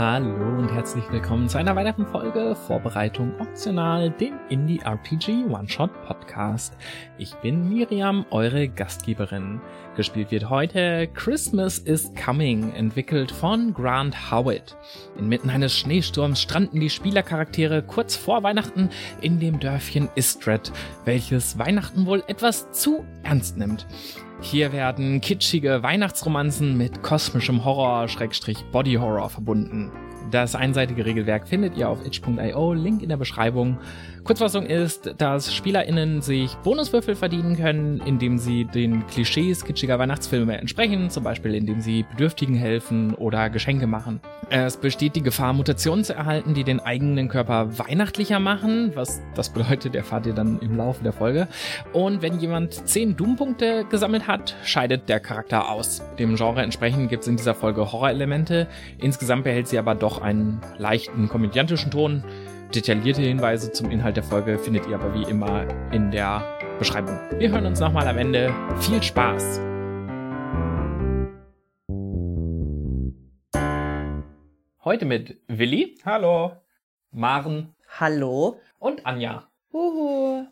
Hallo und herzlich willkommen zu einer weiteren Folge Vorbereitung optional, dem Indie RPG One-Shot Podcast. Ich bin Miriam, eure Gastgeberin. Gespielt wird heute Christmas is Coming, entwickelt von Grant Howitt. Inmitten eines Schneesturms stranden die Spielercharaktere kurz vor Weihnachten in dem Dörfchen Istred, welches Weihnachten wohl etwas zu ernst nimmt. Hier werden kitschige Weihnachtsromanzen mit kosmischem Horror, Schrägstrich Body Horror verbunden. Das einseitige Regelwerk findet ihr auf itch.io, Link in der Beschreibung. Kurzfassung ist, dass SpielerInnen sich Bonuswürfel verdienen können, indem sie den Klischees kitschiger Weihnachtsfilme entsprechen, zum Beispiel indem sie Bedürftigen helfen oder Geschenke machen. Es besteht die Gefahr, Mutationen zu erhalten, die den eigenen Körper weihnachtlicher machen, was das bedeutet, erfahrt ihr dann im Laufe der Folge. Und wenn jemand 10 Doom-Punkte gesammelt hat, scheidet der Charakter aus. Dem Genre entsprechend gibt es in dieser Folge Horrorelemente. Insgesamt behält sie aber doch einen leichten komödiantischen Ton. Detaillierte Hinweise zum Inhalt der Folge findet ihr aber wie immer in der Beschreibung. Wir hören uns nochmal am Ende. Viel Spaß! Heute mit Willi. Hallo. Maren. Hallo. Und Anja. Huhu.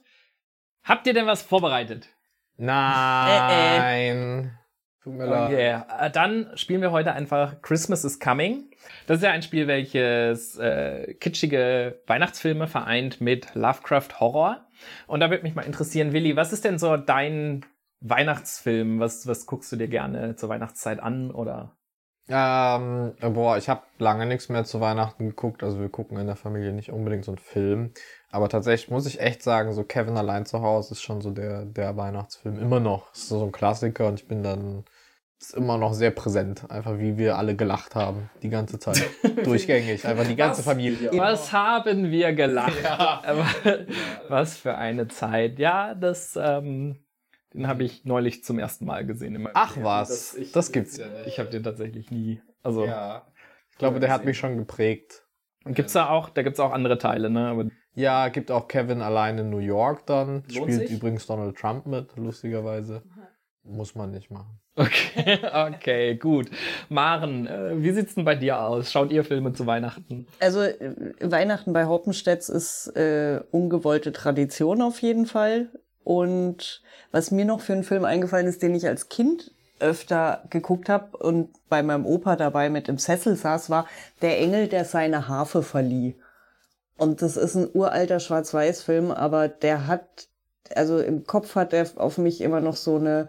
Habt ihr denn was vorbereitet? Nein. Tut mir leid. Okay, äh, dann spielen wir heute einfach Christmas is Coming. Das ist ja ein Spiel, welches äh, kitschige Weihnachtsfilme vereint mit Lovecraft Horror. Und da würde mich mal interessieren, Willi, was ist denn so dein Weihnachtsfilm? Was, was guckst du dir gerne zur Weihnachtszeit an? Oder? Ähm, boah, ich habe lange nichts mehr zu Weihnachten geguckt. Also wir gucken in der Familie nicht unbedingt so einen Film. Aber tatsächlich muss ich echt sagen, so Kevin allein zu Hause ist schon so der, der Weihnachtsfilm. Immer noch. Ist so ein Klassiker und ich bin dann ist immer noch sehr präsent. Einfach wie wir alle gelacht haben. Die ganze Zeit. Durchgängig. Einfach die ganze Was? Familie. Was haben wir gelacht? Ja. Aber was für eine Zeit. Ja, das, ähm, den habe ich neulich zum ersten Mal gesehen. Ach Leben. was. Das, ich, Das gibt's ja nicht. Ich habe den tatsächlich nie. Also Ja. Ich glaube, der hat mich schon geprägt. gibt's da auch, da gibt's auch andere Teile, ne? Aber Ja, gibt auch Kevin allein in New York dann. Lohnt Spielt sich? übrigens Donald Trump mit, lustigerweise. Muss man nicht machen. Okay, okay, gut. Maren, äh, wie sieht's denn bei dir aus? Schaut ihr Filme zu Weihnachten? Also äh, Weihnachten bei Hoppenstedts ist äh, ungewollte Tradition auf jeden Fall. Und was mir noch für einen Film eingefallen ist, den ich als Kind öfter geguckt habe und bei meinem Opa dabei mit im Sessel saß, war Der Engel, der seine Harfe verlieh. Und das ist ein uralter Schwarz-Weiß-Film, aber der hat, also im Kopf hat er auf mich immer noch so eine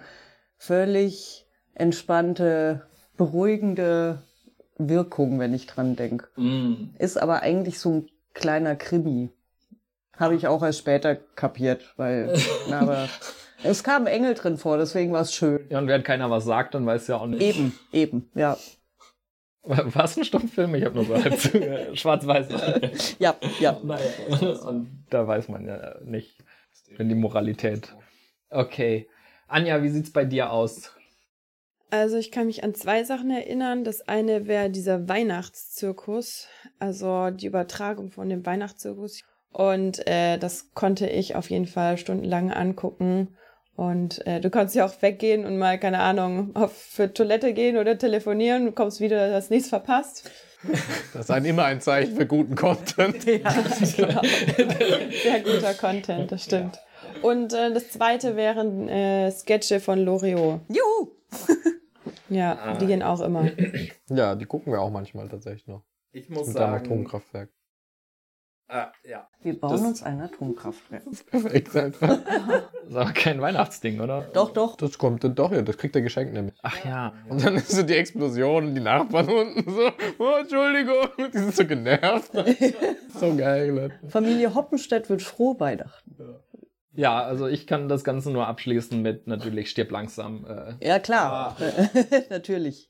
völlig entspannte, beruhigende Wirkung, wenn ich dran denke. Mm. Ist aber eigentlich so ein kleiner Krimi. Habe ich auch erst später kapiert, weil, na, aber es kam Engel drin vor, deswegen war es schön. Ja, und wenn keiner was sagt, dann weiß ja auch nicht. Eben, eben, ja. Was ein Stummfilm? Ich habe nur so halb schwarz-weiß. Ja, ja. Und da weiß man ja nicht, wenn die Moralität. Okay. Anja, wie sieht's bei dir aus? Also ich kann mich an zwei Sachen erinnern. Das eine wäre dieser Weihnachtszirkus, also die Übertragung von dem Weihnachtszirkus. Und äh, das konnte ich auf jeden Fall stundenlang angucken. Und äh, du konntest ja auch weggehen und mal, keine Ahnung, auf für Toilette gehen oder telefonieren. Du kommst wieder, hast nichts verpasst. Das ist ein, immer ein Zeichen für guten Content. Ja, genau. Sehr guter Content, das stimmt. Und äh, das zweite wären äh, Sketche von Loriot. Juhu! Ja, die gehen auch immer. Ja, die gucken wir auch manchmal tatsächlich noch. Ich muss Mit einem Atomkraftwerk. Ah, ja. Wir bauen Das- uns ein Atomkraftwerk. Perfekt einfach. Das ist aber kein Weihnachtsding, oder? Doch, doch. Das kommt dann doch, ja, das kriegt er geschenkt nämlich. Ach ja. Und dann ist so die Explosion und die Nachbarn unten so, oh, Entschuldigung, die sind so genervt. so geil, Leute. Familie Hoppenstedt wird froh Weihnachten. Ja, also ich kann das Ganze nur abschließen mit natürlich stirb langsam. Äh, Ja, klar. Natürlich.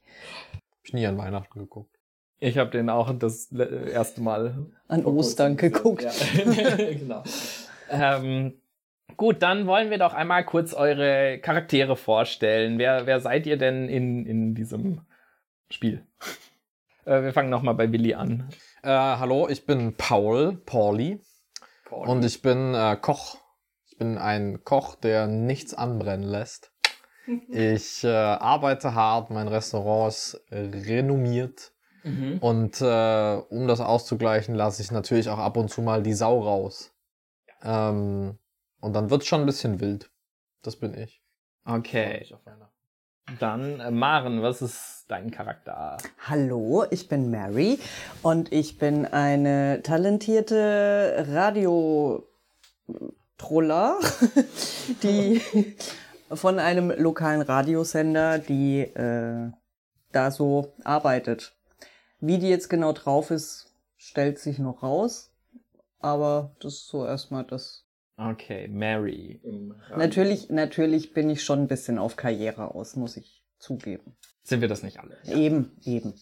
Hab ich nie an Weihnachten geguckt. ich habe den auch das erste Mal An Ostern geguckt. Ja. genau. Ähm, gut, dann wollen wir doch einmal kurz eure Charaktere vorstellen. Wer, wer seid ihr denn in, in diesem Spiel? Äh, wir fangen nochmal bei Willi an. Äh, hallo, ich bin Paul, Pauli. Und ich bin äh, Koch. Ich bin ein Koch, der nichts anbrennen lässt. Ich äh, arbeite hart, mein Restaurant ist renommiert. Mhm. Und äh, um das auszugleichen, lasse ich natürlich auch ab und zu mal die Sau raus. Ähm, und dann wird's schon ein bisschen wild. Das bin ich. Okay. Dann, äh, Maren, was ist dein Charakter? Hallo, ich bin Mary und ich bin eine talentierte Radio-Troller, die von einem lokalen Radiosender, die äh, da so arbeitet. Wie die jetzt genau drauf ist, stellt sich noch raus. Aber das ist so erstmal das. Okay, Mary. Natürlich, natürlich bin ich schon ein bisschen auf Karriere aus, muss ich zugeben. Sind wir das nicht alle? Eben, eben.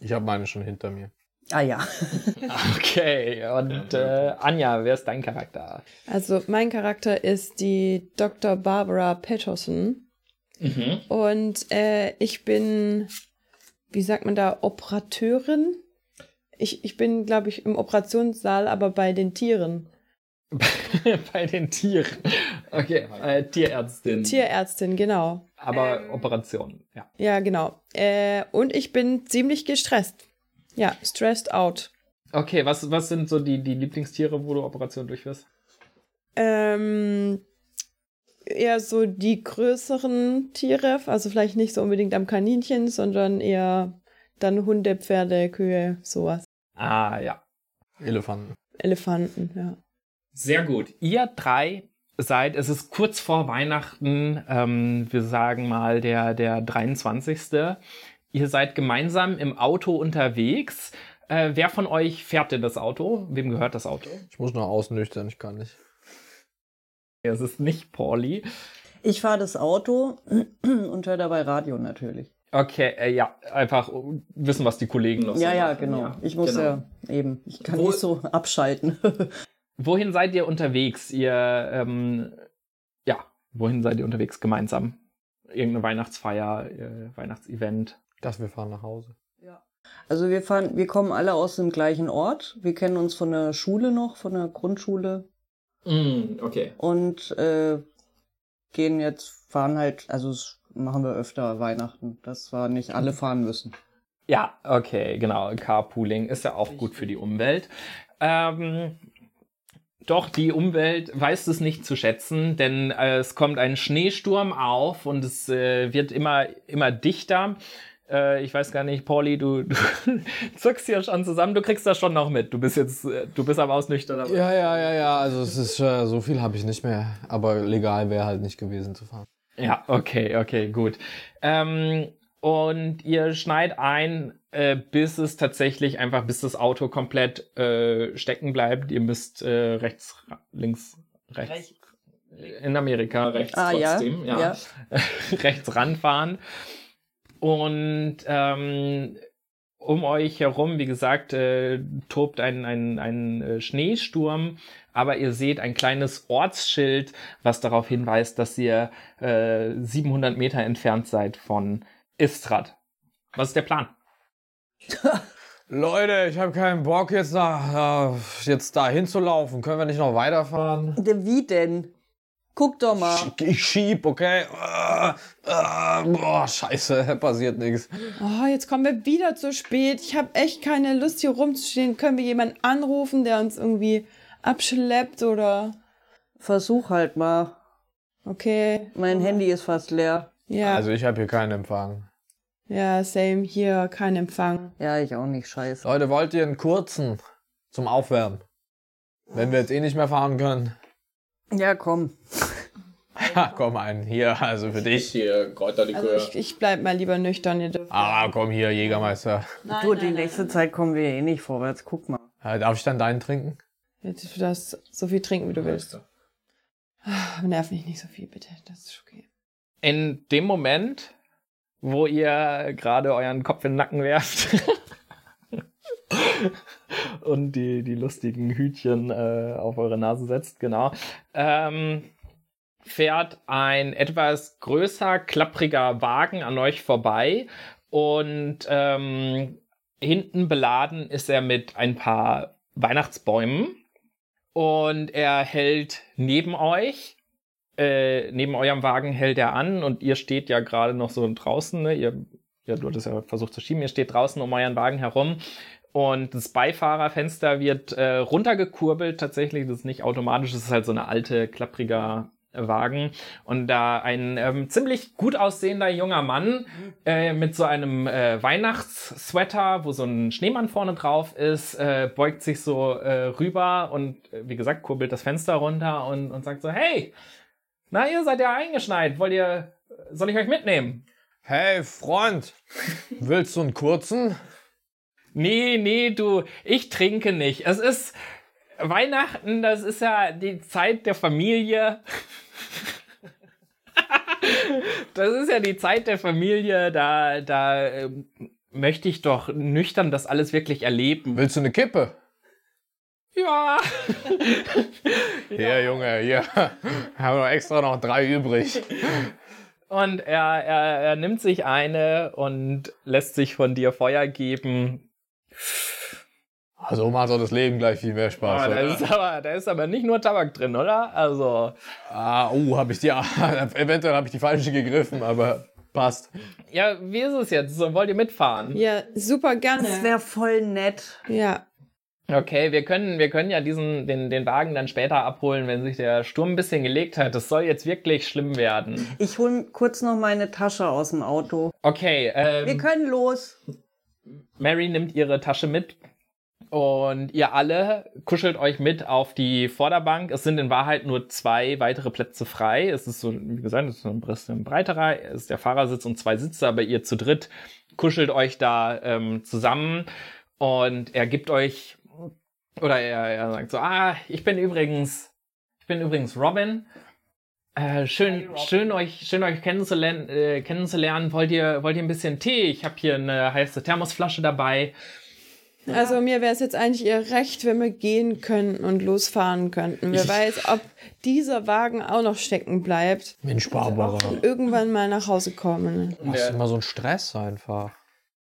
Ich habe meine schon hinter mir. Ah ja. okay, und äh, Anja, wer ist dein Charakter? Also mein Charakter ist die Dr. Barbara Patterson. Mhm. Und äh, ich bin, wie sagt man da, Operateurin? Ich, ich bin, glaube ich, im Operationssaal, aber bei den Tieren. bei den Tieren. Okay, äh, Tierärztin. Tierärztin, genau. Aber ähm, Operation, ja. Ja, genau. Äh, und ich bin ziemlich gestresst. Ja, stressed out. Okay, was, was sind so die, die Lieblingstiere, wo du Operationen durchführst? Ähm, eher so die größeren Tiere, also vielleicht nicht so unbedingt am Kaninchen, sondern eher dann Hunde, Pferde, Kühe, sowas. Ah, ja. Elefanten. Elefanten, ja. Sehr gut. Ihr drei seid, es ist kurz vor Weihnachten, ähm, wir sagen mal der, der 23. Ihr seid gemeinsam im Auto unterwegs. Äh, wer von euch fährt denn das Auto? Wem gehört das Auto? Ich muss noch ausnüchtern, ich kann nicht. Es ist nicht Pauli. Ich fahre das Auto und höre dabei Radio natürlich. Okay, äh, ja, einfach wissen, was die Kollegen noch Ja, ja, genau. Ja, ich muss genau. ja eben, ich kann Wo, nicht so abschalten. wohin seid ihr unterwegs? Ihr, ähm, ja, wohin seid ihr unterwegs gemeinsam? Irgendeine Weihnachtsfeier, äh, Weihnachtsevent? Dass wir fahren nach Hause. Ja. Also wir fahren, wir kommen alle aus dem gleichen Ort. Wir kennen uns von der Schule noch, von der Grundschule. Mm, okay. Und äh, gehen jetzt, fahren halt, also das machen wir öfter Weihnachten, dass wir nicht alle fahren müssen. Ja, okay, genau. Carpooling ist ja auch gut für die Umwelt. Ähm, doch die Umwelt weiß es nicht zu schätzen, denn äh, es kommt ein Schneesturm auf und es äh, wird immer, immer dichter. Äh, ich weiß gar nicht, Pauli, du, du zuckst hier schon zusammen, du kriegst das schon noch mit. Du bist jetzt, äh, du bist aber ausnüchtert. Ja, ja, ja, ja, also es ist, äh, so viel habe ich nicht mehr, aber legal wäre halt nicht gewesen zu fahren. Ja, okay, okay, gut. Ähm, und ihr schneit ein, äh, bis es tatsächlich einfach, bis das Auto komplett äh, stecken bleibt. Ihr müsst äh, rechts, links, rechts. In Amerika rechts ah, trotzdem, ja. ja. ja. rechts ranfahren. Und ähm, um euch herum, wie gesagt, äh, tobt ein, ein, ein äh, Schneesturm, aber ihr seht ein kleines Ortsschild, was darauf hinweist, dass ihr äh, 700 Meter entfernt seid von Istrat. Was ist der Plan? Leute, ich habe keinen Bock jetzt nach äh, jetzt da hinzulaufen. Können wir nicht noch weiterfahren? Wie denn? Guck doch mal. Ich schieb, okay? Äh, äh, boah, scheiße, passiert nichts. Oh, jetzt kommen wir wieder zu spät. Ich habe echt keine Lust, hier rumzustehen. Können wir jemanden anrufen, der uns irgendwie abschleppt oder... Versuch halt mal. Okay. Mein Handy ist fast leer. Ja. Also ich habe hier keinen Empfang. Ja, same hier, kein Empfang. Ja, ich auch nicht, scheiße. Leute, wollt ihr einen kurzen zum Aufwärmen? Wenn wir jetzt eh nicht mehr fahren können. Ja, komm. Ja, komm ein, hier, also für dich hier, Kräuterlikör. Also ich, ich bleib mal lieber nüchtern. Ihr dürft ah, komm hier, Jägermeister. Nein, du, nein, die nächste nein. Zeit kommen wir eh nicht vorwärts, guck mal. Ja, darf ich dann deinen trinken? Du darfst so viel trinken, wie du willst. Ach, nerv mich nicht so viel, bitte, das ist okay. In dem Moment, wo ihr gerade euren Kopf in den Nacken werft und die, die lustigen Hütchen äh, auf eure Nase setzt, genau, ähm, fährt ein etwas größer, klappriger Wagen an euch vorbei. Und ähm, hinten beladen ist er mit ein paar Weihnachtsbäumen. Und er hält neben euch, äh, neben eurem Wagen hält er an. Und ihr steht ja gerade noch so draußen, ne? ihr ja, du hattest ja versucht zu schieben, ihr steht draußen um euren Wagen herum und das Beifahrerfenster wird äh, runtergekurbelt tatsächlich. Das ist nicht automatisch, das ist halt so eine alte, klappriger Wagen. Und da ein ähm, ziemlich gut aussehender junger Mann äh, mit so einem äh, Weihnachtssweater, wo so ein Schneemann vorne drauf ist, äh, beugt sich so äh, rüber und äh, wie gesagt, kurbelt das Fenster runter und, und sagt so, hey, na, ihr seid ja eingeschneit. Wollt ihr, soll ich euch mitnehmen? Hey, Freund, willst du einen kurzen? Nee, nee, du, ich trinke nicht. Es ist Weihnachten, das ist ja die Zeit der Familie. das ist ja die Zeit der Familie, da, da äh, möchte ich doch nüchtern das alles wirklich erleben. Willst du eine Kippe? Ja. Hier, Junge, hier. Haben wir extra noch drei übrig. Und er, er, er nimmt sich eine und lässt sich von dir Feuer geben. Also macht doch das Leben gleich viel mehr Spaß. Ah, da, ist aber, da ist aber nicht nur Tabak drin, oder? Also, Ah, uh, habe ich die, eventuell habe ich die falsche gegriffen, aber passt. ja, wie ist es jetzt? Wollt ihr mitfahren? Ja, super gerne. Das wäre voll nett. ja. Okay, wir können, wir können ja diesen, den, den Wagen dann später abholen, wenn sich der Sturm ein bisschen gelegt hat. Das soll jetzt wirklich schlimm werden. Ich hol kurz noch meine Tasche aus dem Auto. Okay, Wir ähm, können los. Mary nimmt ihre Tasche mit und ihr alle kuschelt euch mit auf die Vorderbank. Es sind in Wahrheit nur zwei weitere Plätze frei. Es ist so, wie gesagt, es ist ein bisschen breiterer, es ist der Fahrersitz und zwei Sitze, aber ihr zu dritt kuschelt euch da ähm, zusammen und er gibt euch oder er, er sagt so, ah, ich bin übrigens, ich bin übrigens Robin. Äh, schön, schön euch, schön euch kennenzulernen, äh, kennenzulernen. Wollt ihr, wollt ihr ein bisschen Tee? Ich habe hier eine heiße Thermosflasche dabei. Also mir wäre es jetzt eigentlich eher recht, wenn wir gehen könnten und losfahren könnten. Wer Ich- weiß, ob dieser Wagen auch noch stecken bleibt. Mensch, Barbara. Irgendwann mal nach Hause kommen. Machst immer so einen Stress einfach.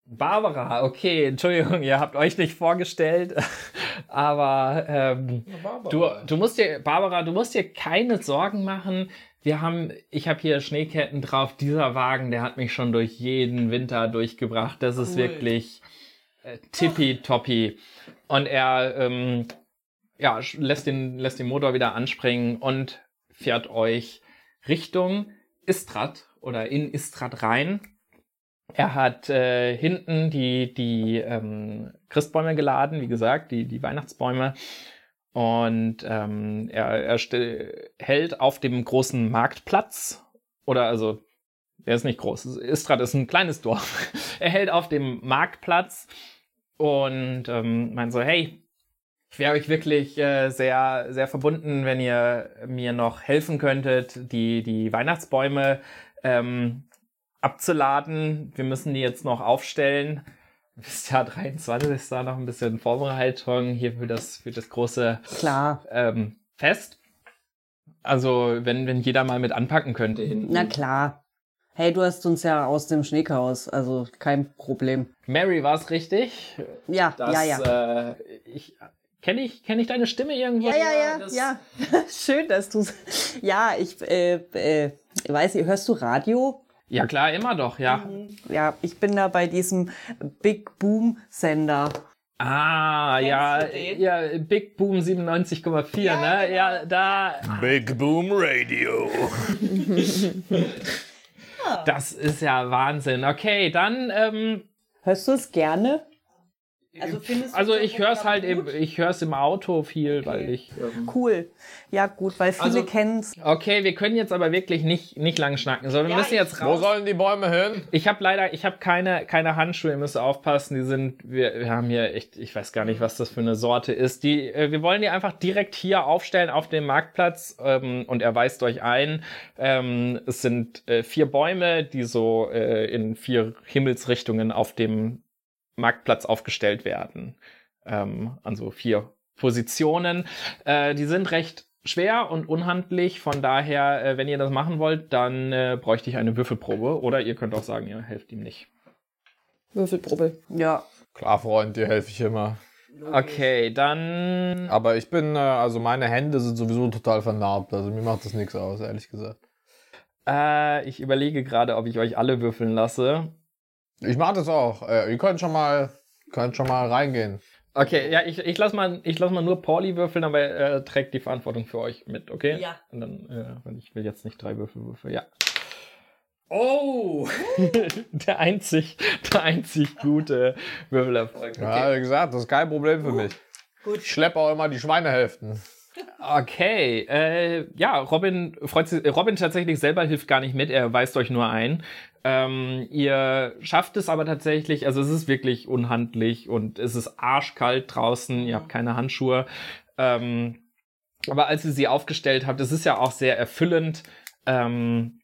Barbara, okay, Entschuldigung, ihr habt euch nicht vorgestellt, aber ähm, du, du musst dir, Barbara, du musst dir keine Sorgen machen. Wir haben, ich habe hier Schneeketten drauf. Dieser Wagen, der hat mich schon durch jeden Winter durchgebracht. Das ist wirklich äh, tippitoppi. Und er, ähm, ja, lässt den, lässt den Motor wieder anspringen und fährt euch Richtung Istrat oder in Istrat rein. Er hat äh, hinten die, die ähm, Christbäume geladen, wie gesagt, die, die Weihnachtsbäume. Und ähm, er, er still, hält auf dem großen Marktplatz, oder also, der ist nicht groß, Istrat ist ein kleines Dorf. er hält auf dem Marktplatz und ähm, meint so, hey, ich wäre euch wirklich äh, sehr, sehr verbunden, wenn ihr mir noch helfen könntet, die, die Weihnachtsbäume ähm, abzuladen. Wir müssen die jetzt noch aufstellen. Bis Jahr 23 ist da noch ein bisschen Vorbereitung hier für das, für das große Klar. ähm, Fest. Also, wenn, wenn jeder mal mit anpacken könnte hinten. Na klar. Hey, du hast uns ja aus dem Schneechaos, also kein Problem. Mary war es richtig. Ja, Das, ja, ja. Äh, ich, Kenne ich, kenn ich deine Stimme irgendwo? Ja, ja, ja, Das- ja. Schön, dass du. Ja, ich äh, äh, weiß nicht, hörst du Radio? Ja, klar, immer doch, ja. Ja, ich bin da bei diesem Big Boom Sender. Ah, ja, ja, Big Boom 97,4, ne? Ja, da, Big Boom Radio. das ist ja Wahnsinn. Okay, dann, ähm, Hörst du es gerne? Also, findest du also ich höre es halt im, ich höre es im Auto viel, weil ich, ähm, Cool. Ja, gut, weil viele Also- kennen's. okay, wir können jetzt aber wirklich nicht, nicht lang schnacken, sondern wir Ja, müssen jetzt Wo raus. sollen die Bäume hin? Ich habe leider, ich habe keine, keine Handschuhe, ihr müsst aufpassen, die sind, wir, wir haben hier echt, ich weiß gar nicht, was das für eine Sorte ist. Die, äh, wir wollen die einfach direkt hier aufstellen auf dem Marktplatz ähm, und er weist euch ein. Ähm, es sind äh, vier Bäume, die so äh, in vier Himmelsrichtungen auf dem Marktplatz aufgestellt werden. Ähm, also vier Positionen. Äh, die sind recht schwer und unhandlich, von daher, äh, wenn ihr das machen wollt, dann äh, bräuchte ich eine Würfelprobe oder ihr könnt auch sagen, ihr helft ihm nicht. Würfelprobe. Ja. Klar, Freund, dir helfe ich immer. Okay, dann. Aber ich bin, äh, also meine Hände sind sowieso total vernarbt. Also mir macht das nichts aus, ehrlich gesagt. Äh, ich überlege gerade, ob ich euch alle würfeln lasse. Ich mach das auch. Äh, ihr könnt schon mal, könnt schon mal reingehen. Okay, ja, ich, ich lass mal, ich lass mal nur Pauli würfeln, aber er trägt die Verantwortung für euch mit, okay? Ja. Und dann, äh, ich will jetzt nicht drei Würfel würfeln, ja. Oh! der einzig, der einzig gute Würfelerfolg. Ja, wie gesagt, das ist kein Problem für mich. Gut. Ich schleppe auch immer die Schweinehälften. Okay, äh, ja, Robin freut sich, Robin tatsächlich selber hilft gar nicht mit, er weist euch nur ein. Ähm, ihr schafft es aber tatsächlich, also es ist wirklich unhandlich und es ist arschkalt draußen, ihr habt keine Handschuhe. Ähm, aber als ihr sie aufgestellt habt, es ist ja auch sehr erfüllend, ähm,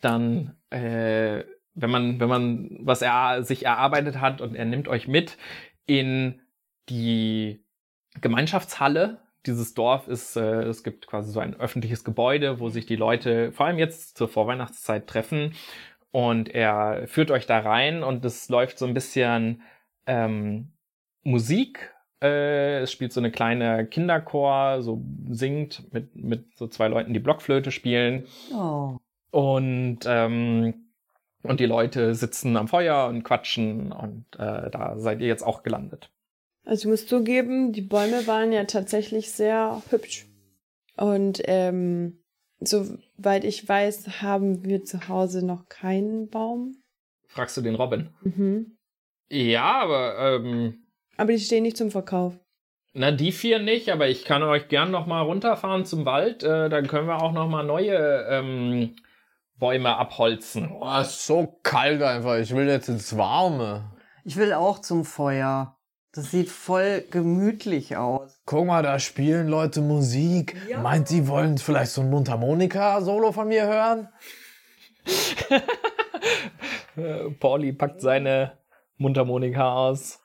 dann, äh, wenn man, wenn man was er sich erarbeitet hat und er nimmt euch mit in die Gemeinschaftshalle. Dieses Dorf ist, äh, es gibt quasi so ein öffentliches Gebäude, wo sich die Leute vor allem jetzt zur Vorweihnachtszeit treffen. Und er führt euch da rein und es läuft so ein bisschen ähm, Musik. Äh, es spielt so eine kleine Kinderchor, so singt mit, mit so zwei Leuten, die Blockflöte spielen. Oh. Und, ähm, und die Leute sitzen am Feuer und quatschen und äh, da seid ihr jetzt auch gelandet. Also ich muss zugeben, die Bäume waren ja tatsächlich sehr hübsch. Und ähm, soweit ich weiß, haben wir zu Hause noch keinen Baum. Fragst du den Robin? Mhm. Ja, aber ähm, Aber die stehen nicht zum Verkauf. na die vier nicht, aber ich kann euch gern noch mal runterfahren zum Wald. Äh, dann können wir auch noch mal neue ähm, Bäume abholzen. Boah, ist so kalt einfach. Ich will jetzt ins Warme. Ich will auch zum Feuer. Das sieht voll gemütlich aus. Guck mal, da spielen Leute Musik. Ja. Meint, sie wollen vielleicht so ein Mundharmonika-Solo von mir hören? Äh, Pauli packt seine Mundharmonika aus.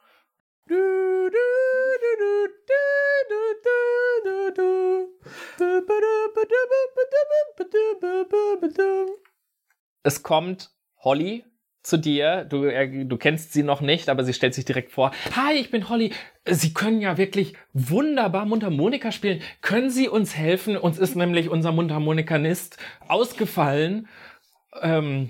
Es kommt Holly zu dir. Du, äh, du kennst sie noch nicht, aber sie stellt sich direkt vor. Hi, ich bin Holly. Sie können ja wirklich wunderbar Mundharmonika spielen. Können Sie uns helfen? Uns ist nämlich unser Mundharmonikanist ausgefallen. Ähm,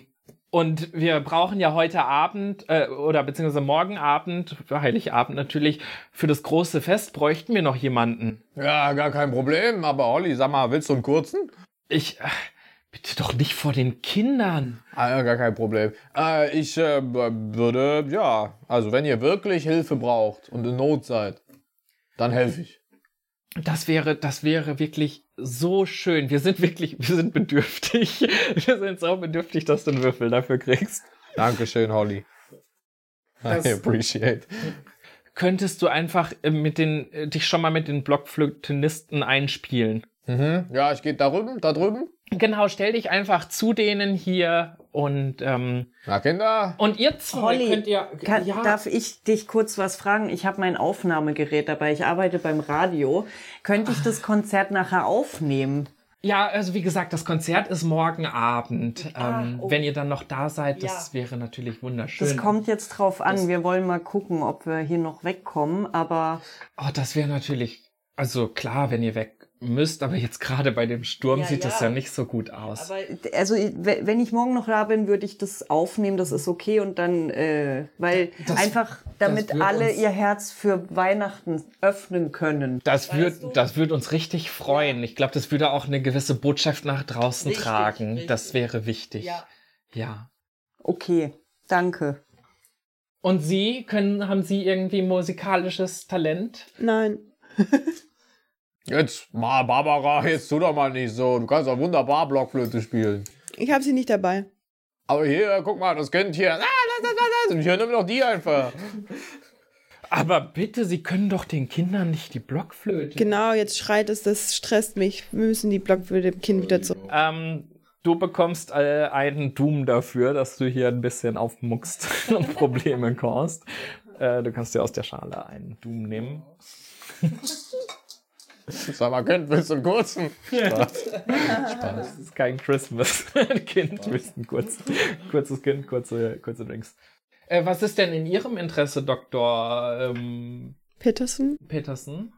und wir brauchen ja heute Abend äh, oder beziehungsweise morgen Abend, für Heiligabend natürlich, für das große Fest bräuchten wir noch jemanden. Ja, gar kein Problem. Aber Olli, sag mal, willst du einen kurzen? Ich. Bitte doch nicht vor den Kindern. Ah, ja, gar kein Problem. Äh, ich äh, würde, ja, also wenn ihr wirklich Hilfe braucht und in Not seid, dann helfe ich. Das wäre, das wäre wirklich so schön. Wir sind wirklich, wir sind bedürftig. Wir sind so bedürftig, dass du einen Würfel dafür kriegst. Dankeschön, Holly. Das- I appreciate. Könntest du einfach äh, mit den, äh, dich schon mal mit den Blockflötenisten einspielen? Mhm. Ja, ich gehe da drüben, da drüben. Genau, stell dich einfach zu denen hier und ähm, Na, Kinder. und ihr zwei Holly, könnt ihr Kann, ja, Darf ich dich kurz was fragen? Ich habe mein Aufnahmegerät dabei. Ich arbeite beim Radio. Könnte ich das Konzert nachher aufnehmen? ja, also wie gesagt, das Konzert ist morgen Abend. Ah, ähm, oh. Wenn ihr dann noch da seid, das Ja. wäre natürlich wunderschön. Das kommt jetzt drauf an. Das- wir wollen mal gucken, ob wir hier noch wegkommen. Aber Oh, das wäre natürlich, also klar, wenn ihr weg müsst, aber jetzt gerade bei dem Sturm Ja, sieht das ja. ja nicht so gut aus. Aber also wenn ich morgen noch da bin, würde ich das aufnehmen, das ist okay und dann, äh, weil Das- einfach, damit alle uns- ihr Herz für Weihnachten öffnen können. das du? das wird uns richtig freuen. Ich glaube, das würde auch eine gewisse Botschaft nach draußen Richtig, tragen. richtig. Das wäre wichtig. Ja. ja. Okay, danke. Und Sie können, haben Sie irgendwie musikalisches Talent? Nein. Jetzt mal, Barbara, jetzt tu doch mal nicht so. Du kannst doch wunderbar Blockflöte spielen. Ich habe sie nicht dabei. Aber hier, guck mal, das Kind hier. Ah, das, das, das. Und hier nimm doch die einfach. Aber bitte, Sie können doch den Kindern nicht die Blockflöte. Genau, jetzt schreit es, das stresst mich. Wir müssen die Blockwürde dem Kind wieder zurück. Ähm, du bekommst äh, einen Doom dafür, dass du hier ein bisschen aufmuckst und Probleme causest. Äh, du kannst dir aus der Schale einen Doom nehmen. Sag mal, Kind, willst du einen kurzen? Spaß. Das ist kein Christmas. kind, du bist ein kurz, kurzes Kind, kurze, kurze Drinks. Äh, was ist denn in Ihrem Interesse, Dr. Ähm, Peterson? Peterson?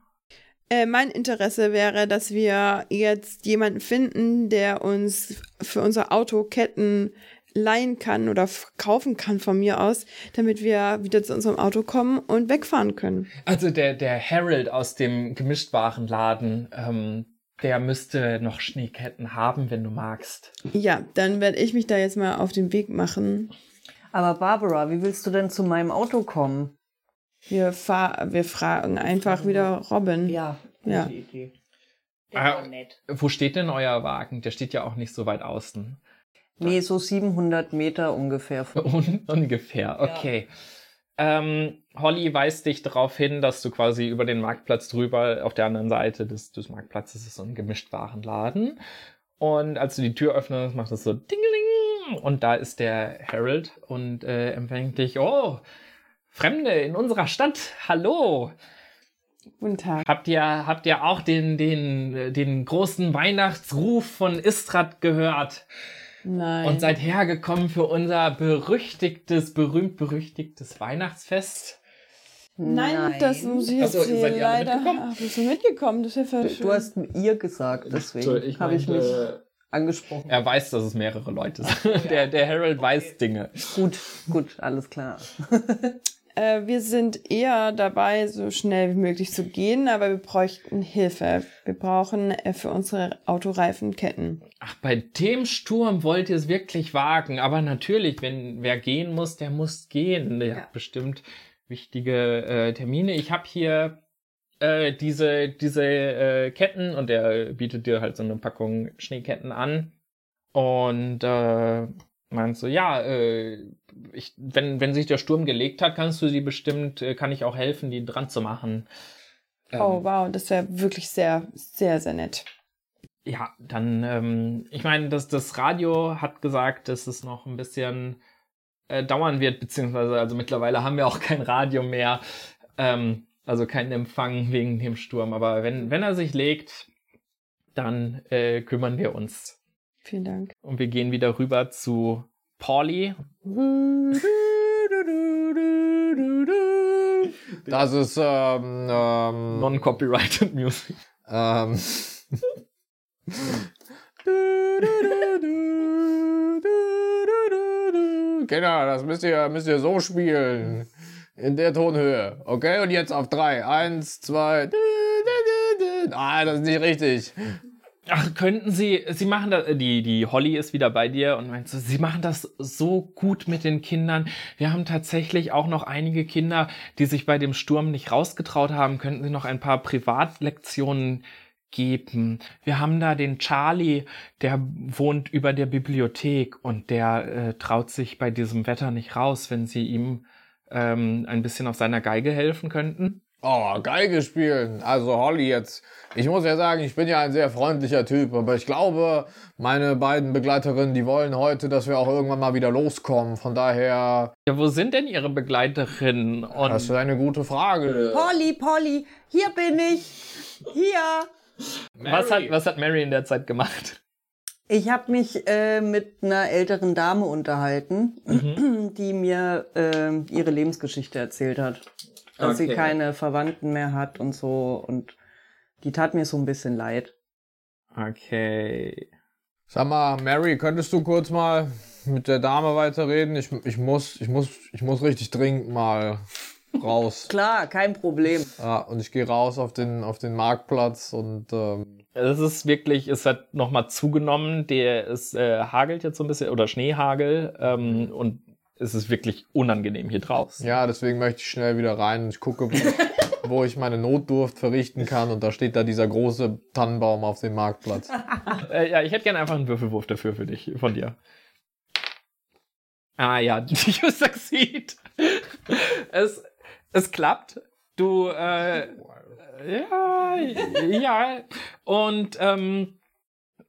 Äh, mein Interesse wäre, dass wir jetzt jemanden finden, der uns für unser Auto Ketten leihen kann oder kaufen kann von mir aus, damit wir wieder zu unserem Auto kommen und wegfahren können. Also der, der Harold aus dem Gemischtwarenladen, ähm, der müsste noch Schneeketten haben, wenn du magst. Ja, dann werde ich mich da jetzt mal auf den Weg machen. Aber Barbara, wie willst du denn zu meinem Auto kommen? Wir, fahr wir fragen einfach wieder Robin. Ja, Ja. Idee. Ah, wo steht denn euer Wagen? Der steht ja auch nicht so weit außen. Nee, so 700 Meter ungefähr. von- Un ungefähr, okay. Ähm, Holly weist dich darauf hin, dass du quasi über den Marktplatz drüber, auf der anderen Seite des, des Marktplatzes ist so ein Gemischtwarenladen. Und als du die Tür öffnest, macht es so Dingeling. Und da ist der Harold und äh, empfängt dich. Oh, Fremde in unserer Stadt. Hallo. Guten Tag. Habt ihr, habt ihr auch den, den, äh, den großen Weihnachtsruf von Istrat gehört? Nein. Und seid hergekommen für unser berüchtigtes, berühmt-berüchtigtes Weihnachtsfest. Nein, das muss ich Ach jetzt so, ihr seid hier ja alle leider. Ach, bist du mitgekommen? Das ist ja schön. Du hast ihr gesagt, deswegen habe ich mich angesprochen. Er weiß, dass es mehrere Leute sind. Der, der Harold weiß Dinge. Gut, gut, alles klar. Äh, wir sind eher dabei, so schnell wie möglich zu gehen, aber wir bräuchten Hilfe. Wir brauchen äh, für unsere Autoreifen Ketten. Ach, bei dem Sturm wollt ihr es wirklich wagen. Aber natürlich, wenn wer gehen muss, der muss gehen. Der hat bestimmt wichtige äh, Termine. Ich habe hier äh, diese, diese äh, Ketten und der bietet dir halt so eine Packung Schneeketten an. Und äh, meinst du, ja, äh, ich, wenn, wenn sich der Sturm gelegt hat, kannst du sie bestimmt, äh, kann ich auch helfen, die dran zu machen. Ähm, Oh, wow, das wäre wirklich sehr, sehr, sehr nett. Ja, dann, ähm, ich meine, das, das Radio hat gesagt, dass es noch ein bisschen äh, dauern wird, beziehungsweise, also mittlerweile haben wir auch kein Radio mehr, ähm, also keinen Empfang wegen dem Sturm. Aber wenn, wenn er sich legt, dann äh, kümmern wir uns. Vielen Dank. Und wir gehen wieder rüber zu Pauli. Das ist ähm, ähm, Non-copyrighted Music. ähm, Kinder, das müsst ihr, müsst ihr so spielen. In der Tonhöhe. Okay, und jetzt auf drei. Eins, zwei. Ah, das ist nicht richtig. Ach, könnten Sie, Sie machen das, die, die Holly ist wieder bei dir und meinst du, Sie machen das so gut mit den Kindern. Wir haben tatsächlich auch noch einige Kinder, die sich bei dem Sturm nicht rausgetraut haben. Könnten Sie noch ein paar Privatlektionen geben? Wir haben da den Charlie, der wohnt über der Bibliothek und der äh, traut sich bei diesem Wetter nicht raus, wenn Sie ihm ähm, ein bisschen auf seiner Geige helfen könnten. Oh, Geige spielen. Also Holly jetzt. Ich muss ja sagen, ich bin ja ein sehr freundlicher Typ, aber ich glaube, meine beiden Begleiterinnen, die wollen heute, dass wir auch irgendwann mal wieder loskommen. Von daher, Ja, wo sind denn Ihre Begleiterinnen? Und das ist eine gute Frage. Polly, Polly, hier bin ich. Hier. Was hat, was hat Mary in der Zeit gemacht? Ich habe mich äh, mit einer älteren Dame unterhalten, Mhm. die mir äh, ihre Lebensgeschichte erzählt hat. Dass sie Okay. keine Verwandten mehr hat und so. Und die tat mir so ein bisschen leid. Okay. Sag mal, Mary, könntest du kurz mal mit der Dame weiterreden? Ich, ich muss, ich muss, ich muss richtig dringend mal raus. Klar, kein Problem. Ja, und ich gehe raus auf den, auf den Marktplatz und ähm, Es ist wirklich, es hat nochmal zugenommen. Der, es äh, hagelt jetzt so ein bisschen, oder Schneehagel. Ähm, und es ist wirklich unangenehm hier draußen. ja, deswegen möchte ich schnell wieder rein und ich gucke, wo, wo ich meine Notdurft verrichten kann. Und da steht da dieser große Tannenbaum auf dem Marktplatz. Äh, ja, ich hätte gerne einfach einen Würfelwurf dafür für dich, von dir. Ah ja, you succeed. Es, es klappt. Du, äh, ja, ja. Und, ähm,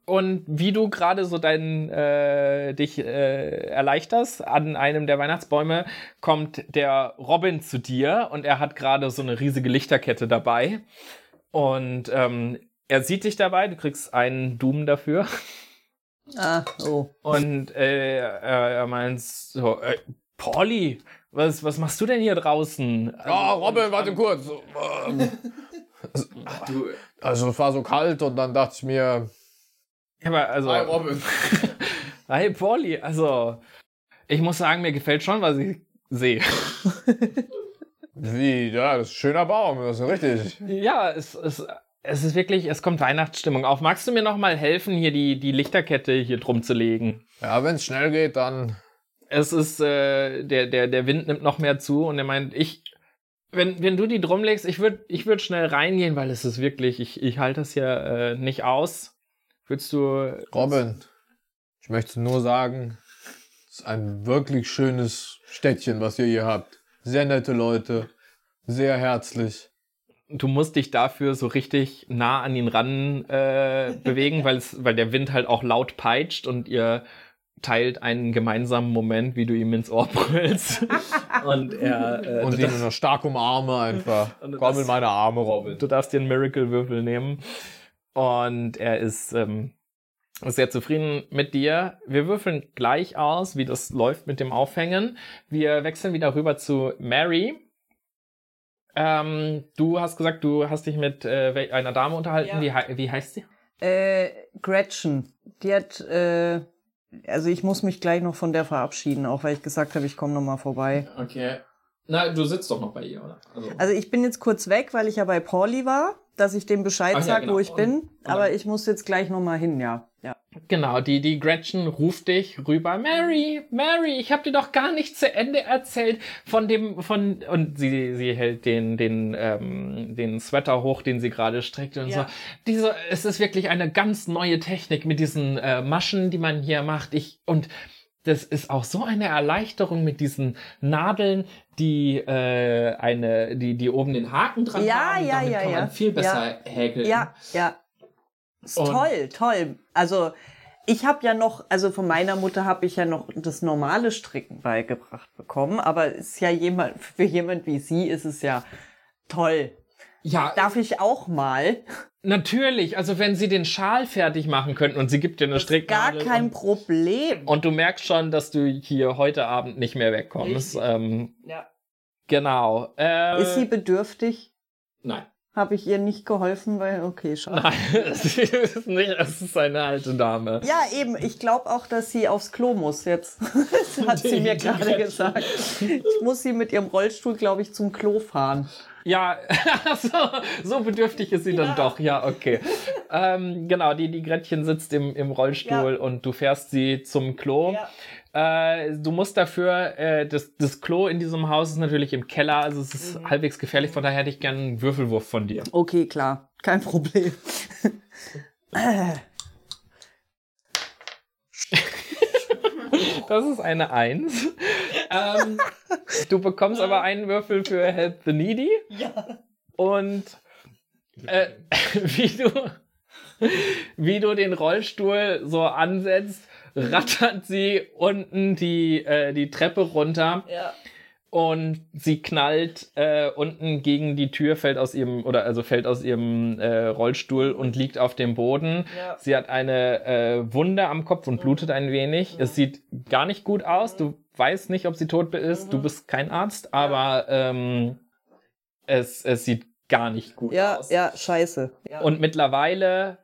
und wie du gerade so dein, äh, dich äh, erleichterst, an einem der Weihnachtsbäume kommt der Robin zu dir und er hat gerade so eine riesige Lichterkette dabei. Und ähm, er sieht dich dabei, du kriegst einen Doom dafür. Ah, oh. Und äh, er, er meint so, äh, Pauli, was, was machst du denn hier draußen? Oh, Robin, warte kurz. Du, Also es war so kalt und dann dachte ich mir, ja, aber also, hi Robin. Hi Pauli, also, Ich muss sagen, mir gefällt schon, was ich sehe. Wie, ja, das ist ein schöner Baum, das ist richtig. Ja, es, es, es ist wirklich, es kommt Weihnachtsstimmung auf. Magst du mir noch mal helfen, hier die, die Lichterkette hier drum zu legen? Ja, wenn es schnell geht, dann. Es ist, äh, der, der, der Wind nimmt noch mehr zu und er meint, ich, wenn, wenn du die drum legst, ich würde ich würd schnell reingehen, weil es ist wirklich, ich, ich halte das hier äh, nicht aus. Würdest du. Robin, ich möchte nur sagen, es ist ein wirklich schönes Städtchen, was ihr hier habt. Sehr nette Leute, sehr herzlich. Du musst dich dafür so richtig nah an ihn ran äh, bewegen, weil es, weil der Wind halt auch laut peitscht und ihr teilt einen gemeinsamen Moment, wie du ihm ins Ohr brüllst. und er äh, Und ihn nur stark umarme einfach. Komm in meine Arme, Robin. du darfst dir einen Miracle-Würfel nehmen. Und er ist ähm, sehr zufrieden mit dir. Wir würfeln gleich aus, wie das läuft mit dem Aufhängen. Wir wechseln wieder rüber zu Mary. Ähm, du hast gesagt, du hast dich mit äh, einer Dame unterhalten. Ja. Wie, wie heißt sie? Äh, Gretchen, die hat, äh, also ich muss mich gleich noch von der verabschieden, auch weil ich gesagt habe, ich komme noch mal vorbei. Okay. Na, du sitzt doch noch bei ihr, oder? Also, Also ich bin jetzt kurz weg, weil ich ja bei Pauli war, dass ich dem Bescheid Ach ja, sag, genau. wo ich Und- bin. und aber dann- ich muss jetzt gleich noch mal hin, ja. Ja. genau, die, die Gretchen ruft dich rüber. Mary, Mary, ich habe dir doch gar nicht zu Ende erzählt von dem, von, und sie, sie hält den, den, ähm, den Sweater hoch, den sie gerade strickt und Ja. so. Diese, es ist wirklich eine ganz neue Technik mit diesen äh, Maschen, die man hier macht. Ich, und das ist auch so eine Erleichterung mit diesen Nadeln, die äh, eine, die, die oben den Haken dran Ja, haben. ja, Damit ja, kann man ja. viel besser häkeln. Ja, ja. Ist Und- toll, toll. Also ich habe ja noch, also von meiner Mutter habe ich ja noch das normale Stricken beigebracht bekommen, aber ist ja jemand, für jemand wie sie ist es ja toll. Ja, Darf ich auch mal? Natürlich, also wenn sie den Schal fertig machen könnten und sie gibt dir eine Gar Stricknadel kein und, Problem. und du merkst schon, dass du hier heute Abend nicht mehr wegkommst. Ähm, Ja. genau. Äh, Ist sie bedürftig? Nein. Habe ich ihr nicht geholfen, weil, okay, schade. Nein, sie ist nicht, es ist eine alte Dame. Ja, eben. Ich glaube auch, dass sie aufs Klo muss jetzt. Das hat sie mir Die- die gerade gesagt. Ich muss sie mit ihrem Rollstuhl, glaube ich, zum Klo fahren. Ja, so, so bedürftig ist sie dann doch. Ja, okay. ähm, genau, die, die Gretchen sitzt im, im Rollstuhl und du fährst sie zum Klo. Äh, du musst dafür, äh, das, das Klo in diesem Haus ist natürlich im Keller, also es ist halbwegs gefährlich, von daher hätte ich gerne einen Würfelwurf von dir. Okay, klar. Kein Problem. Das ist eine Eins. Ähm, du bekommst aber einen Würfel für Help the Needy. Ja. Und äh, wie du wie du den Rollstuhl so ansetzt, rattert sie unten die, äh, die Treppe runter Ja. Und sie knallt äh, unten gegen die Tür, fällt aus ihrem, oder also fällt aus ihrem äh, Rollstuhl und liegt auf dem Boden. Ja. Sie hat eine äh, Wunde am Kopf und blutet ein wenig. Es sieht gar nicht gut aus. Du weißt nicht, ob sie tot ist. Du bist kein Arzt, aber ähm, es, es sieht gar nicht gut Ja, aus. ja, scheiße. Ja. Und mittlerweile,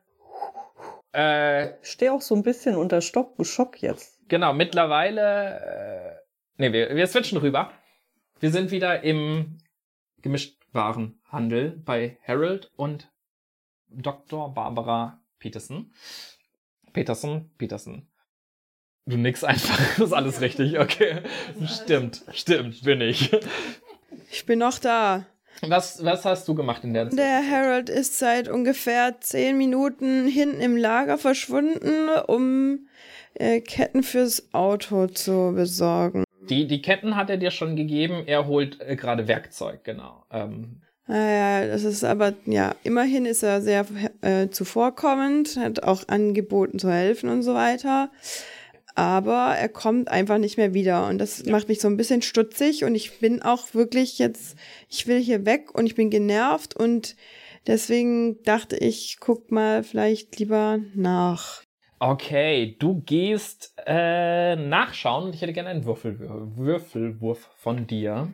äh, ich stehe auch so ein bisschen unter Stock, Schock jetzt. genau, mittlerweile, äh, nee, wir, wir switchen rüber. Wir sind wieder im Gemischtwarenhandel bei Harold und Dr. Barbara Peterson. Peterson, Peterson. Du nix einfach, ist alles richtig, okay. Stimmt, stimmt, bin ich. Ich bin noch da. Was, was hast du gemacht in der Zeit? Der Harold ist seit ungefähr zehn Minuten hinten im Lager verschwunden, um äh, Ketten fürs Auto zu besorgen. Die, die Ketten hat er dir schon gegeben, er holt äh, gerade Werkzeug, genau. Ähm, Naja, das ist aber, ja, immerhin ist er sehr äh, zuvorkommend, hat auch angeboten zu helfen und so weiter. Aber er kommt einfach nicht mehr wieder und das macht mich so ein bisschen stutzig und ich bin auch wirklich jetzt, ich will hier weg und ich bin genervt und deswegen dachte ich, guck mal vielleicht lieber nach. Okay, du gehst äh, nachschauen und ich hätte gerne einen Würfel, Würfelwurf von dir.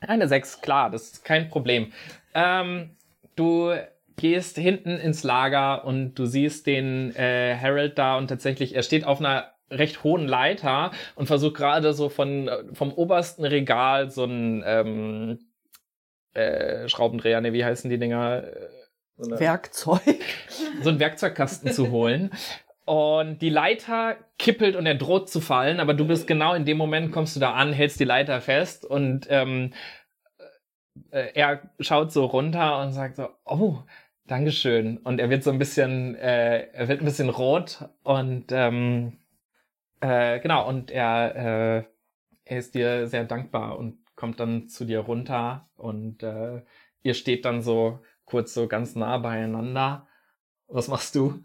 Eine 6, klar, das ist kein Problem. Ähm, du gehst hinten ins Lager und du siehst den äh, Harold da und tatsächlich, er steht auf einer recht hohen Leiter und versucht gerade so von vom obersten Regal so ein ähm, äh, Schraubendreher, ne, wie heißen die Dinger? Äh, So Werkzeug. So ein Werkzeugkasten zu holen. Und die Leiter kippelt und er droht zu fallen, aber du bist genau in dem Moment, kommst du da an, hältst die Leiter fest und ähm, äh, er schaut so runter und sagt so, oh, Dankeschön. Und er wird so ein bisschen, äh, er wird ein bisschen rot und ähm, äh, genau, und er, äh, er ist dir sehr dankbar und kommt dann zu dir runter und äh, ihr steht dann so kurz so ganz nah beieinander. Was machst du?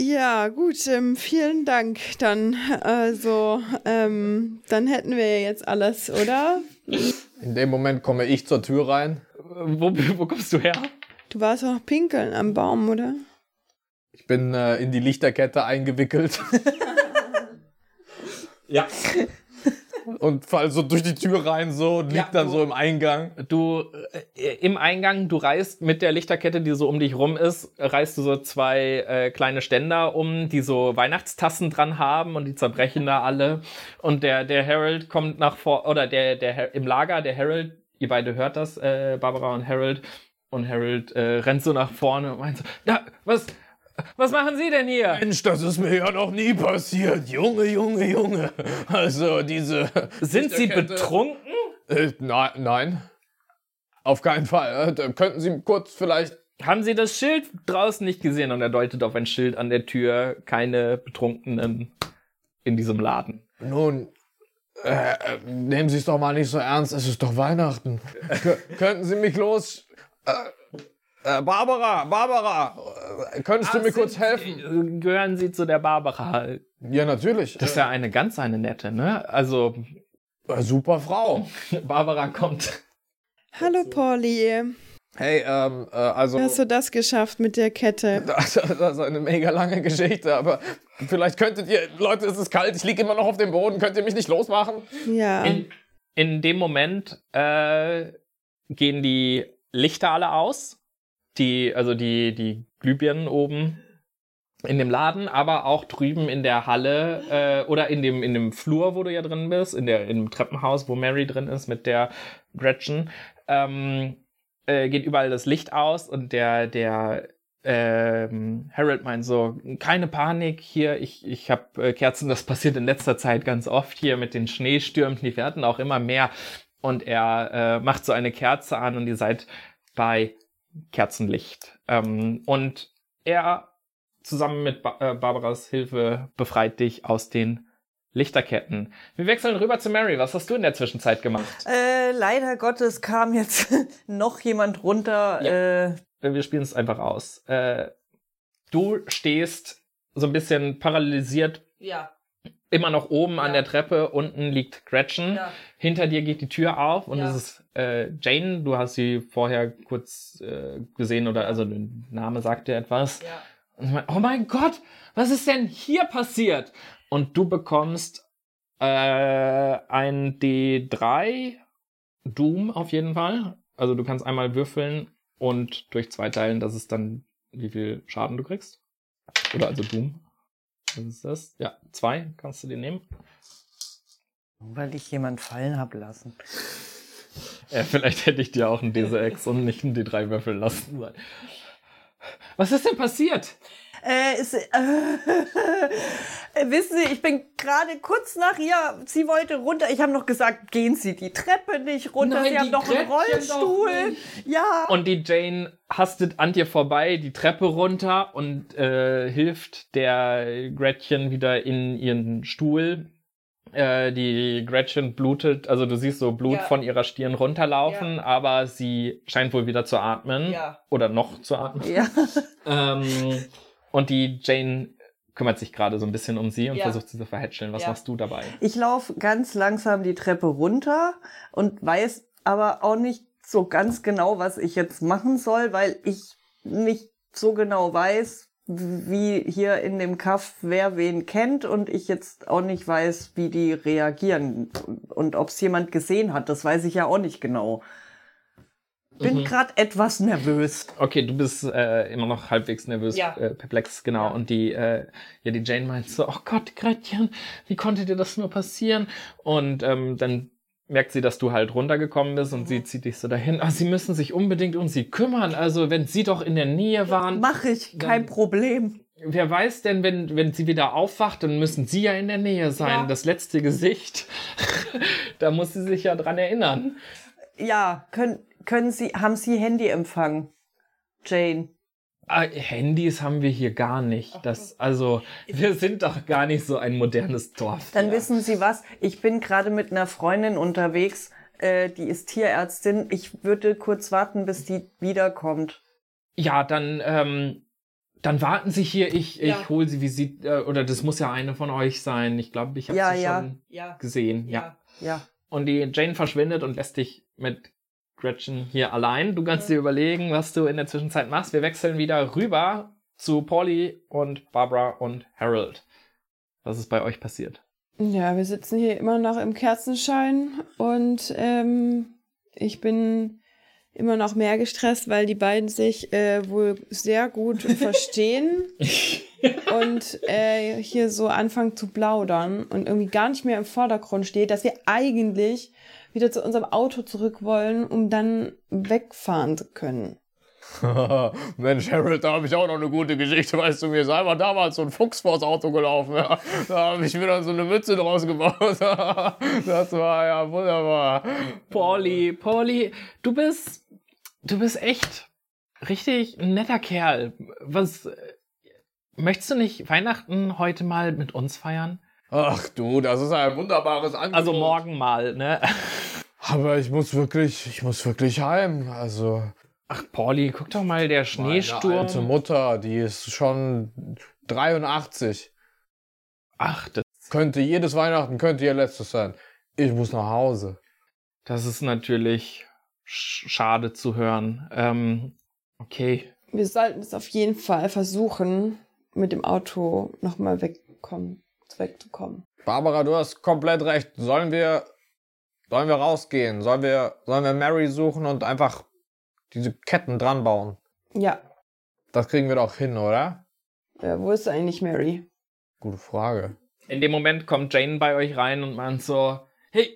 Ja, gut, ähm, vielen Dank. Dann, also, ähm, dann hätten wir jetzt alles, oder? In dem Moment komme ich zur Tür rein. Wo, wo kommst du her? Du warst auch pinkeln am Baum, oder? Ich bin äh, in die Lichterkette eingewickelt. ja. Und fall so durch die Tür rein so und Ja, dann du- so im Eingang. Du äh, im Eingang, du reißt mit der Lichterkette, die so um dich rum ist, reißt du so zwei äh, kleine Ständer um, die so Weihnachtstassen dran haben und die zerbrechen da alle. Und der der Harold kommt nach vor oder der der im Lager, der Harold, ihr beide hört das, äh, Barbara und Harold. Und Harold äh, rennt so nach vorne und meint so, na, was was machen Sie denn hier? Mensch, das ist mir ja noch nie passiert. Junge, Junge, Junge. Also diese. Sind Sie betrunken? Äh, nein, nein. Auf keinen Fall. Äh, könnten Sie kurz vielleicht. Haben Sie das Schild draußen nicht gesehen? Und er deutet auf ein Schild an der Tür. Keine Betrunkenen in diesem Laden. Nun. Äh, äh, nehmen Sie es doch mal nicht so ernst. Es ist doch Weihnachten. Könnten Sie mich los. Äh, Barbara, Barbara, äh, könntest du mir kurz helfen? Gehören Sie zu der Barbara? Ja, natürlich. Das ist ja eine ganz eine nette, ne? Also, Äh, super Frau. Barbara kommt. Hallo, Polly. Hey, ähm, äh, also. Hast du das geschafft mit der Kette? Das, das ist eine mega lange Geschichte, aber vielleicht könntet ihr, Leute, es ist kalt, ich liege immer noch auf dem Boden, könnt ihr mich nicht losmachen? Ja. In, in dem Moment äh, gehen die Lichter alle aus. Die, also die, die Glühbirnen oben in dem Laden, aber auch drüben in der Halle äh, oder in dem, in dem Flur, wo du ja drin bist, in der, im Treppenhaus, wo Mary drin ist mit der Gretchen, ähm, äh, geht überall das Licht aus und der, der ähm, Harold meint so, keine Panik hier, ich, ich habe äh, Kerzen, das passiert in letzter Zeit ganz oft hier mit den Schneestürmen, die werden auch immer mehr. Und er äh, macht so eine Kerze an und ihr seid bei Kerzenlicht. Ähm, und er zusammen mit ba äh, Barbaras Hilfe befreit dich aus den Lichterketten. Wir wechseln rüber zu Mary. Was hast du in der Zwischenzeit gemacht? Äh, leider Gottes kam jetzt noch jemand runter. Äh, Äh, Wir spielen es einfach aus. Äh, du stehst so ein bisschen paralysiert ja. Immer noch oben an Ja. der Treppe. Unten liegt Gretchen. Ja. Hinter dir geht die Tür auf und Ja. es ist äh, Jane. Du hast sie vorher kurz äh, gesehen oder also der Name sagt dir etwas. Und ich mein, oh mein Gott, was ist denn hier passiert? Und du bekommst äh, ein D3 Doom auf jeden Fall. Also du kannst einmal würfeln und durch zwei teilen, das ist dann, wie viel Schaden du kriegst. Oder also Doom. Was ist das? Ja, zwei kannst du dir nehmen. Weil ich jemand fallen hab lassen. Ja, vielleicht hätte ich dir auch ein D6 und nicht ein D3 würfeln lassen. sollen. Was ist denn passiert? Äh, ist, äh, wissen Sie, ich bin gerade kurz nach ihr, sie wollte runter. Ich habe noch gesagt, gehen Sie die Treppe nicht runter. Nein, sie haben doch einen Rollstuhl. Ja. Und die Jane hastet an dir vorbei, die Treppe runter und äh, hilft der Gretchen wieder in ihren Stuhl. Äh, die Gretchen blutet, also du siehst so Blut Ja. von ihrer Stirn runterlaufen, aber sie scheint wohl wieder zu atmen. Ja. Oder noch zu atmen. ja. Ähm, und die Jane kümmert sich gerade so ein bisschen um sie und Ja. versucht sie zu verhätscheln. Was Ja. machst du dabei? Ich laufe ganz langsam die Treppe runter und weiß aber auch nicht so ganz genau, was ich jetzt machen soll, weil ich nicht so genau weiß, wie hier in dem Kaff wer wen kennt und ich jetzt auch nicht weiß, wie die reagieren und ob es jemand gesehen hat. Das weiß ich ja auch nicht genau. Bin Mhm. gerade etwas nervös. Okay, du bist äh, immer noch halbwegs nervös, Ja. äh, perplex, genau. Ja. Und die, äh, ja, die Jane meint so, oh Gott, Gretchen, wie konnte dir das nur passieren? Und ähm, dann merkt sie, dass du halt runtergekommen bist und Mhm. sie zieht dich so dahin. Ah, sie müssen sich unbedingt um sie kümmern. Also, wenn sie doch in der Nähe waren, Mach ich, kein Problem. wer weiß denn, wenn, wenn sie wieder aufwacht, dann müssen sie ja in der Nähe sein. Ja. Das letzte Gesicht, da muss sie sich ja dran erinnern. Ja, können, können Sie, haben Sie Handyempfang, Jane? Ah, Handys haben wir hier gar nicht. Das, also, wir sind doch gar nicht so ein modernes Dorf. Dann ja. wissen Sie was, ich bin gerade mit einer Freundin unterwegs, äh, die ist Tierärztin. Ich würde kurz warten, bis die wiederkommt. Ja, dann, ähm, dann warten Sie hier. Ich, Ja. ich hole Sie, wie Sie, äh, oder das muss ja eine von euch sein. Ich glaube, ich habe Ja, sie ja. schon gesehen. Ja. Ja. Und die Jane verschwindet und lässt dich mit Gretchen hier allein. Du kannst dir überlegen, was du in der Zwischenzeit machst. Wir wechseln wieder rüber zu Polly und Barbara und Harold. Was ist bei euch passiert? Ja, wir sitzen hier immer noch im Kerzenschein und ähm, ich bin immer noch mehr gestresst, weil die beiden sich äh, wohl sehr gut verstehen und äh, hier so anfangen zu plaudern und irgendwie gar nicht mehr im Vordergrund steht, dass wir eigentlich wieder zu unserem Auto zurück wollen, um dann wegfahren zu können. Mensch, Harold, da habe ich auch noch eine gute Geschichte. Weißt du, mir ist einmal damals so ein Fuchs vors Auto gelaufen. Ja. Da habe ich mir dann so eine Mütze draus gebaut. Das war ja wunderbar. Polly, Polly, du bist, du bist echt richtig ein netter Kerl. Was, möchtest du nicht Weihnachten heute mal mit uns feiern? Ach du, das ist ein wunderbares Angebot. Also morgen mal, ne? Aber ich muss wirklich, ich muss wirklich heim. Also Ach, Polly, guck doch mal, der meine alte Schneesturm. Mutter, die ist schon 83. Ach, das, Könnte jedes Weihnachten könnte ihr letztes sein. Ich muss nach Hause. das ist natürlich sch schade zu hören. Ähm, okay. Wir sollten es auf jeden Fall versuchen, mit dem Auto nochmal wegkommen, wegzukommen. Barbara, du hast komplett recht. Sollen wir, sollen wir rausgehen? Sollen wir, sollen wir Mary suchen und einfach diese Ketten dran bauen? Ja, Das kriegen wir doch hin, oder? äh, wo ist eigentlich Mary? Gute Frage. In dem Moment kommt Jane bei euch rein und meint so, hey,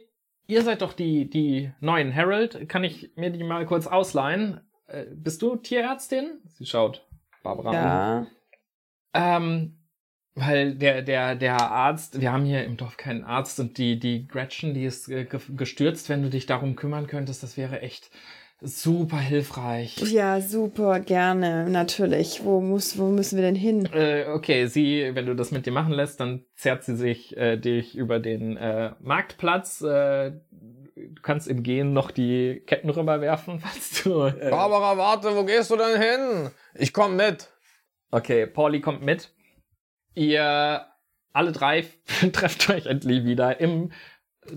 ihr seid doch die, die neuen Harold. Kann ich mir die mal kurz ausleihen? Äh, bist du Tierärztin? Sie schaut Barbara an. Ja. Ähm, weil der, der, der Arzt, wir haben hier im Dorf keinen Arzt und die, die Gretchen, die ist äh, ge- gestürzt, wenn du dich darum kümmern könntest, das wäre echt super hilfreich. Ja, super, gerne, natürlich. Wo, muss, wo müssen wir denn hin? Äh, okay, sie, wenn du das mit dir machen lässt, dann zerrt sie sich äh, dich über den äh, Marktplatz. Äh, du kannst im Gehen noch die Ketten rüberwerfen, falls du. Äh, Barbara, warte, wo gehst du denn hin? Ich komm mit. Okay, Pauli kommt mit. Ihr alle drei trefft euch endlich wieder im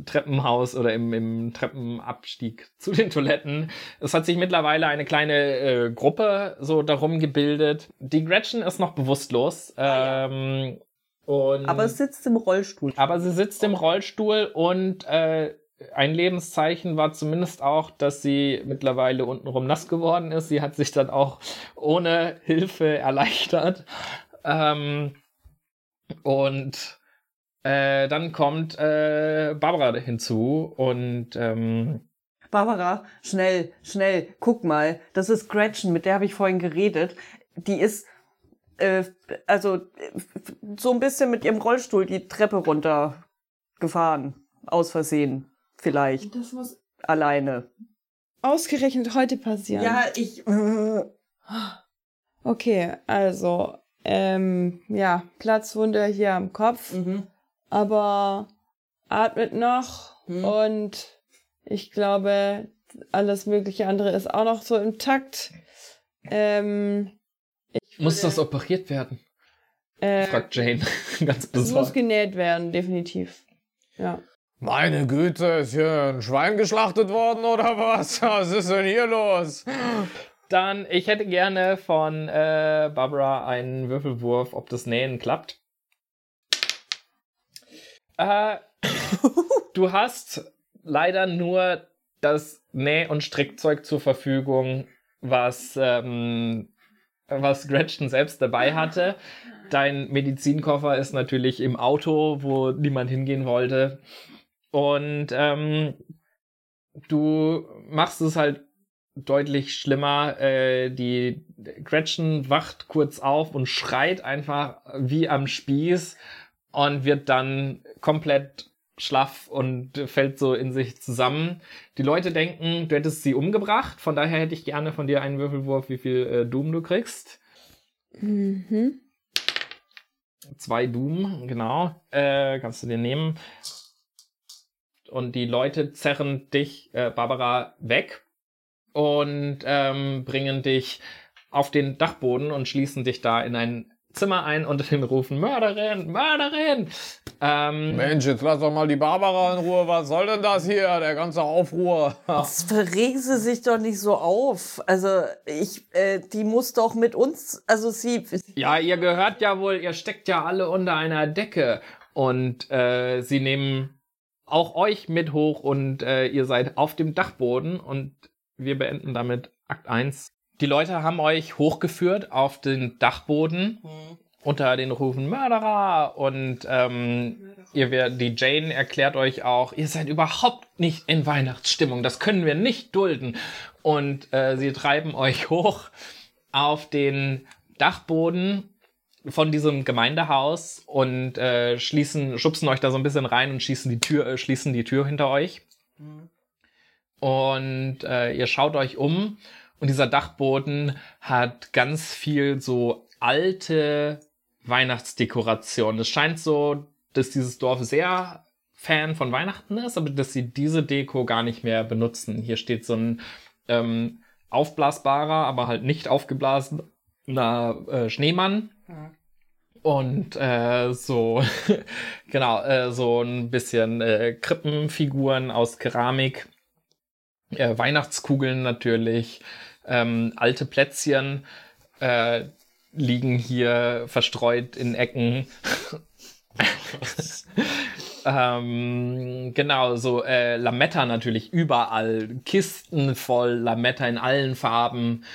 Treppenhaus oder im, im Treppenabstieg zu den Toiletten. Es hat sich mittlerweile eine kleine äh, Gruppe so darum gebildet. Die Gretchen ist noch bewusstlos. Ähm, und Aber es sitzt im Rollstuhl. aber sie sitzt im Rollstuhl und äh, ein Lebenszeichen war zumindest auch, dass sie mittlerweile untenrum nass geworden ist. Sie hat sich dann auch ohne Hilfe erleichtert. Ähm, und äh, dann kommt äh, Barbara hinzu und ähm, Barbara, schnell, schnell, guck mal, das ist Gretchen, mit der habe ich vorhin geredet. Die ist, äh, also, so ein bisschen mit ihrem Rollstuhl die Treppe runtergefahren. Aus Versehen, vielleicht. Das muss Alleine. ausgerechnet heute passieren. ich. Äh, Okay, also, ähm, ja, Platzwunde hier am Kopf, mhm. aber atmet noch Hm. und ich glaube, alles mögliche andere ist auch noch so im Takt. Ähm, ich muss das würde- operiert werden? äh, fragt Jane ganz es muss besorgt. genäht werden, definitiv. Ja. Meine Güte, ist hier ein Schwein geschlachtet worden oder was? Was ist denn hier los? Dann, ich hätte gerne von äh, Barbara einen Würfelwurf, ob das Nähen klappt. Äh, du hast leider nur das Näh- und Strickzeug zur Verfügung, was, ähm, was Gretchen selbst dabei hatte. Dein Medizinkoffer ist natürlich im Auto, wo niemand hingehen wollte. Und ähm, du machst es halt deutlich schlimmer. Äh, die Gretchen wacht kurz auf und schreit einfach wie am Spieß und wird dann komplett schlaff und fällt so in sich zusammen. Die Leute denken, du hättest sie umgebracht. Von daher hätte ich gerne von dir einen Würfelwurf, wie viel äh, Doom du kriegst. Mhm. Zwei Doom, genau. Äh, kannst du dir nehmen. Und die Leute zerren dich, äh, Barbara, weg und ähm, bringen dich auf den Dachboden und schließen dich da in ein Zimmer ein unter den Rufen Mörderin, Mörderin. Ähm, Mensch, jetzt lass doch mal die Barbara in Ruhe. Was soll denn das hier? Der ganze Aufruhr. Jetzt Sie sich doch nicht so auf. Also ich, äh, die muss doch mit uns, also sie. ja, ihr gehört ja wohl, ihr steckt ja alle unter einer Decke. Und äh, sie nehmen auch euch mit hoch und äh, ihr seid auf dem Dachboden und wir beenden damit Akt 1. Die Leute haben euch hochgeführt auf den Dachboden unter den Rufen Mörderer und ähm, ihr werdet, die Jane erklärt euch auch, ihr seid überhaupt nicht in Weihnachtsstimmung, das können wir nicht dulden. Und äh, sie treiben euch hoch auf den Dachboden von diesem Gemeindehaus und äh, schließen, schubsen euch da so ein bisschen rein und schießen die Tür, äh, schließen die Tür hinter euch. Und äh, ihr schaut euch um und dieser Dachboden hat ganz viel so alte Weihnachtsdekoration. Es scheint so, dass dieses Dorf sehr Fan von Weihnachten ist, aber dass sie diese Deko gar nicht mehr benutzen. Hier steht so ein ähm, aufblasbarer, aber halt nicht aufgeblasener äh, Schneemann. Und äh, so, genau, äh, so ein bisschen äh, Krippenfiguren aus Keramik, äh, Weihnachtskugeln natürlich, ähm, alte Plätzchen äh, liegen hier verstreut in Ecken. ähm, genau, so äh, Lametta natürlich überall, Kisten voll Lametta in allen Farben.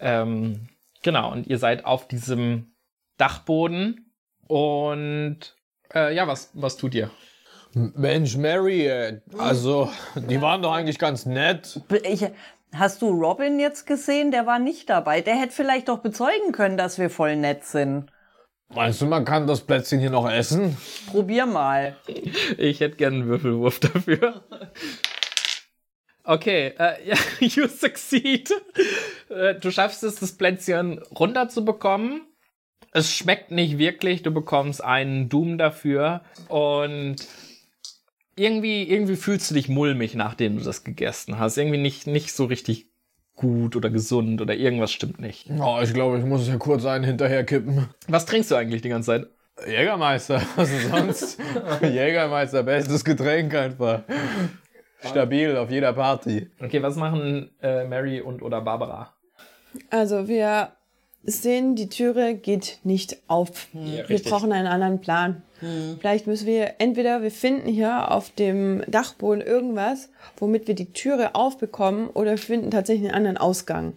Ähm, genau, und ihr seid auf diesem Dachboden und äh, ja, was, was tut ihr? Mensch, Mary, äh, also, die waren doch eigentlich ganz nett. Ich, hast du Robin jetzt gesehen? Der war nicht dabei. Der hätte vielleicht doch bezeugen können, dass wir voll nett sind. Meinst du, man kann das Plätzchen hier noch essen? Probier mal. Ich hätte gern einen Würfelwurf dafür. Okay, äh, ja, you succeed. Äh, du schaffst es, das Plätzchen runterzubekommen. Es schmeckt nicht wirklich, du bekommst einen Doom dafür und irgendwie, irgendwie fühlst du dich mulmig, nachdem du das gegessen hast. Irgendwie nicht, nicht so richtig gut oder gesund oder irgendwas stimmt nicht. Oh, ich glaube, ich muss hier kurz einen hinterher kippen. Was trinkst du eigentlich die ganze Zeit? Jägermeister, was ist sonst? Jägermeister, bestes Getränk einfach. Stabil auf jeder Party. Okay, was machen äh, Mary und oder Barbara? Also wir sehen, die Türe geht nicht auf. wir richtig. brauchen einen anderen Plan. Vielleicht müssen wir entweder wir finden hier auf dem Dachboden irgendwas, womit wir die Türe aufbekommen, oder wir finden tatsächlich einen anderen Ausgang.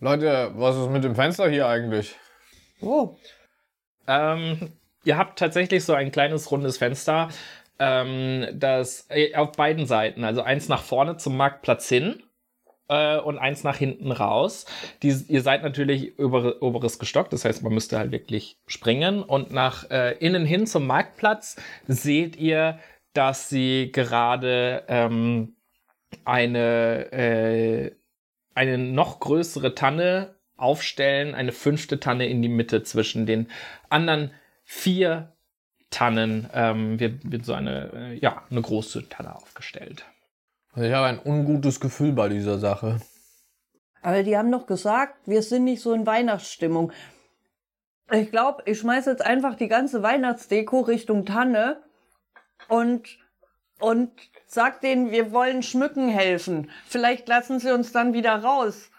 Leute, was ist mit dem Fenster hier eigentlich? Oh, Ähm, ihr habt tatsächlich so ein kleines rundes Fenster, ähm, das äh, auf beiden Seiten, also eins nach vorne zum Marktplatz hin äh, und eins nach hinten raus. Die, ihr seid natürlich über, oberes gestockt, das heißt, man müsste halt wirklich springen und nach äh, innen hin zum Marktplatz seht ihr, dass sie gerade ähm, eine äh, eine noch größere Tanne aufstellen, eine fünfte Tanne in die Mitte zwischen den anderen vier Tannen ähm, wird, wird so eine, äh, ja, eine große Tanne aufgestellt. Also ich habe ein ungutes Gefühl bei dieser Sache. Aber die haben doch gesagt, wir sind nicht so in Weihnachtsstimmung. Ich glaube, ich schmeiß jetzt einfach die ganze Weihnachtsdeko Richtung Tanne und, und sag denen, wir wollen schmücken helfen. Vielleicht lassen sie uns dann wieder raus.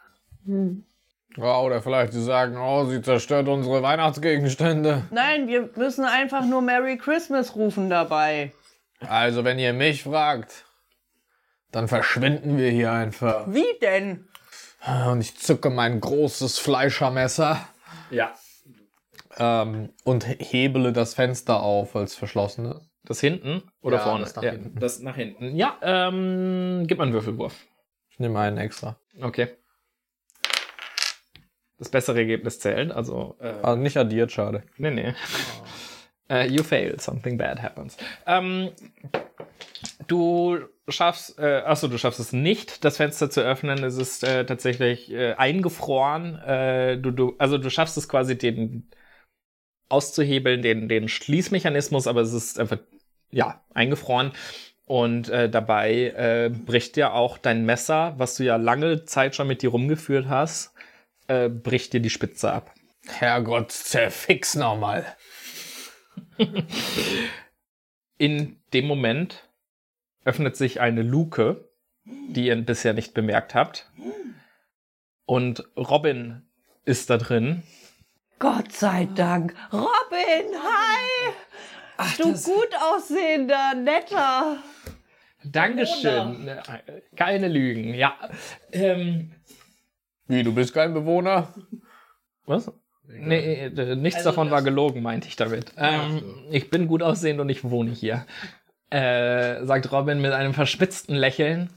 Ja, oder vielleicht sie sagen, oh, sie zerstört unsere Weihnachtsgegenstände. Nein, wir müssen einfach nur Merry Christmas rufen dabei. Also, wenn ihr mich fragt, Dann verschwinden wir hier einfach. Wie denn? Und ich zücke mein großes Fleischermesser Ja. ähm, und hebele das Fenster auf, als verschlossen ist. Das hinten oder Ja, vorne? das nach ja, hinten. Das nach hinten. Ja, ähm, gib mal einen Würfelwurf. Ich nehme einen extra. Okay. Das bessere Ergebnis zählt, also. Äh, Also nicht addiert, schade. Nee, nee. Äh, you fail, something bad happens. Ähm, du schaffst, äh, achso, du schaffst es nicht, das Fenster zu öffnen. Es ist äh, tatsächlich äh, eingefroren. Äh, du, du, also du schaffst es quasi, den auszuhebeln, den, den Schließmechanismus, aber es ist einfach, ja, eingefroren. Und äh, dabei äh, bricht dir auch dein Messer, was du ja lange Zeit schon mit dir rumgeführt hast, äh, bricht dir die Spitze ab. Herrgott, zerfix nochmal. In dem Moment öffnet sich eine Luke, die ihr bisher nicht bemerkt habt. Und Robin ist da drin. Gott sei Dank. Robin, hi! du gut aussehender, netter. Dankeschön. Keine Lügen, ja. Ähm, Wie, du bist kein Bewohner? was? Nee, äh, nichts davon war gelogen, meinte ich damit. Ähm, ich bin gut aussehend und ich wohne hier. Äh, sagt Robin mit einem verspitzten Lächeln.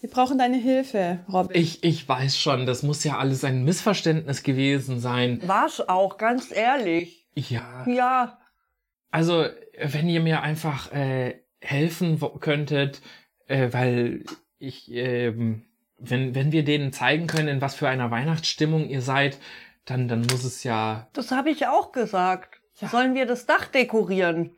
Wir brauchen deine Hilfe, Robin. Ich, ich weiß schon, das muss ja alles ein Missverständnis gewesen sein. War's auch, ganz ehrlich. Ja. Ja, Also, wenn ihr mir einfach äh, helfen könntet, äh, weil ich, ähm, wenn, wenn wir denen zeigen können, in was für einer Weihnachtsstimmung ihr seid, dann, dann muss es ja. das habe ich auch gesagt. Sollen wir das Dach dekorieren?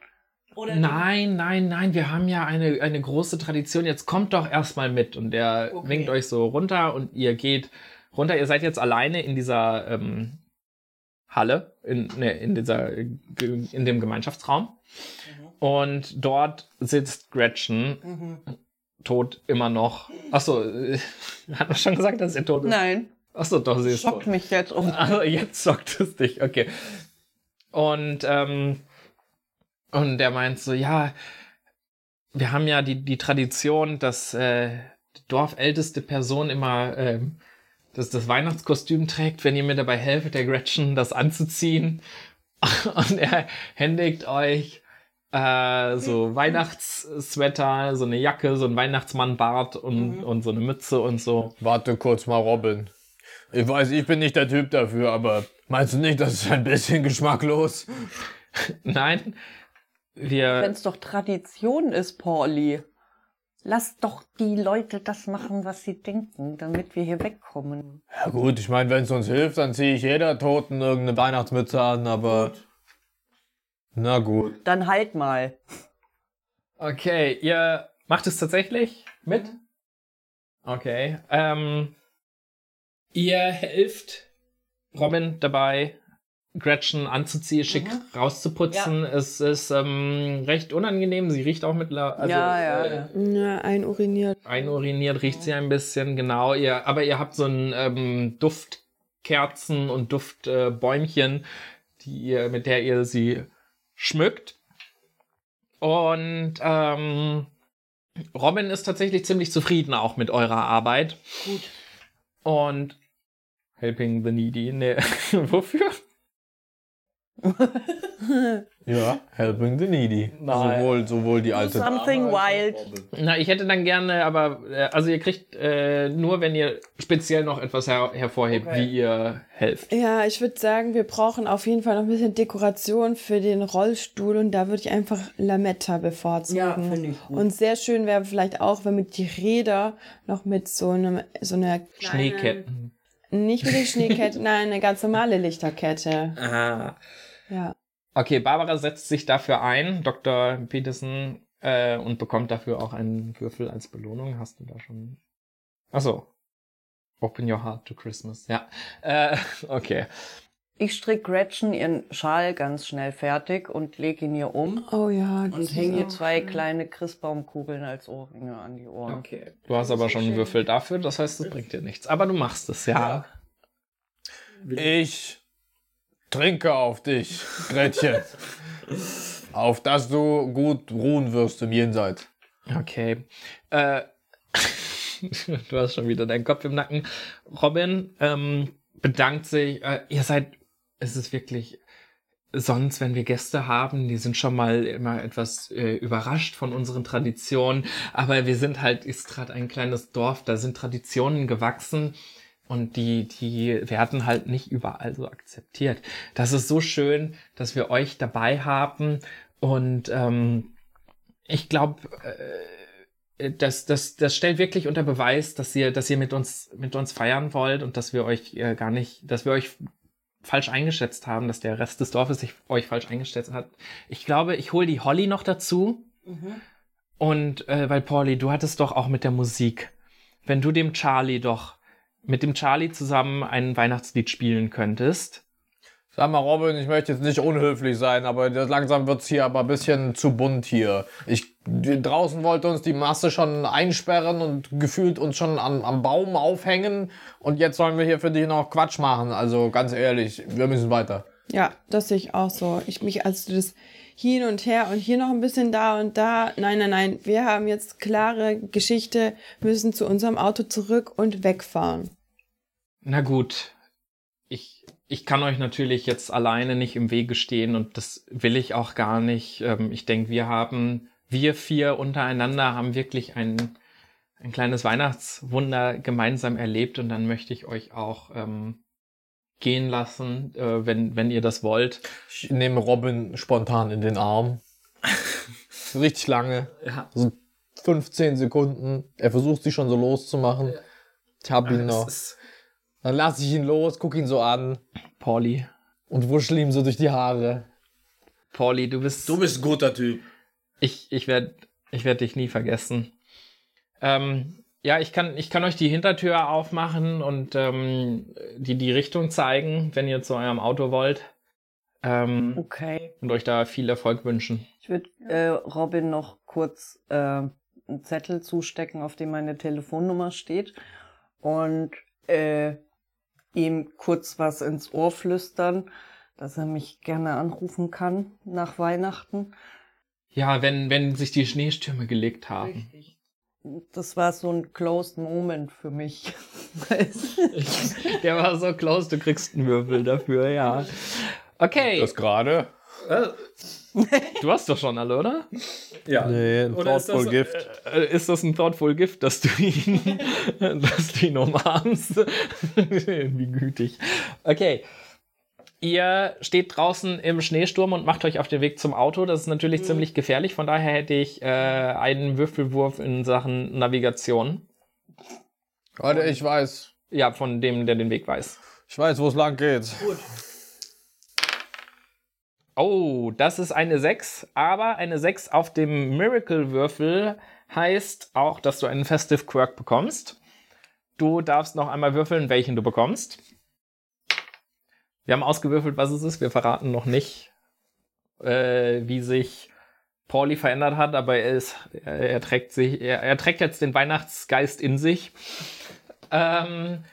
Oder Nein, nein, nein, wir haben ja eine, eine große Tradition. Jetzt kommt doch erstmal mit. Und der Okay. winkt euch so runter und ihr geht runter. Ihr seid jetzt alleine in dieser ähm, Halle, in, ne, in, dieser, in dem Gemeinschaftsraum. Und dort sitzt Gretchen, Mhm. tot immer noch. Achso, äh, hat man schon gesagt, dass sie tot ist? Nein, Achso, doch, sie ist schockt tot. mich jetzt um. Also jetzt sorgt es dich, okay. Und, ähm, und der meint so, ja, wir haben ja die, die Tradition, dass äh, die dorfälteste Person immer ähm, das, das Weihnachtskostüm trägt, wenn ihr mir dabei helft, der Gretchen das anzuziehen. Und er händigt euch äh, so Weihnachtssweater, so eine Jacke, so ein Weihnachtsmannbart und, und so eine Mütze und so. Warte kurz mal, Robin. Ich weiß, ich bin nicht der Typ dafür, aber meinst du nicht, das ist ein bisschen geschmacklos? Nein. Wenn es doch Tradition ist, Pauli. Lass doch die Leute das machen, was sie denken, damit wir hier wegkommen. Ja gut, ich meine, wenn es uns hilft, dann ziehe ich jeder Toten irgendeine Weihnachtsmütze an, aber... Na gut. Dann halt mal. Okay, ihr macht es tatsächlich mit? Okay. Ähm, ihr helft Robin dabei, Gretchen anzuziehen, schick rauszuputzen. Es ist ähm, recht unangenehm. Sie riecht auch mit, also Ja, ja, äh, ja. Ja, einuriniert. einuriniert riecht sie ein bisschen, genau. Ihr, aber ihr habt so ein ähm, Duftkerzen und Duftbäumchen, die ihr, mit der ihr sie schmückt. Und ähm, Robin ist tatsächlich ziemlich zufrieden auch mit eurer Arbeit. Gut. Und Helping the Needy, ne, wofür? Ja, helping the needy. Nein. Sowohl, sowohl die alte Something wild. Na, ich hätte dann gerne, aber äh, also ihr kriegt äh, nur, wenn ihr speziell noch etwas her hervorhebt, Okay. wie ihr helft. Ja, ich würde sagen, wir brauchen auf jeden Fall noch ein bisschen Dekoration für den Rollstuhl und da würde ich einfach Lametta bevorzugen. Ja, finde ich gut. Und sehr schön wäre vielleicht auch, wenn mit die Räder noch mit so einem so einer Schneeketten. Nicht mit den Schneeketten, nein, eine ganz normale Lichterkette. Ah. Ja. Okay, Barbara setzt sich dafür ein, Dr. Peterson, äh, und bekommt dafür auch einen Würfel als Belohnung. Hast du da schon? Achso. Open your heart to Christmas. Ja. Äh, okay. Ich strick Gretchen ihren Schal ganz schnell fertig und lege ihn ihr um Oh ja. das und hänge ihr zwei schön. kleine Christbaumkugeln als Ohrringe an die Ohren. Okay. Du hast aber schon einen Würfel dafür, das heißt, es bringt dir nichts. Aber du machst es, ja. Ich trinke auf dich, Gretchen. auf dass du gut ruhen wirst im Jenseits. Okay. Äh, du hast schon wieder deinen Kopf im Nacken. Robin ähm, bedankt sich. Äh, ihr seid, es ist wirklich, sonst, wenn wir Gäste haben, die sind schon mal immer etwas äh, überrascht von unseren Traditionen. Aber wir sind halt, ist gerade ein kleines Dorf, da sind Traditionen gewachsen. Und die, die werden halt nicht überall so akzeptiert. Das ist so schön, dass wir euch dabei haben. Und ähm, ich glaube, äh, das, das, das stellt wirklich unter Beweis, dass ihr, dass ihr mit uns, mit uns feiern wollt und dass wir euch äh, gar nicht, dass wir euch falsch eingeschätzt haben, dass der Rest des Dorfes sich euch falsch eingeschätzt hat. Ich glaube, ich hole die Holly noch dazu. Mhm. Und äh, weil Pauli, du hattest doch auch mit der Musik. Wenn du dem Charlie doch mit dem Charlie zusammen ein Weihnachtslied spielen könntest. Sag mal, Robin, ich möchte jetzt nicht unhöflich sein, aber langsam wird's hier aber ein bisschen zu bunt hier. Ich, draußen wollte uns die Masse schon einsperren und gefühlt uns schon am, am Baum aufhängen. Und jetzt sollen wir hier für dich noch Quatsch machen. Also ganz ehrlich, wir müssen weiter. Ja, das sehe ich auch so. Ich mich, als du das hin und her und hier noch ein bisschen da und da. Nein, nein, nein. Wir haben jetzt klare Geschichte, müssen zu unserem Auto zurück und wegfahren. Na gut. Ich ich kann euch natürlich jetzt alleine nicht im Wege stehen und das will ich auch gar nicht. Ähm, ich denke, wir haben, wir vier untereinander haben wirklich ein, ein kleines Weihnachtswunder gemeinsam erlebt und dann möchte ich euch auch ähm, gehen lassen, äh, wenn, wenn ihr das wollt. Ich nehme Robin spontan in den Arm. Richtig lange. Ja. So 15 Sekunden. Er versucht sich schon so loszumachen. Ja. Ich hab ihn noch. Dann lasse ich ihn los, guck ihn so an. Pauli. Und wuschel ihm so durch die Haare. Pauli, du bist. Du bist ein guter Typ. Ich, ich werde ich werd dich nie vergessen. Ähm, ja, ich kann, ich kann euch die Hintertür aufmachen und ähm, die, die Richtung zeigen, wenn ihr zu eurem Auto wollt. Ähm, okay. Und euch da viel Erfolg wünschen. Ich würde äh, Robin noch kurz äh, einen Zettel zustecken, auf dem meine Telefonnummer steht. Und äh, ihm kurz was ins Ohr flüstern, dass er mich gerne anrufen kann nach Weihnachten. Ja, wenn, wenn sich die Schneestürme gelegt haben. Richtig. Das war so ein closed Moment für mich. Der war so close, du kriegst einen Würfel dafür, ja. Okay. Das gerade? Du hast doch schon alle, oder? Ja. Nee, ein oder Thoughtful ist das, Gift. Äh, ist das ein Thoughtful Gift, dass du ihn, dass du ihn umarmst? Wie gütig. Okay. Ihr steht draußen im Schneesturm und macht euch auf den Weg zum Auto. Das ist natürlich mhm. ziemlich gefährlich. Von daher hätte ich äh, einen Würfelwurf in Sachen Navigation. Warte, ich weiß. Ja, von dem, der den Weg weiß. Ich weiß, wo es lang geht. Gut. Oh, das ist eine 6, aber eine 6 auf dem Miracle-Würfel heißt auch, dass du einen Festive Quirk bekommst. Du darfst noch einmal würfeln, welchen du bekommst. Wir haben ausgewürfelt, was es ist. Wir verraten noch nicht, äh, wie sich Pauli verändert hat, aber er, ist, er, er trägt sich, er, er, trägt jetzt den Weihnachtsgeist in sich. Ähm,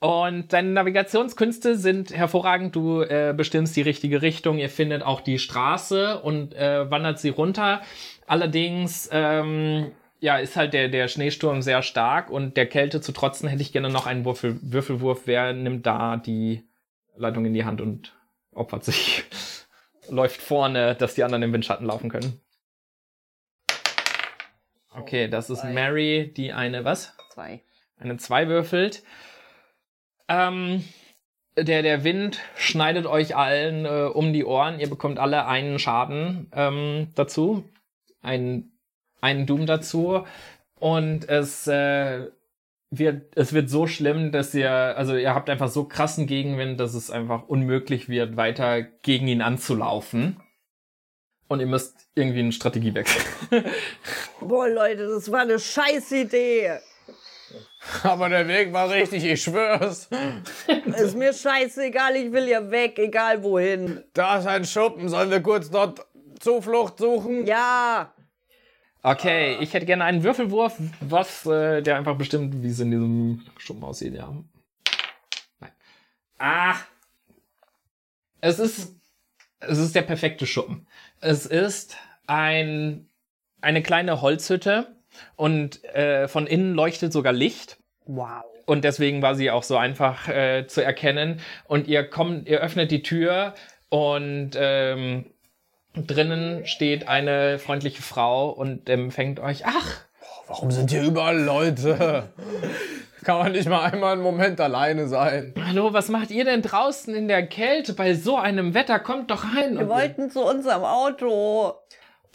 und deine Navigationskünste sind hervorragend. Du äh, bestimmst die richtige Richtung. Ihr findet auch die Straße und äh, wandert sie runter. Allerdings, ähm, ja, ist halt der, der Schneesturm sehr stark und der Kälte zu trotzen hätte ich gerne noch einen Würfel, Würfelwurf. Wer nimmt da die Leitung in die Hand und opfert sich? Läuft vorne, dass die anderen im Windschatten laufen können. Okay, das ist Mary, die eine was? Zwei. Eine zwei würfelt. Ähm, der, der Wind schneidet euch allen äh, um die Ohren. Ihr bekommt alle einen Schaden ähm, dazu. Ein, einen Doom dazu. Und es äh, wird, es wird so schlimm, dass ihr, also ihr habt einfach so krassen Gegenwind, dass es einfach unmöglich wird, weiter gegen ihn anzulaufen. Und ihr müsst irgendwie eine Strategie wechseln. Boah, Leute, das war eine scheiß Idee. Aber der Weg war richtig, ich schwör's. Ist mir scheißegal, ich will ja weg, egal wohin. Da ist ein Schuppen, sollen wir kurz dort Zuflucht suchen? Ja. Okay, ich hätte gerne einen Würfelwurf, was äh, der einfach bestimmt, wie es in diesem Schuppen aussieht, ja. Nein. Ah. Es ist, es ist der perfekte Schuppen. Es ist ein, eine kleine Holzhütte Und äh, von innen leuchtet sogar Licht. Wow. Und deswegen war sie auch so einfach äh, zu erkennen. Und ihr kommt, ihr öffnet die Tür und ähm, drinnen steht eine freundliche Frau und empfängt euch. Ach, Warum sind hier überall Leute? Kann man nicht mal einmal einen Moment alleine sein? hallo, was macht ihr denn draußen in der Kälte bei so einem Wetter? Kommt doch rein. Wir wollten zu unserem Auto.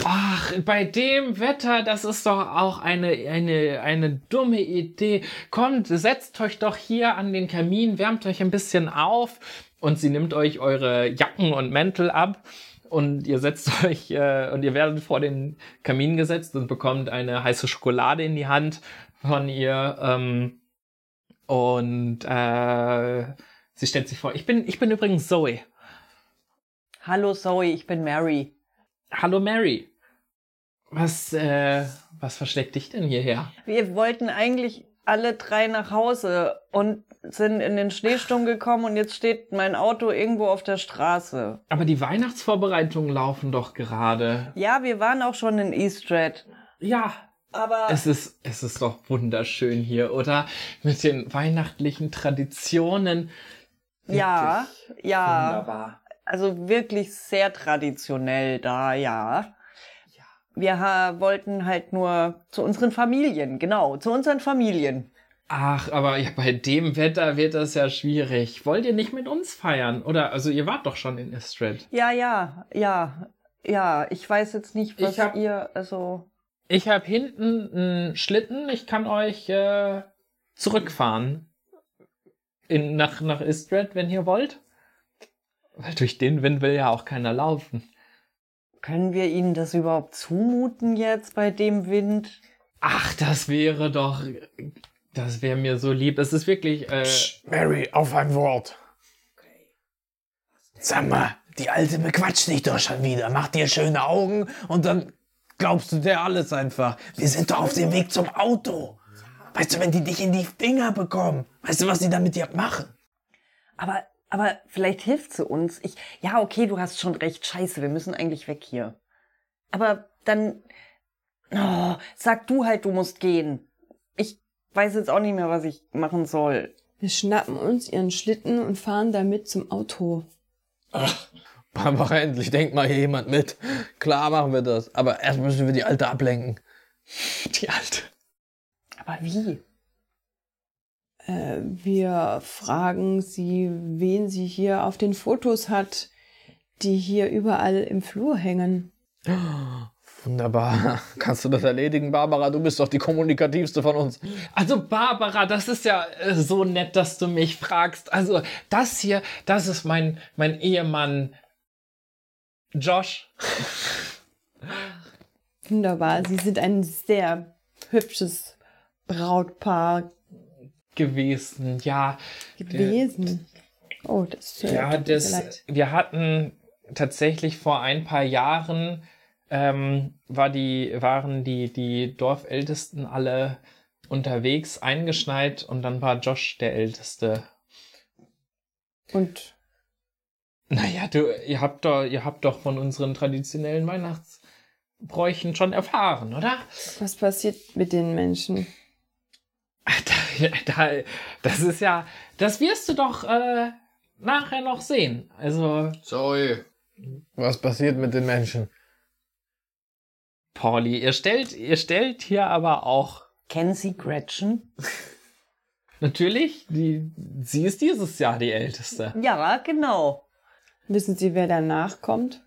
Ach, bei dem Wetter, das ist doch auch eine, eine, eine dumme Idee. Kommt, setzt euch doch hier an den Kamin, wärmt euch ein bisschen auf und sie nimmt euch eure Jacken und Mäntel ab und ihr setzt euch äh, und ihr werdet vor den Kamin gesetzt und bekommt eine heiße Schokolade in die Hand von ihr ähm, und äh, sie stellt sich vor. Ich bin, ich bin übrigens Zoe. Hallo Zoe, ich bin Mary. Hallo Mary. Was, äh, was verschlägt dich denn hierher? Wir wollten eigentlich alle drei nach Hause und sind in den Schneesturm gekommen und jetzt steht mein Auto irgendwo auf der Straße. Aber die Weihnachtsvorbereitungen laufen doch gerade. Ja, wir waren auch schon in Eastred. Ja, Aber es ist, es ist doch wunderschön hier, oder? Mit den weihnachtlichen Traditionen. ja, ja, Wunderbar. also wirklich sehr traditionell da, ja. Wir wollten halt nur zu unseren Familien, genau, zu unseren Familien. Ach, aber ja, bei dem Wetter wird das ja schwierig. Wollt ihr nicht mit uns feiern? Oder, also ihr wart doch schon in Istrid. Ja, ja, ja, ja. Ich weiß jetzt nicht, was Ich hab- ihr, also. Ich habe hinten einen Schlitten. Ich kann euch äh, zurückfahren. In, nach, nach Istrid, wenn ihr wollt. Weil durch den Wind will ja auch keiner laufen. Können wir Ihnen das überhaupt zumuten jetzt bei dem Wind? Ach, das wäre doch. Das wäre mir so lieb. Es ist wirklich. Äh, Mary, auf ein Wort. Sag mal, die Alte bequatscht dich doch schon wieder. Macht dir schöne Augen und dann glaubst du dir alles einfach. Wir sind doch auf dem Weg zum Auto. Weißt du, wenn die dich in die Finger bekommen, weißt du, was die dann mit dir machen? Aber, aber vielleicht hilft sie uns. Ich, ja, okay, du hast schon recht. Scheiße, wir müssen eigentlich weg hier. Aber dann, oh, sag du halt, du musst gehen. Ich weiß jetzt auch nicht mehr, was ich machen soll. Wir schnappen uns ihren Schlitten und fahren damit zum Auto. Barbara, endlich denkt mal hier jemand mit. Klar machen wir das, aber erst müssen wir die Alte ablenken. die Alte. Aber wie? Äh, wir fragen sie, wen sie hier auf den Fotos hat, die hier überall im Flur hängen. Wunderbar. Kannst du das erledigen, Barbara? Du bist doch die kommunikativste von uns. Also, Barbara, das ist ja äh, so nett, dass du mich fragst. Also, das hier, das ist mein, mein Ehemann Josh. Wunderbar, sie sind ein sehr hübsches Brautpaar gewesen. Ja, gewesen. Oh, das äh, ja, das, wir hatten tatsächlich vor ein paar Jahren ähm, war die, waren die, die Dorfältesten alle unterwegs eingeschneit und dann war Josh der Älteste. Und Naja, du, ihr habt doch, ihr habt doch von unseren traditionellen Weihnachtsbräuchen schon erfahren, oder? was passiert mit den Menschen? Da, da, das ist ja, das wirst du doch äh, nachher noch sehen. Also, Zoe. Was passiert mit den Menschen? Pauli, ihr stellt, ihr stellt hier aber auch Kennen Sie Gretchen? natürlich, die, sie ist dieses Jahr die Älteste. Ja, genau. Wissen Sie, wer danach kommt?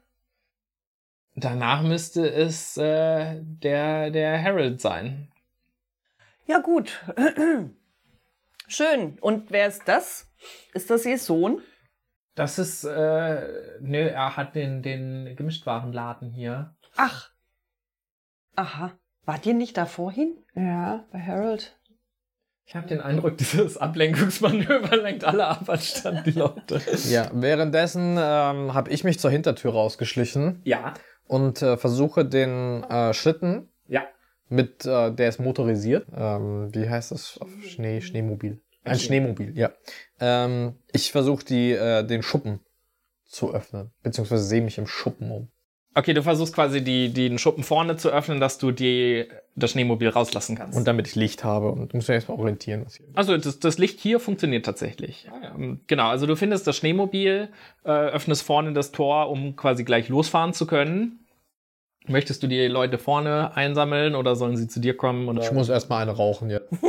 Danach müsste es äh, der, der Harold sein. Ja, gut. Schön. Und wer ist das? Ist das Ihr Sohn? Das ist, äh, nö, er hat den, den Gemischtwarenladen hier. Ach. Aha. Wart ihr nicht da vorhin? Ja, bei Harold. Ich habe den Eindruck, dieses Ablenkungsmanöver lenkt alle ab, anstatt die Leute. Ja, währenddessen ähm, habe ich mich zur Hintertür rausgeschlichen Ja, und äh, versuche den äh, Schlitten ja. mit, äh, der ist motorisiert. Ähm, wie heißt das auf Schnee, Schneemobil? Ein Okay. Schneemobil, ja. Ähm, ich versuche die, äh, den Schuppen zu öffnen, beziehungsweise sehe mich im Schuppen um. Okay, du versuchst quasi die, die den Schuppen vorne zu öffnen, dass du die, das Schneemobil rauslassen kannst. Und damit ich Licht habe und muss mich erstmal orientieren. Was hier Also das, das Licht hier funktioniert tatsächlich. Ähm, Genau, also du findest das Schneemobil, äh, öffnest vorne das Tor, um quasi gleich losfahren zu können. Möchtest du die Leute vorne einsammeln oder sollen sie zu dir kommen? Oder? ich muss erstmal eine rauchen jetzt.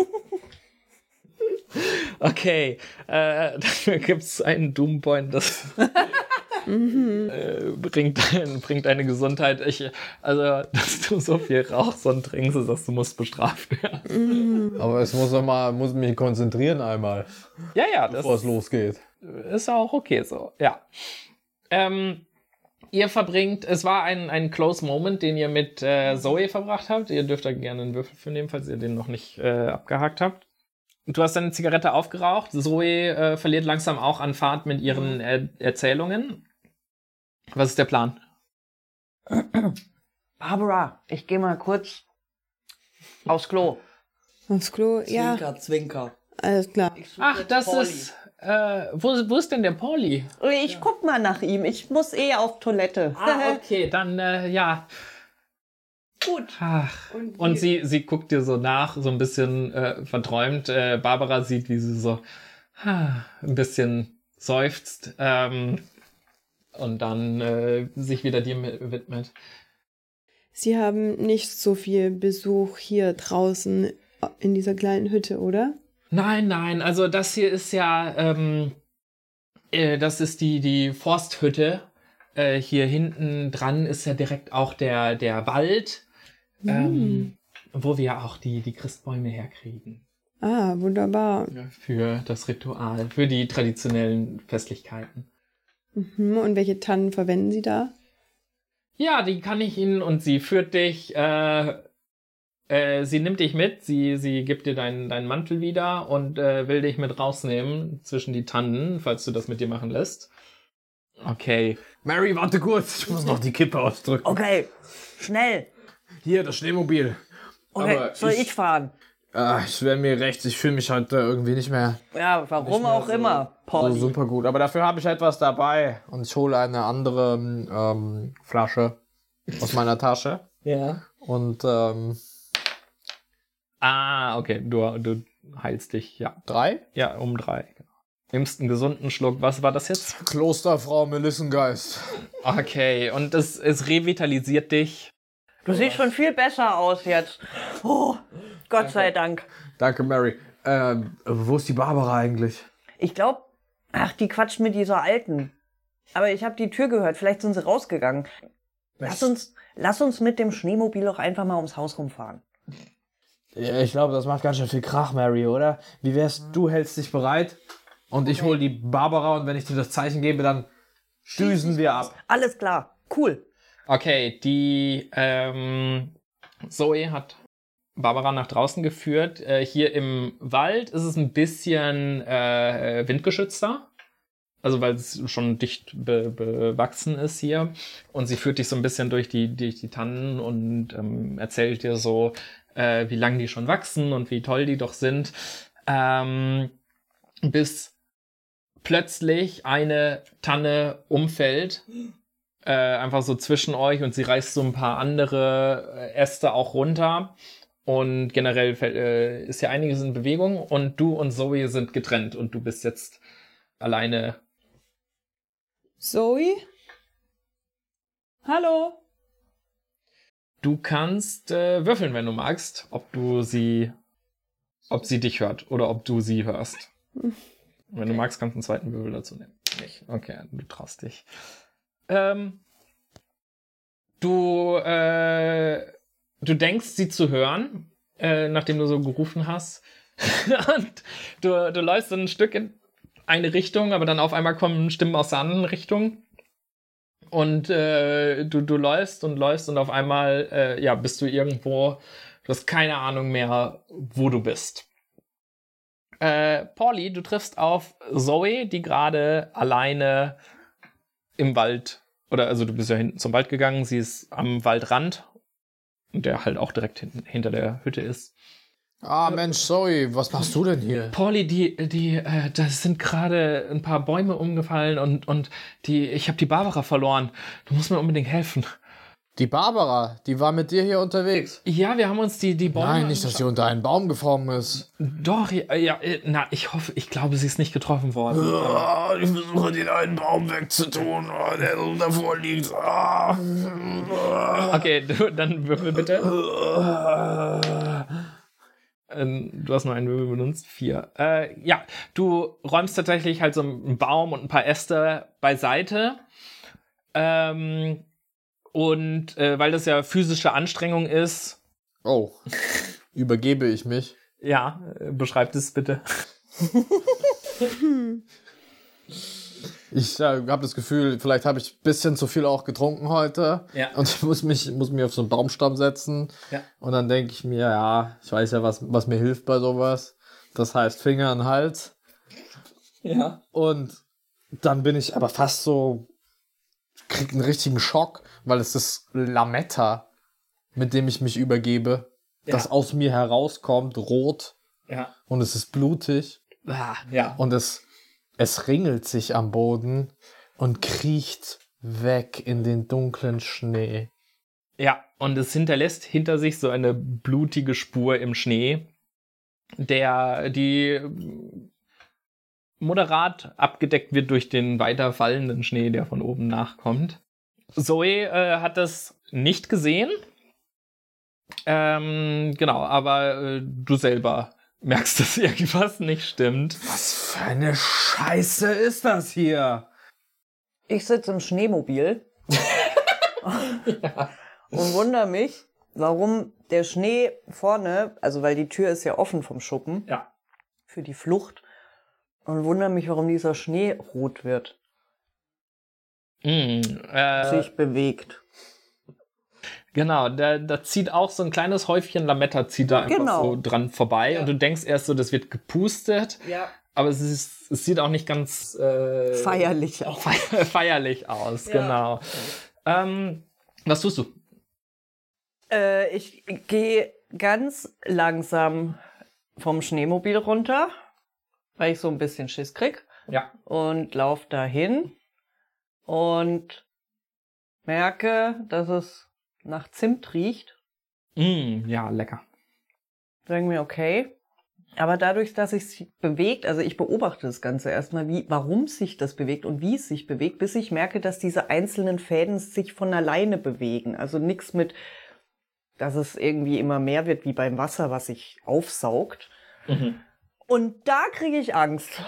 Okay, äh, dafür gibt's einen Doompoint, das äh, bringt, bringt deine Gesundheit. Ich, also, dass du so viel rauchst und trinkst, ist, dass du musst bestraft werden. Aber es muss doch mal, muss mich konzentrieren einmal, Ja, ja, das bevor es losgeht. ist auch okay so, ja. Ähm, ihr verbringt, es war ein, ein Close Moment, den ihr mit äh, Zoe verbracht habt. Ihr dürft da gerne einen Würfel für nehmen, falls ihr den noch nicht äh, abgehakt habt. Du hast deine Zigarette aufgeraucht. Zoe äh, verliert langsam auch an Fahrt mit ihren äh, Erzählungen. Was ist der Plan? Barbara, ich gehe mal kurz aufs Klo. Aufs Klo, ja, Zwinker, zwinker. alles klar. Ach, das Pauli. ist. Äh, wo, wo ist denn der Pauli? Ich guck mal nach ihm. Ich muss eh auf Toilette. Ah, okay, dann äh, ja. Gut. Ach. Und Und sie, sie guckt dir so nach, so ein bisschen äh, verträumt. Äh, Barbara sieht, wie sie so ah, ein bisschen seufzt ähm, und dann äh, sich wieder dir mi- widmet. Sie haben nicht so viel Besuch hier draußen in dieser kleinen Hütte, oder? Nein, nein, also das hier ist ja, ähm, äh, das ist die, die Forsthütte. Äh, hier hinten dran ist ja direkt auch der, der Wald, ähm, wo wir auch die, die Christbäume herkriegen. Ah, wunderbar. Für das Ritual, für die traditionellen Festlichkeiten. Mhm. Und welche Tannen verwenden Sie da? Ja, die kann ich Ihnen und sie führt dich, äh, äh, sie nimmt dich mit, sie, sie gibt dir deinen, deinen Mantel wieder und äh, will dich mit rausnehmen zwischen die Tannen, falls du das mit dir machen lässt. Okay. Mary, warte kurz. Ich muss noch die Kippe ausdrücken. Okay, schnell. Hier, das Schneemobil. Okay, Aber soll ich- ich, fahren? Ah, ich wäre mir recht. Ich fühle mich heute irgendwie nicht mehr Ja, warum mehr auch so- immer, so Pauli. super gut. Aber dafür habe ich etwas dabei. Und ich hole eine andere ähm, Flasche aus meiner Tasche. ja. Und ähm, Ah, okay, du, du heilst dich, ja. drei? Ja, um drei. Nimmst einen gesunden Schluck. Was war das jetzt? Klosterfrau Melissengeist. Okay, und es, es revitalisiert dich. Du siehst schon viel besser aus jetzt. Oh, Gott sei Dank. Danke, Mary. Ähm, wo ist die Barbara eigentlich? Ich glaube, ach, die quatscht mit dieser Alten. Aber ich habe die Tür gehört. Vielleicht sind sie rausgegangen. Lass uns, lass uns mit dem Schneemobil doch einfach mal ums Haus rumfahren. Ich glaube, das macht ganz schön viel Krach, Mary, oder? Wie wär's, du hältst dich bereit und ich hol die Barbara und wenn ich dir das Zeichen gebe, dann düsen wir ab. Alles klar. Cool. Okay, die ähm, Zoe hat Barbara nach draußen geführt. Äh, hier im Wald ist es ein bisschen äh, windgeschützter. Also weil es schon dicht be bewachsen ist hier. Und sie führt dich so ein bisschen durch die, durch die Tannen und ähm, erzählt dir so, äh, wie lang die schon wachsen und wie toll die doch sind. Ähm, bis plötzlich eine Tanne umfällt äh, einfach so zwischen euch und sie reißt so ein paar andere äh, Äste auch runter. Und generell äh, ist ja einiges in Bewegung und du und Zoe sind getrennt und du bist jetzt alleine. Zoe? Hallo? Du kannst äh, würfeln, wenn du magst, ob du sie, ob sie dich hört oder ob du sie hörst. Wenn du magst, kannst du einen zweiten Würfel dazu nehmen. Nicht. Okay, du traust dich. Ähm, du, äh, du denkst, sie zu hören, äh, nachdem du so gerufen hast. Und du, du läufst ein Stück in eine Richtung, aber dann auf einmal kommen Stimmen aus der anderen Richtung. Und äh, du, du läufst und läufst und auf einmal äh, ja, bist du irgendwo, du hast keine Ahnung mehr, wo du bist. Äh, Pauli, du triffst auf Zoe, die gerade alleine im Wald, oder also du bist ja hinten zum Wald gegangen, sie ist am Waldrand, der halt auch direkt hinten, hinter der Hütte ist. Ah, Mensch, sorry, was machst du denn hier? Pauli, die, die, äh, da sind gerade ein paar Bäume umgefallen und, und die, ich habe die Barbara verloren. Du musst mir unbedingt helfen. Die Barbara, die war mit dir hier unterwegs. Ja, wir haben uns die, die Bäume. Nein, nicht, dass sie unter einen Baum geformt ist. Doch, ja, ja, äh, na, ich hoffe, ich glaube, sie ist nicht getroffen worden. Ah, ich versuche den einen Baum wegzutun, oh, der so davor liegt. Ah. Okay, dann würfel bitte. Ähm, Du hast nur einen Würfel benutzt. Vier. Äh, ja, du räumst tatsächlich halt so einen Baum und ein paar Äste beiseite. Ähm, und äh, weil das ja physische Anstrengung ist, Oh, übergebe ich mich. ja, äh, beschreibt es bitte. Ich äh, habe das Gefühl, vielleicht habe ich ein bisschen zu viel auch getrunken heute. Ja. Und ich muss mich, muss mich auf so einen Baumstamm setzen. Ja. Und dann denke ich mir, ja, ich weiß ja, was, was mir hilft bei sowas. Das heißt Finger an Hals. Ja. Und dann bin ich aber fast so, krieg einen richtigen Schock, weil es ist Lametta, mit dem ich mich übergebe, Ja. das aus mir herauskommt, rot Ja. und es ist blutig Ah, ja. und es, es ringelt sich am Boden und kriecht weg in den dunklen Schnee. Ja, und es hinterlässt hinter sich so eine blutige Spur im Schnee, der die moderat abgedeckt wird durch den weiter fallenden Schnee, der von oben nachkommt. Zoe äh, hat das nicht gesehen. Ähm, genau, aber äh, du selber merkst, dass irgendwas nicht stimmt. Was für eine Scheiße ist das hier? Ich sitze im Schneemobil und wundere mich, warum der Schnee vorne, also weil die Tür ist ja offen vom Schuppen Ja. für die Flucht, und wundere mich, warum dieser Schnee rot wird, Mm, äh, sich bewegt. Genau, da, da zieht auch so ein kleines Häufchen Lametta zieht da einfach Genau. so dran vorbei Ja. und du denkst erst so, das wird gepustet, Ja. aber es, ist, es sieht auch nicht ganz äh, Feierlich auch. feier, feierlich aus, Ja. genau. Ähm, was tust du? Äh, ich gehe ganz langsam vom Schneemobil runter, weil ich so ein bisschen Schiss krieg. Ja. Und lauf dahin und merke, dass es nach Zimt riecht. Mm, ja, lecker. Sagen mir, okay. Aber dadurch, dass es sich bewegt, also ich beobachte das Ganze erstmal, wie, warum sich das bewegt und wie es sich bewegt, bis ich merke, dass diese einzelnen Fäden sich von alleine bewegen. Also nichts mit, dass es irgendwie immer mehr wird wie beim Wasser, was sich aufsaugt. Mhm. Und da kriege ich Angst.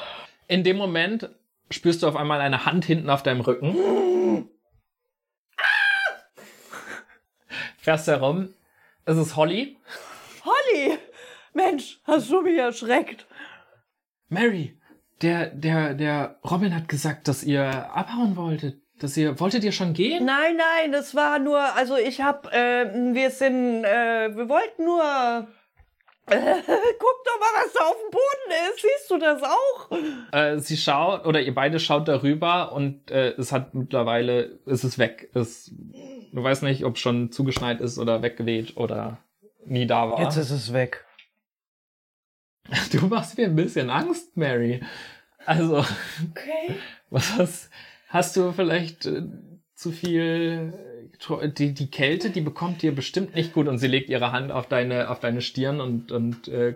In dem Moment spürst du auf einmal eine Hand hinten auf deinem Rücken. Fährst herum. Es ist Holly. Holly! Mensch, hast du mich erschreckt. Mary, der, der, der Robin hat gesagt, dass ihr abhauen wolltet. Dass ihr, wolltet ihr schon gehen? Nein, nein, das war nur, also ich hab, äh, wir sind, äh, wir wollten nur, äh, guck doch mal, was da auf dem Boden ist. Siehst du das auch? Äh, sie schaut, oder ihr beide schaut darüber und äh, es hat mittlerweile, es ist weg. Es, du weißt nicht, ob schon zugeschneit ist oder weggeweht oder nie da war. ist es weg. Du machst mir ein bisschen Angst, Mary. Also, Okay. was hast, hast du vielleicht äh, zu viel, äh, die, die Kälte, die bekommt dir bestimmt nicht gut und sie legt ihre Hand auf deine, auf deine Stirn und, und äh,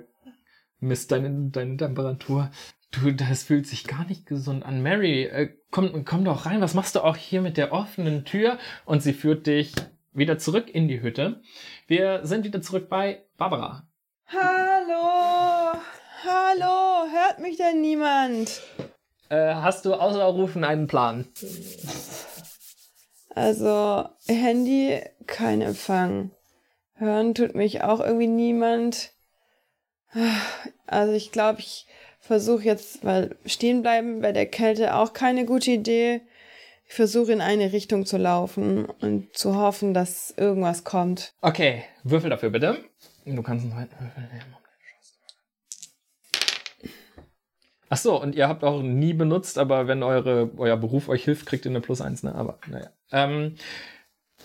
misst deine, deine Temperatur. Du, das fühlt sich gar nicht gesund an. Mary, äh, komm, komm doch rein. Was machst du auch hier mit der offenen Tür? Und sie führt dich wieder zurück in die Hütte. Wir sind wieder zurück bei Barbara. Hallo, hallo, hört mich denn niemand? Äh, hast du außer Rufen einen Plan? Also, Handy, kein Empfang. Hören tut mich auch irgendwie niemand. Also, ich glaube, ich versuche jetzt, weil stehen bleiben bei der Kälte auch keine gute Idee. Ich versuche in eine Richtung zu laufen und zu hoffen, dass irgendwas kommt. Okay, würfel dafür bitte. Du kannst einen zweiten Würfel nehmen. Ach so, und ihr habt auch nie benutzt, aber wenn eure, euer Beruf euch hilft, kriegt ihr eine Plus 1, ne? Aber naja. Ähm,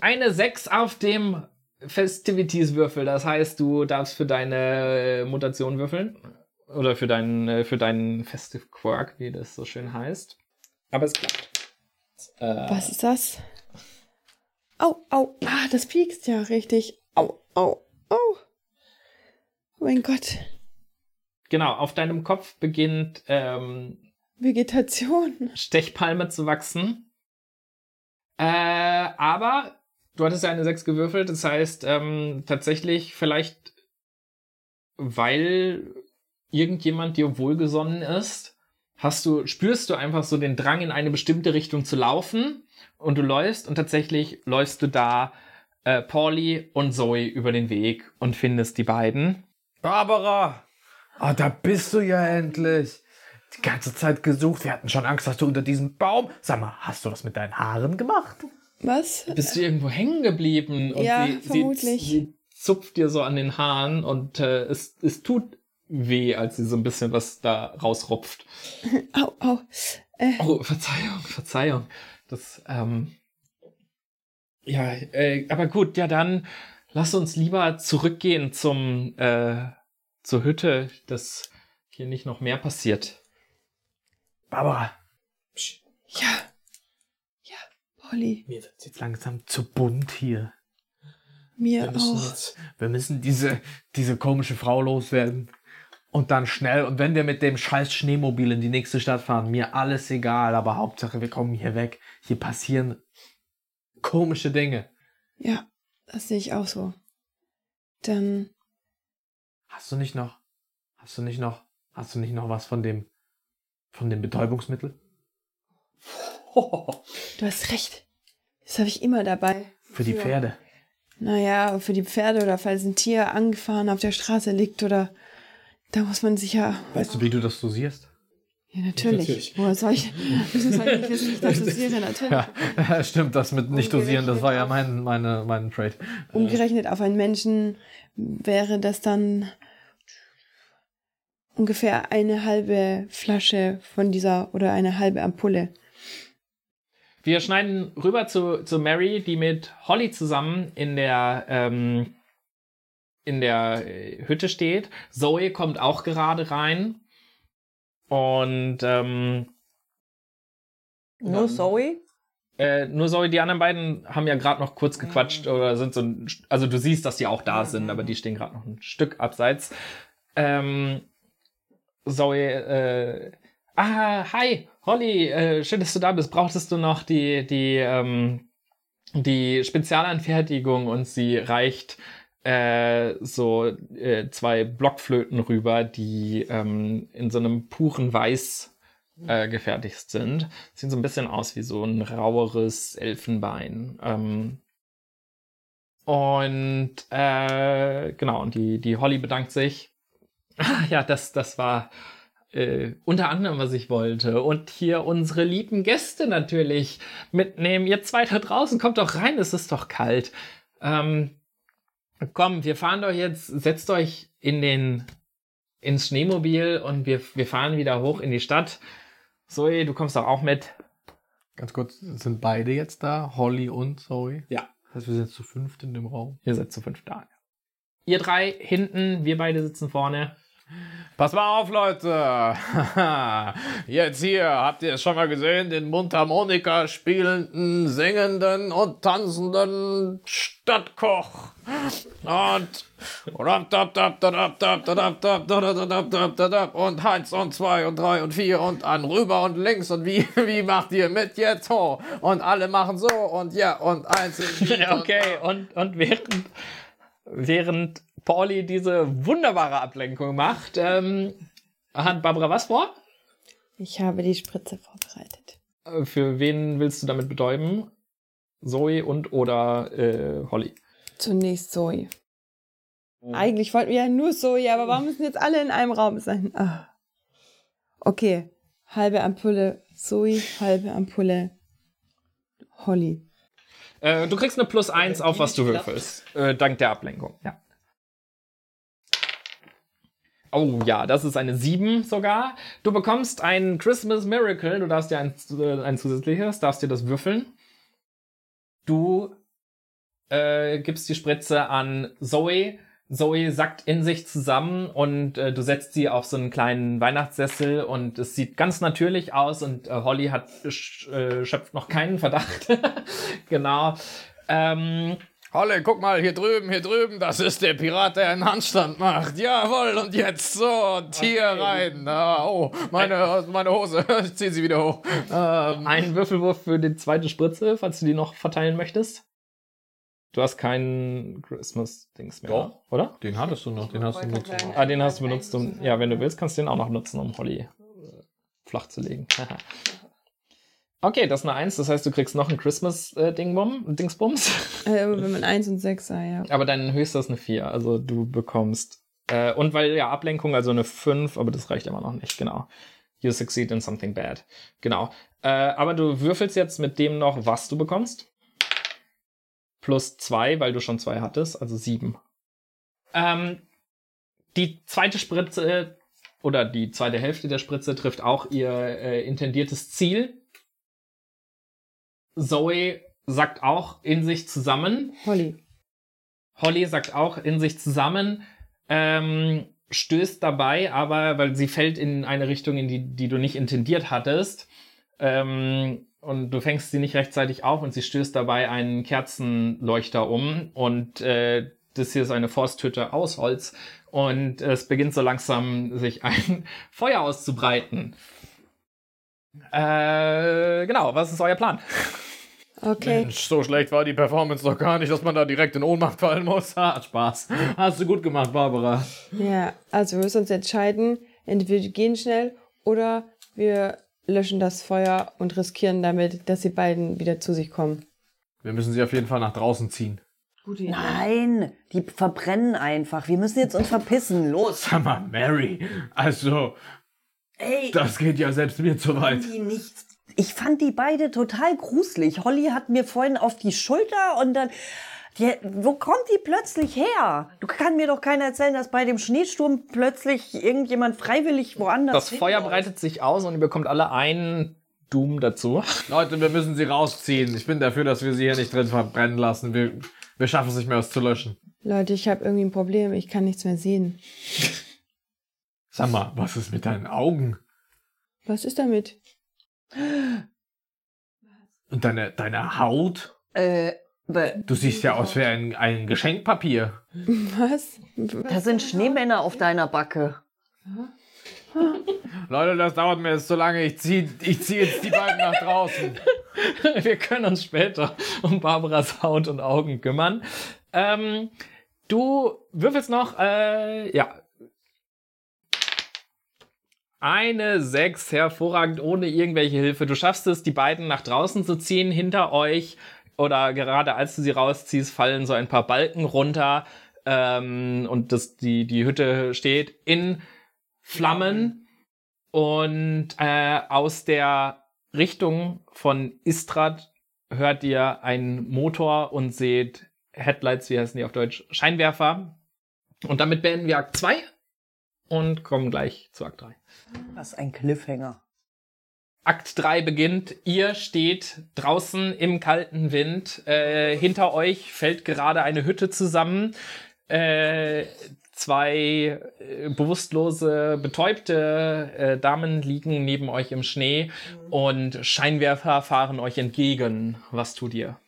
eine 6 auf dem Festivities-Würfel. Das heißt, du darfst für deine Mutation würfeln. Oder für deinen, äh, für deinen Festive Quirk, wie das so schön heißt. Aber es klappt. Äh, Was ist das? Au, au. Ah, das piekst ja richtig. Au, au, au. Oh mein Gott. Genau, auf deinem Kopf beginnt ähm, Vegetation. Stechpalme zu wachsen. Äh, aber du hattest ja eine 6 gewürfelt, das heißt ähm, tatsächlich vielleicht, weil irgendjemand dir wohlgesonnen ist, hast du, spürst du einfach so den Drang in eine bestimmte Richtung zu laufen und du läufst und tatsächlich läufst du da äh, Pauli und Zoe über den Weg und findest die beiden. Barbara! Ah, da bist du ja endlich. Die ganze Zeit gesucht. Wir hatten schon Angst, dass du unter diesem Baum. Sag mal, hast du das mit deinen Haaren gemacht? Was? Bist du irgendwo hängen geblieben? Und Ja, sie, vermutlich. Sie, sie zupft dir so an den Haaren und äh, es, es tut weh, als sie so ein bisschen was da rausrupft. Au, au. Äh, Oh, Verzeihung, Verzeihung. Das, ähm. Ja, äh, aber gut, ja dann lass uns lieber zurückgehen zum, äh, zur Hütte, dass hier nicht noch mehr passiert. Barbara, ja. Ja, Polly. mir wird's jetzt langsam zu bunt hier. Mir Wir müssen, auch. jetzt, wir müssen diese, diese komische Frau loswerden. Und dann schnell. Und wenn wir mit dem scheiß Schneemobil in die nächste Stadt fahren, mir alles egal. Aber Hauptsache, wir kommen hier weg. Hier passieren komische Dinge. Ja, das sehe ich auch so. Dann, Hast du nicht noch? Hast du nicht noch? Hast du nicht noch was von dem, von dem Betäubungsmittel? du hast recht. Das habe ich immer dabei. Für die Pferde. Naja, für die Pferde oder falls ein Tier angefahren auf der Straße liegt oder da muss man sich ja. Weißt du, wie du das dosierst? Ja, natürlich. Natürlich. Woher soll ich, wieso soll ich nicht wissen, ich das dosiere? Natürlich. Ja, stimmt, das mit nicht dosieren, das war ja mein, meine, mein Trade. Umgerechnet auf einen Menschen wäre das dann ungefähr eine halbe Flasche von dieser oder eine halbe Ampulle. Wir schneiden rüber zu, zu Mary, die mit Holly zusammen in der, ähm, in der äh, Hütte steht. Zoe kommt auch gerade rein. Und ähm, Nur Zoe? äh, nur Zoe, die anderen beiden haben ja gerade noch kurz gequatscht oder sind so ein, also du siehst, dass die auch da sind, aber die stehen gerade noch ein Stück abseits. Ähm, Zoe, äh, ah, hi, Holly, äh, schön, dass du da bist. Brauchtest du noch die, die, ähm, die Spezialanfertigung und sie reicht äh, so äh, zwei Blockflöten rüber, die ähm, in so einem puren Weiß äh, gefertigt sind. Sehen so ein bisschen aus wie so ein raueres Elfenbein. Ähm, und äh, genau, und die, die Holly bedankt sich. Ah, ja, das, das war äh, unter anderem, was ich wollte. Und hier unsere lieben Gäste natürlich mitnehmen. Ihr zwei da draußen, kommt doch rein, es ist doch kalt. Ähm, komm, wir fahren doch jetzt, setzt euch in den, ins Schneemobil und wir, wir fahren wieder hoch in die Stadt. Zoe, du kommst doch auch mit. Ganz kurz, sind beide jetzt da? Holly und Zoe? Ja. Das heißt, wir sind zu fünft in dem Raum. Ihr seid zu fünf da. Ihr drei hinten, wir beide sitzen vorne. Pass mal auf, Leute. Jetzt hier, habt ihr es schon mal gesehen, den Mundharmonika spielenden, singenden und tanzenden Stadtkoch. Und und eins und zwei und drei und vier und an rüber und links und wie, wie macht ihr mit jetzt ho? Und alle machen so und ja und eins. und- okay, und, und während, während Pauli diese wunderbare Ablenkung macht, ähm, hat Barbara was vor? Ich habe die Spritze vorbereitet. Äh, Für wen willst du damit betäuben? Zoe und oder äh, Holly? Zunächst Zoe. Eigentlich wollten wir ja nur Zoe, aber warum müssen jetzt alle in einem Raum sein? Ah. Okay, halbe Ampulle Zoe, halbe Ampulle Holly. Äh, du kriegst eine Plus eins auf, was du würfelst. Äh, dank der Ablenkung, ja. Oh ja, das ist eine 7 sogar. Du bekommst ein Christmas Miracle. Du darfst dir ein, äh, ein zusätzliches, darfst dir das würfeln. Du äh, gibst die Spritze an Zoe. Zoe sackt in sich zusammen und äh, du setzt sie auf so einen kleinen Weihnachtssessel und es sieht ganz natürlich aus und äh, Holly hat sch- äh, schöpft noch keinen Verdacht. genau. Ähm, Holle, guck mal, hier drüben, hier drüben, das ist der Pirat, der einen Handstand macht. Jawohl, und jetzt so, und hier rein. Ah, oh, meine, meine Hose, ich zieh sie wieder hoch. Ähm, ein Würfelwurf für die zweite Spritze, falls du die noch verteilen möchtest. Du hast keinen Christmas-Dings mehr, Doch. oder? Den hattest du noch, den hast du benutzt. Ah, den hast du benutzt, um, ja, wenn du willst, kannst du den auch noch nutzen, um Holly äh, flach zu legen. okay, das ist eine Eins, das heißt, du kriegst noch einen Christmas-Dingsbums. Äh, wenn man 1 und 6 sah, ja. Aber dein höchster ist eine 4, also du bekommst. Äh, und weil ja Ablenkung, also eine 5, aber das reicht immer noch nicht, genau. You succeed in something bad. Genau. Äh, aber du würfelst jetzt mit dem noch, was du bekommst. Plus 2, weil du schon zwei hattest, also 7. Ähm, die zweite Spritze oder die zweite Hälfte der Spritze trifft auch ihr äh, intendiertes Ziel. Zoe sagt auch in sich zusammen, Holly. Holly sagt auch in sich zusammen, ähm, stößt dabei, aber weil sie fällt in eine Richtung, in die, die du nicht intendiert hattest, ähm, und du fängst sie nicht rechtzeitig auf und sie stößt dabei einen Kerzenleuchter um und äh, das hier ist eine Forsthütte aus Holz und es beginnt so langsam sich ein Feuer auszubreiten. Äh, genau, was ist euer Plan? Okay. Mensch, so schlecht war die Performance doch gar nicht, dass man da direkt in Ohnmacht fallen muss. Hat Spaß. Hast du gut gemacht, Barbara. Ja, also wir müssen uns entscheiden, entweder wir gehen schnell oder wir löschen das Feuer und riskieren damit, dass die beiden wieder zu sich kommen. Wir müssen sie auf jeden Fall nach draußen ziehen. Gute Idee. Nein, die verbrennen einfach. Wir müssen jetzt uns verpissen. Los. Sag mal, Mary, also, Ey, das geht ja selbst mir zu weit. Ich fand die beide total gruselig. Holly hat mir vorhin auf die Schulter und dann. Die, wo kommt die plötzlich her? Du kann mir doch keiner erzählen, dass bei dem Schneesturm plötzlich irgendjemand freiwillig woanders. Das Feuer hinläuft. breitet sich aus und ihr bekommt alle einen Doom dazu. Leute, wir müssen sie rausziehen. Ich bin dafür, dass wir sie hier nicht drin verbrennen lassen. Wir, wir schaffen es nicht mehr, es zu löschen. Leute, ich habe irgendwie ein Problem. Ich kann nichts mehr sehen. Sag mal, was ist mit deinen Augen? Was ist damit? Und deine, deine Haut? Äh, Du siehst ja aus wie ein, ein Geschenkpapier. Was? da sind Schneemänner auf deiner Backe. Leute, das dauert mir jetzt so lange. Ich zieh, ich zieh jetzt die beiden nach draußen. Wir können uns später um Barbaras Haut und Augen kümmern. Ähm, du würfelst noch, äh, ja. Eine 6, hervorragend, ohne irgendwelche Hilfe. Du schaffst es, die beiden nach draußen zu ziehen. Hinter euch oder gerade als du sie rausziehst, fallen so ein paar Balken runter. Ähm, und das, die, die Hütte steht in Flammen. Und äh, aus der Richtung von Istrad hört ihr einen Motor und seht Headlights, wie heißen die auf Deutsch? Scheinwerfer. Und damit beenden wir Akt 2 und kommen gleich zu Akt 3. Was ein Cliffhanger. Akt 3 beginnt. Ihr steht draußen im kalten Wind. Äh, hinter euch fällt gerade eine Hütte zusammen. Äh, zwei äh, bewusstlose, betäubte äh, Damen liegen neben euch im Schnee und Scheinwerfer fahren euch entgegen. Was tut ihr?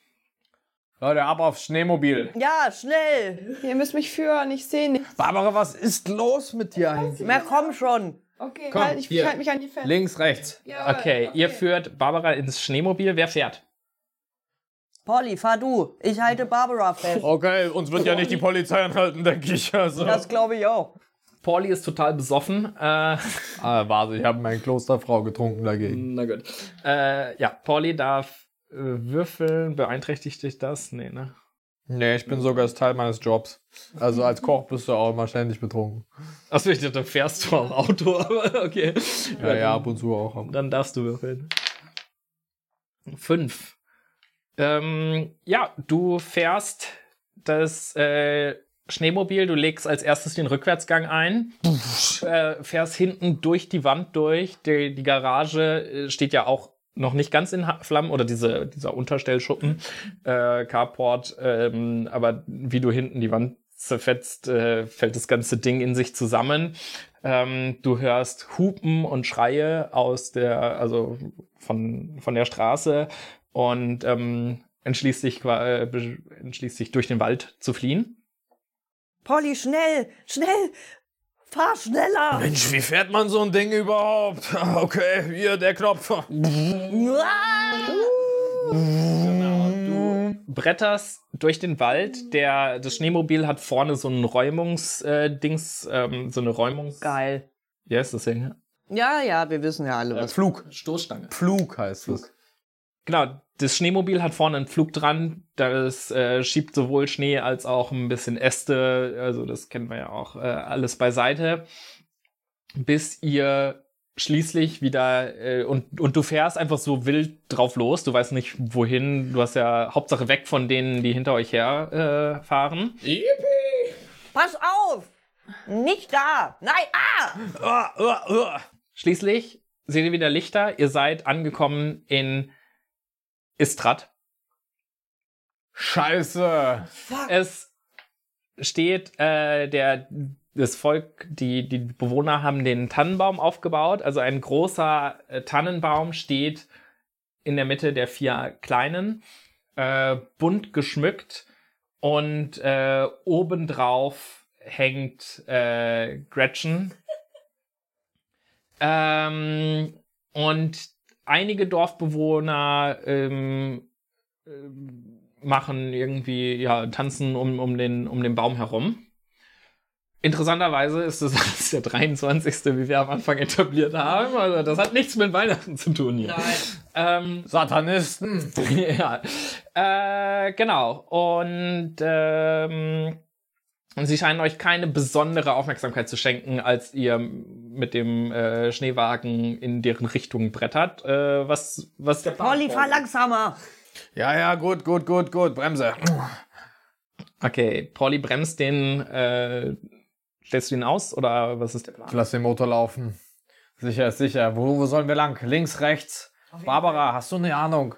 Leute, ab aufs Schneemobil. Ja, schnell. Ihr müsst mich führen, ich sehe nichts. Barbara, was ist los mit dir eigentlich? Na komm schon. Okay, Komm, halt, ich hier. halte mich an die fest. Links, rechts. Jawohl, Okay, ihr führt Barbara ins Schneemobil. Wer fährt? Polly, fahr du. Ich halte Barbara fest. Okay, uns wird ja nicht die Polizei anhalten, denke ich. Also. Das glaube ich auch. Pauli ist total besoffen. Äh, Ah, warte, ich habe meine Klosterfrau getrunken dagegen. na gut. Äh, ja, Pauli darf würfeln. Beeinträchtigt dich das? Nee, ne? Nee, ich bin sogar das Teil meines Jobs. Also als Koch bist du auch immer ständig betrunken. Achso, ich dachte, fährst du auch Auto, aber okay. Ja, ja, ab und zu auch. Dann darfst du würfeln. Fünf. Ähm, ja, du fährst das äh, Schneemobil, du legst als erstes den Rückwärtsgang ein, äh, fährst hinten durch die Wand durch. Die, die Garage äh, steht ja auch noch nicht ganz in Flammen oder diese, dieser Unterstellschuppen, äh, Carport, ähm, aber wie du hinten die Wand zerfetzt, äh, fällt das ganze Ding in sich zusammen. Ähm, du hörst Hupen und Schreie aus der, also von, von der Straße und ähm, entschließt sich, äh, entschließt sich durch den Wald zu fliehen. Polly, schnell, schnell, fahr schneller. Mensch, wie fährt man so ein Ding überhaupt? Okay, hier der Knopf. Du bretterst durch den Wald. Der, das Schneemobil hat vorne so ein Räumungs, äh, Dings, ähm, so eine Räumungs... Geil. Ja, ist das Ding? Ja, ja, wir wissen ja alle was. Flug. Stoßstange. Flug heißt es. Genau, das Schneemobil hat vorne einen Flug dran. Das äh, schiebt sowohl Schnee als auch ein bisschen Äste. Also das kennen wir ja auch äh, alles beiseite. Bis ihr schließlich wieder äh, und, und du fährst einfach so wild drauf los. Du weißt nicht wohin. Du hast ja Hauptsache weg von denen, die hinter euch her äh, fahren. Pass auf! Nicht da! Nein, ah! Schließlich seht ihr wieder Lichter. Ihr seid angekommen in Istrat. Scheiße. Es steht, äh, der, das Volk, die, die Bewohner haben den Tannenbaum aufgebaut. Also ein großer äh, Tannenbaum steht in der Mitte der vier kleinen, äh, bunt geschmückt und äh, obendrauf hängt äh, Gretchen. Ähm, und einige Dorfbewohner ähm, ähm, machen irgendwie, ja, tanzen um, um, den, um den Baum herum. Interessanterweise ist es alles der 23., wie wir am Anfang etabliert haben. Also das hat nichts mit Weihnachten zu tun hier. Ähm, Satanisten. ja. Äh, genau. Und ähm, sie scheinen euch keine besondere Aufmerksamkeit zu schenken, als ihr mit dem äh, Schneewagen in deren Richtung brettert. Äh, was, was der Plan Polly, fahr langsamer! Ja, ja, gut, gut, gut, gut. Bremse. Okay, Polly bremst den, äh, stellst du ihn aus oder was ist der Plan? Lass den Motor laufen. Sicher ist sicher. Wo, wo sollen wir lang? Links, rechts? Barbara, hast du eine Ahnung?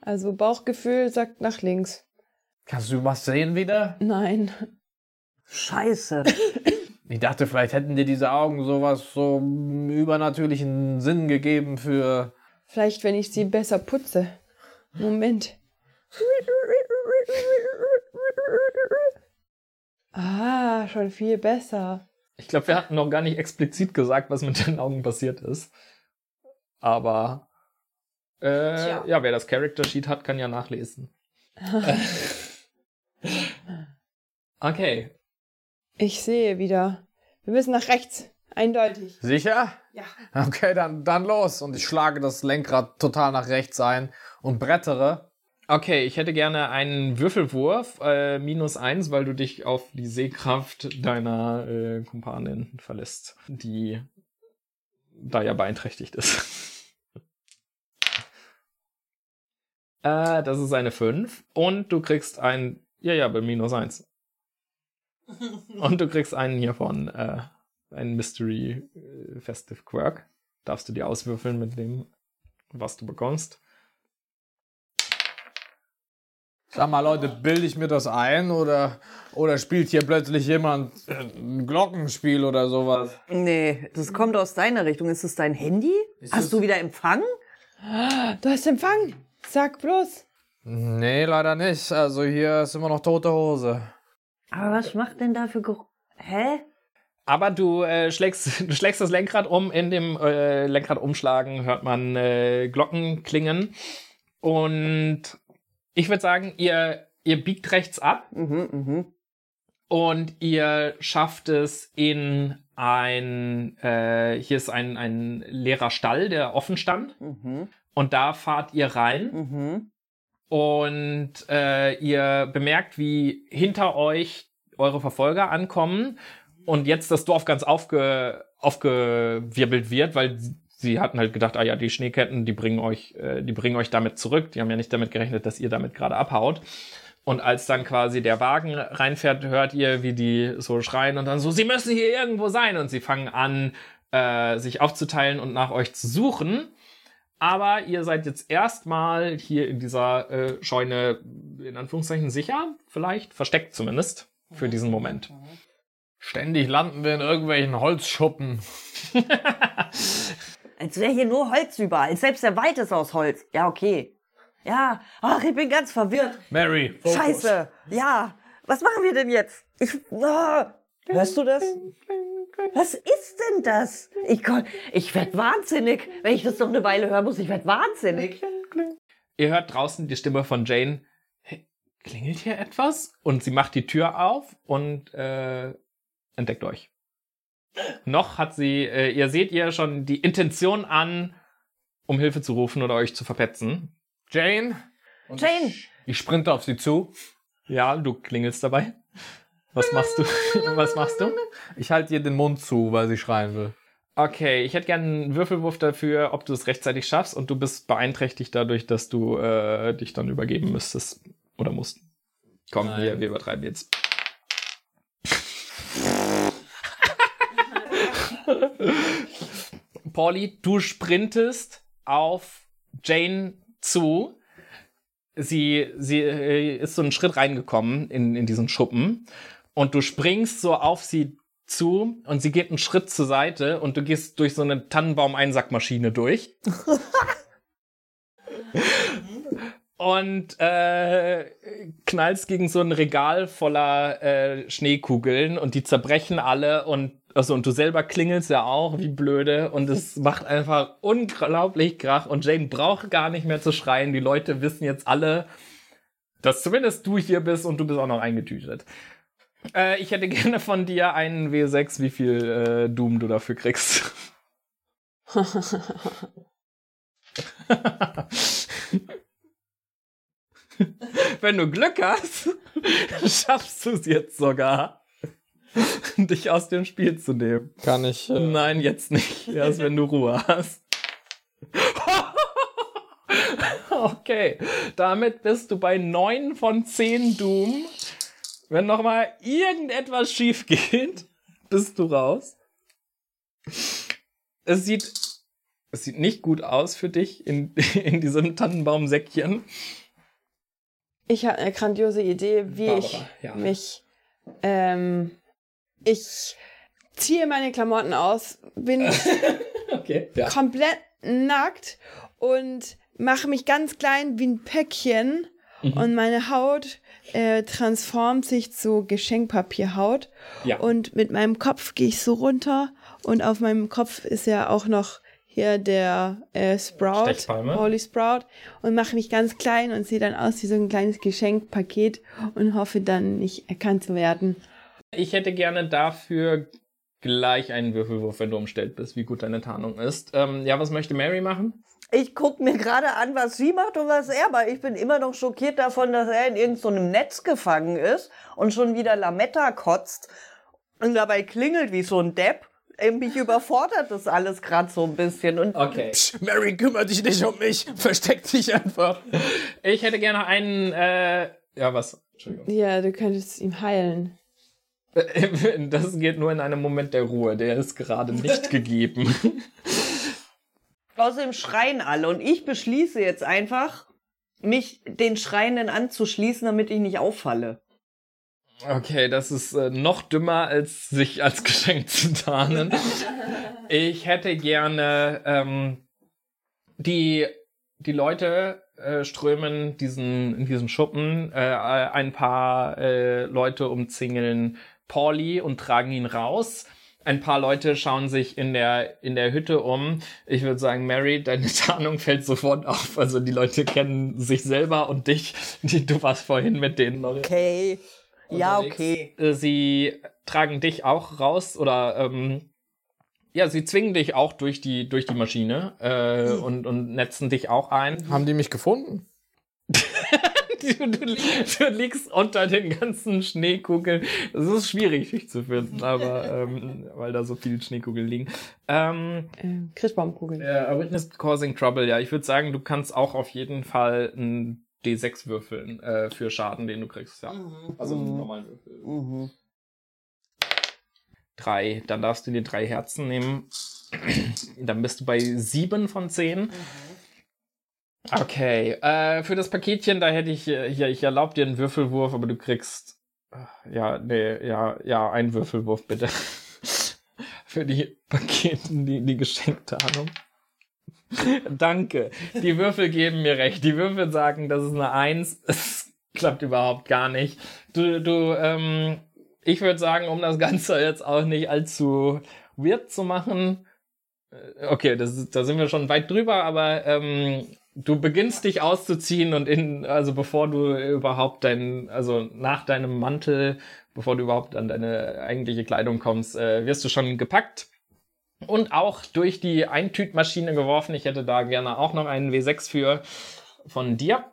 Also Bauchgefühl sagt nach links. Kannst du was sehen wieder? Nein. Scheiße. Ich dachte, vielleicht hätten dir diese Augen sowas, so übernatürlichen Sinn gegeben für. Vielleicht, wenn ich sie besser putze. Moment. Ah, schon viel besser. Ich glaube, wir hatten noch gar nicht explizit gesagt, was mit den Augen passiert ist. Aber äh, ja, wer das Character Sheet hat, kann ja nachlesen. okay. Ich sehe wieder. Wir müssen nach rechts. Eindeutig. Sicher? Ja. Okay, dann, dann los. Und ich schlage das Lenkrad total nach rechts ein und brettere. Okay, ich hätte gerne einen Würfelwurf, äh, minus eins, weil du dich auf die Sehkraft deiner äh, Kumpanin verlässt, die da ja beeinträchtigt ist. äh, das ist eine 5. Und du kriegst ein, ja, ja, bei minus eins. Und du kriegst einen hiervon, äh, einen Mystery äh, Festive Quirk. Darfst du dir auswürfeln mit dem, was du bekommst. Sag mal, Leute, bilde ich mir das ein oder, oder spielt hier plötzlich jemand äh, ein Glockenspiel oder sowas? Nee, das kommt aus deiner Richtung. Ist es dein Handy? Hast du wieder Empfang? Du hast Empfang. Sag bloß. Nee, leider nicht. Also hier ist immer noch tote Hose. Aber was macht denn da für Geruch? Hä? Aber du, äh, schlägst, du schlägst das Lenkrad um. In dem äh, Lenkrad umschlagen hört man äh, Glocken klingen. Und ich würde sagen, ihr, ihr biegt rechts ab Mhm, mhm. und ihr schafft es in ein, äh, hier ist ein, ein leerer Stall, der offen stand. Mhm, Und da fahrt ihr rein. mhm. Und äh, ihr bemerkt, wie hinter euch eure Verfolger ankommen und jetzt das Dorf ganz aufge, aufgewirbelt wird, weil sie- hatten halt gedacht, ah ja, die Schneeketten, die bringen euch, äh, die bringen euch damit zurück. Die haben ja nicht damit gerechnet, dass ihr damit gerade abhaut. Und als dann quasi der Wagen reinfährt, hört ihr, wie die so schreien und dann so, sie müssen hier irgendwo sein. Und sie fangen an, äh, sich aufzuteilen und nach euch zu suchen. Aber ihr seid jetzt erstmal hier in dieser äh, Scheune, in Anführungszeichen, sicher, vielleicht, versteckt zumindest, für diesen Moment. Ständig landen wir in irgendwelchen Holzschuppen. Als wäre hier nur Holz überall. Selbst der Wald ist aus Holz. Ja, okay. Ja, ach, ich bin ganz verwirrt. Mary, Focus. Scheiße. Ja, was machen wir denn jetzt? Ich, ah, hörst du das? Was ist denn das? Ich, ich werd wahnsinnig. Wenn ich das noch eine Weile hören muss, ich werd wahnsinnig. Ihr hört draußen die Stimme von Jane. Klingelt hier etwas? Und sie macht die Tür auf und äh, entdeckt euch. Noch hat sie, äh, ihr seht ihr schon die Intention an, um Hilfe zu rufen oder euch zu verpetzen. Jane? Und Jane! Ich, ich sprinte auf sie zu. Ja, du klingelst dabei. Was machst du? Was machst du? Ich halte ihr den Mund zu, weil sie schreien will. Okay, ich hätte gerne einen Würfelwurf dafür, ob du es rechtzeitig schaffst und du bist beeinträchtigt dadurch, dass du äh, dich dann übergeben müsstest oder musst. Komm, Nein. wir, wir übertreiben jetzt. Pauli, du sprintest auf Jane zu. Sie, sie äh, ist so einen Schritt reingekommen in, in diesen Schuppen und du springst so auf sie zu und sie geht einen Schritt zur Seite und du gehst durch so eine Tannenbaum-Einsackmaschine durch. und äh, knallst gegen so ein Regal voller äh, Schneekugeln und die zerbrechen alle und also und du selber klingelst ja auch wie blöde und es macht einfach unglaublich Krach und Jane braucht gar nicht mehr zu schreien. Die Leute wissen jetzt alle, dass zumindest du hier bist und du bist auch noch eingetütet. Äh, ich hätte gerne von dir einen W6, wie viel äh, Doom du dafür kriegst. Wenn du Glück hast, schaffst du es jetzt sogar, dich aus dem Spiel zu nehmen. Kann ich. Äh, Nein, jetzt nicht. Erst wenn du Ruhe hast. okay, damit bist du bei 9 von 10 Doom. Wenn noch mal irgendetwas schief geht, bist du raus. Es sieht, es sieht nicht gut aus für dich in, in diesem Tannenbaumsäckchen. Ich habe eine grandiose Idee, wie Barbara, ich ja. mich. Ähm, ich ziehe meine Klamotten aus, bin Okay, ja. komplett nackt und mache mich ganz klein wie ein Päckchen Mhm. und meine Haut äh, transformt sich zu Geschenkpapierhaut Ja. und mit meinem Kopf gehe ich so runter und auf meinem Kopf ist ja auch noch hier der äh, Sprout. Holy Sprout und mache mich ganz klein und sehe dann aus wie so ein kleines Geschenkpaket und hoffe dann nicht erkannt zu werden. Ich hätte gerne dafür gleich einen Würfelwurf, wenn du umstellt bist, wie gut deine Tarnung ist. Ähm, ja, was möchte Mary machen? Ich guck mir gerade an, was sie macht und was er, weil ich bin immer noch schockiert davon, dass er in irgendeinem so Netz gefangen ist und schon wieder Lametta kotzt und dabei klingelt wie so ein Depp. Mich überfordert das alles gerade so ein bisschen. Und Okay. Mary, kümmere dich nicht um mich. Versteck dich einfach. Ich hätte gerne einen, äh, ja, was? Entschuldigung. Ja, du könntest ihm heilen. Das geht nur in einem Moment der Ruhe, der ist gerade nicht gegeben. Außerdem schreien alle. Und ich beschließe jetzt einfach, mich den Schreienden anzuschließen, damit ich nicht auffalle. Okay, das ist äh, noch dümmer, als sich als Geschenk zu tarnen. Ich hätte gerne ähm, die, die Leute äh, strömen diesen, in diesen Schuppen. Äh, ein paar äh, Leute umzingeln Pauli und tragen ihn raus. Ein paar Leute schauen sich in der, in der Hütte um. Ich würde sagen, Mary, deine Tarnung fällt sofort auf. Also die Leute kennen sich selber und dich. Die, du warst vorhin mit denen noch Okay. Ja, okay. Äh, Sie tragen dich auch raus oder ähm, ja, sie zwingen dich auch durch die durch die Maschine äh, und und netzen dich auch ein. haben die mich gefunden? Du, du, du liegst unter den ganzen Schneekugeln. Es ist schwierig, dich zu finden, aber ähm, weil da so viele Schneekugeln liegen. Ähm, Ähm, Christbaumkugeln. äh, a Witness Causing Trouble, ja. Ich würde sagen, du kannst auch auf jeden Fall ein D6 würfeln äh, für Schaden, den du kriegst, ja. Also einen normalen Würfel. Mhm. Drei. Dann darfst du dir drei Herzen nehmen. Dann bist du bei sieben von zehn. Okay. Äh, für das Paketchen, da hätte ich äh, hier, ich erlaube dir einen Würfelwurf, aber du kriegst. äh, Ja, nee, ja, ja, einen Würfelwurf bitte. für die Paketen, die, die geschenkte Ahnung. Danke. Die Würfel geben mir recht. Die Würfel sagen, das ist eine Eins. Es klappt überhaupt gar nicht. Du, du, ähm, ich würde sagen, um das Ganze jetzt auch nicht allzu weird zu machen. äh, Okay, das da sind wir schon weit drüber, aber ähm, du beginnst dich auszuziehen und in, also bevor du überhaupt dein, also nach deinem Mantel, bevor du überhaupt an deine eigentliche Kleidung kommst, äh, wirst du schon gepackt und auch durch die Eintütmaschine geworfen. Ich hätte da gerne auch noch einen W6 für von dir.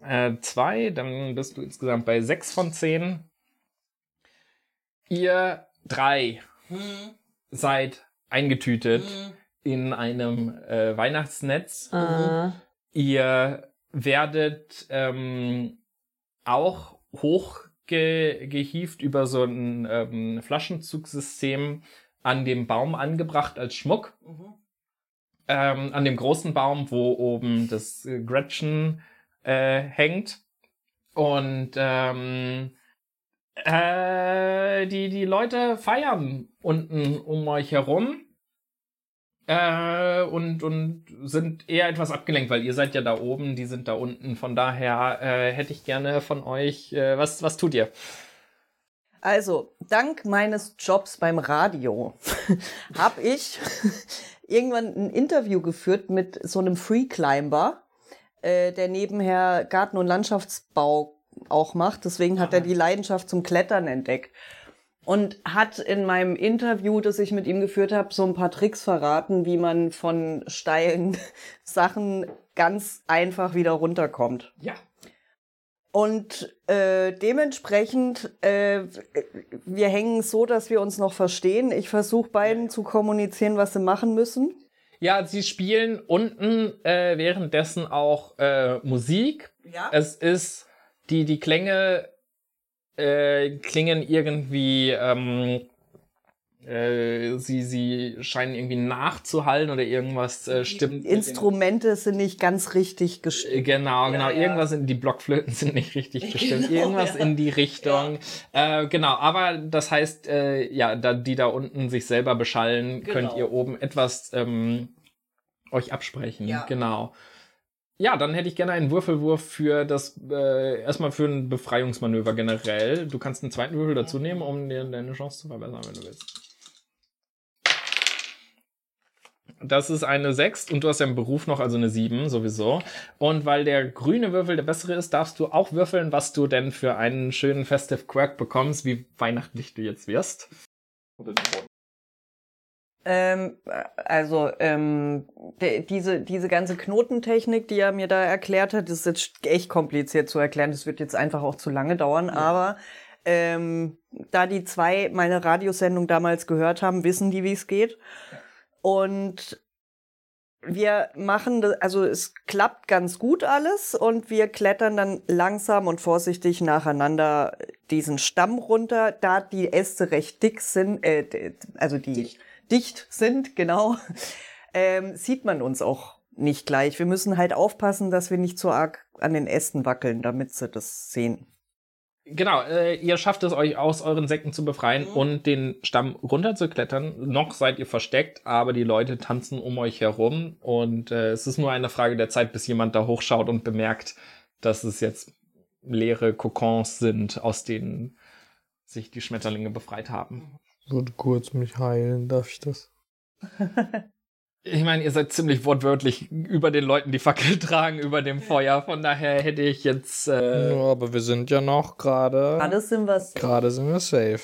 Äh, zwei, dann bist du insgesamt bei sechs von zehn. Ihr drei seid eingetütet in einem äh, Weihnachtsnetz. Ah. Ihr werdet ähm, auch hochgehieft über so ein ähm, Flaschenzugsystem an dem Baum angebracht als Schmuck. Ähm, an dem großen Baum, wo oben das äh, Gretchen äh, hängt. Und ähm, äh, die, die Leute feiern unten um euch herum. Äh, und, und sind eher etwas abgelenkt, weil ihr seid ja da oben, die sind da unten. Von daher äh, hätte ich gerne von euch, äh, was, was tut ihr? Also, dank meines Jobs beim Radio habe ich irgendwann ein Interview geführt mit so einem Freeclimber, äh, der nebenher Garten- und Landschaftsbau auch macht. Deswegen hat er die Leidenschaft zum Klettern entdeckt. Und hat in meinem Interview, das ich mit ihm geführt habe, so ein paar Tricks verraten, wie man von steilen Sachen ganz einfach wieder runterkommt. Ja. Und äh, dementsprechend, äh, wir hängen so, dass wir uns noch verstehen. Ich versuche beiden zu kommunizieren, was sie machen müssen. Ja, sie spielen unten äh, währenddessen auch äh, Musik. Ja. Es ist, die, die Klänge äh, klingen irgendwie, ähm, äh, sie, sie scheinen irgendwie nachzuhallen oder irgendwas äh, stimmt. den- Instrumente sind nicht ganz richtig Äh, gestellt. Genau, genau. ja. Irgendwas in die Blockflöten sind nicht richtig gestimmt. Genau, Irgendwas ja. in die Richtung. Äh, genau, aber das heißt, äh, ja, da die da unten sich selber beschallen, könnt Genau. ihr oben etwas ähm, euch absprechen. Ja. Genau. Ja, dann hätte ich gerne einen Würfelwurf für das, äh, erstmal für ein Befreiungsmanöver generell. Du kannst einen zweiten Würfel dazu nehmen, um dir deine Chance zu verbessern, wenn du willst. Das ist eine 6 und du hast ja im Beruf noch also eine 7 sowieso. Und weil der grüne Würfel der bessere ist, darfst du auch würfeln, was du denn für einen schönen Festive Quirk bekommst, wie weihnachtlich du jetzt wirst. Ähm, also ähm, de, diese, diese ganze Knotentechnik, die er mir da erklärt hat, ist jetzt echt kompliziert zu erklären. Das wird jetzt einfach auch zu lange dauern. Aber ähm, da die zwei meine Radiosendung damals gehört haben, wissen die, wie es geht. Und wir machen, das, also es klappt ganz gut alles und wir klettern dann langsam und vorsichtig nacheinander diesen Stamm runter, da die Äste recht dick sind, äh, also die dicht, sind, genau, ähm, sieht man uns auch nicht gleich. Wir müssen halt aufpassen, dass wir nicht so arg an den Ästen wackeln, damit sie das sehen. Genau, äh, ihr schafft es euch aus euren Säcken zu befreien und den Stamm runterzuklettern. Noch seid ihr versteckt, aber die Leute tanzen um euch herum und äh, es ist nur eine Frage der Zeit, bis jemand da hochschaut und bemerkt, dass es jetzt leere Kokons sind, aus denen sich die Schmetterlinge befreit haben. Ich würde kurz mich heilen, darf ich das? Ich meine, ihr seid ziemlich wortwörtlich über den Leuten, die Fackel tragen, über dem Feuer. Von daher hätte ich jetzt. Äh, Ja, aber wir sind ja noch gerade. Alles sind was. Gerade sind wir safe.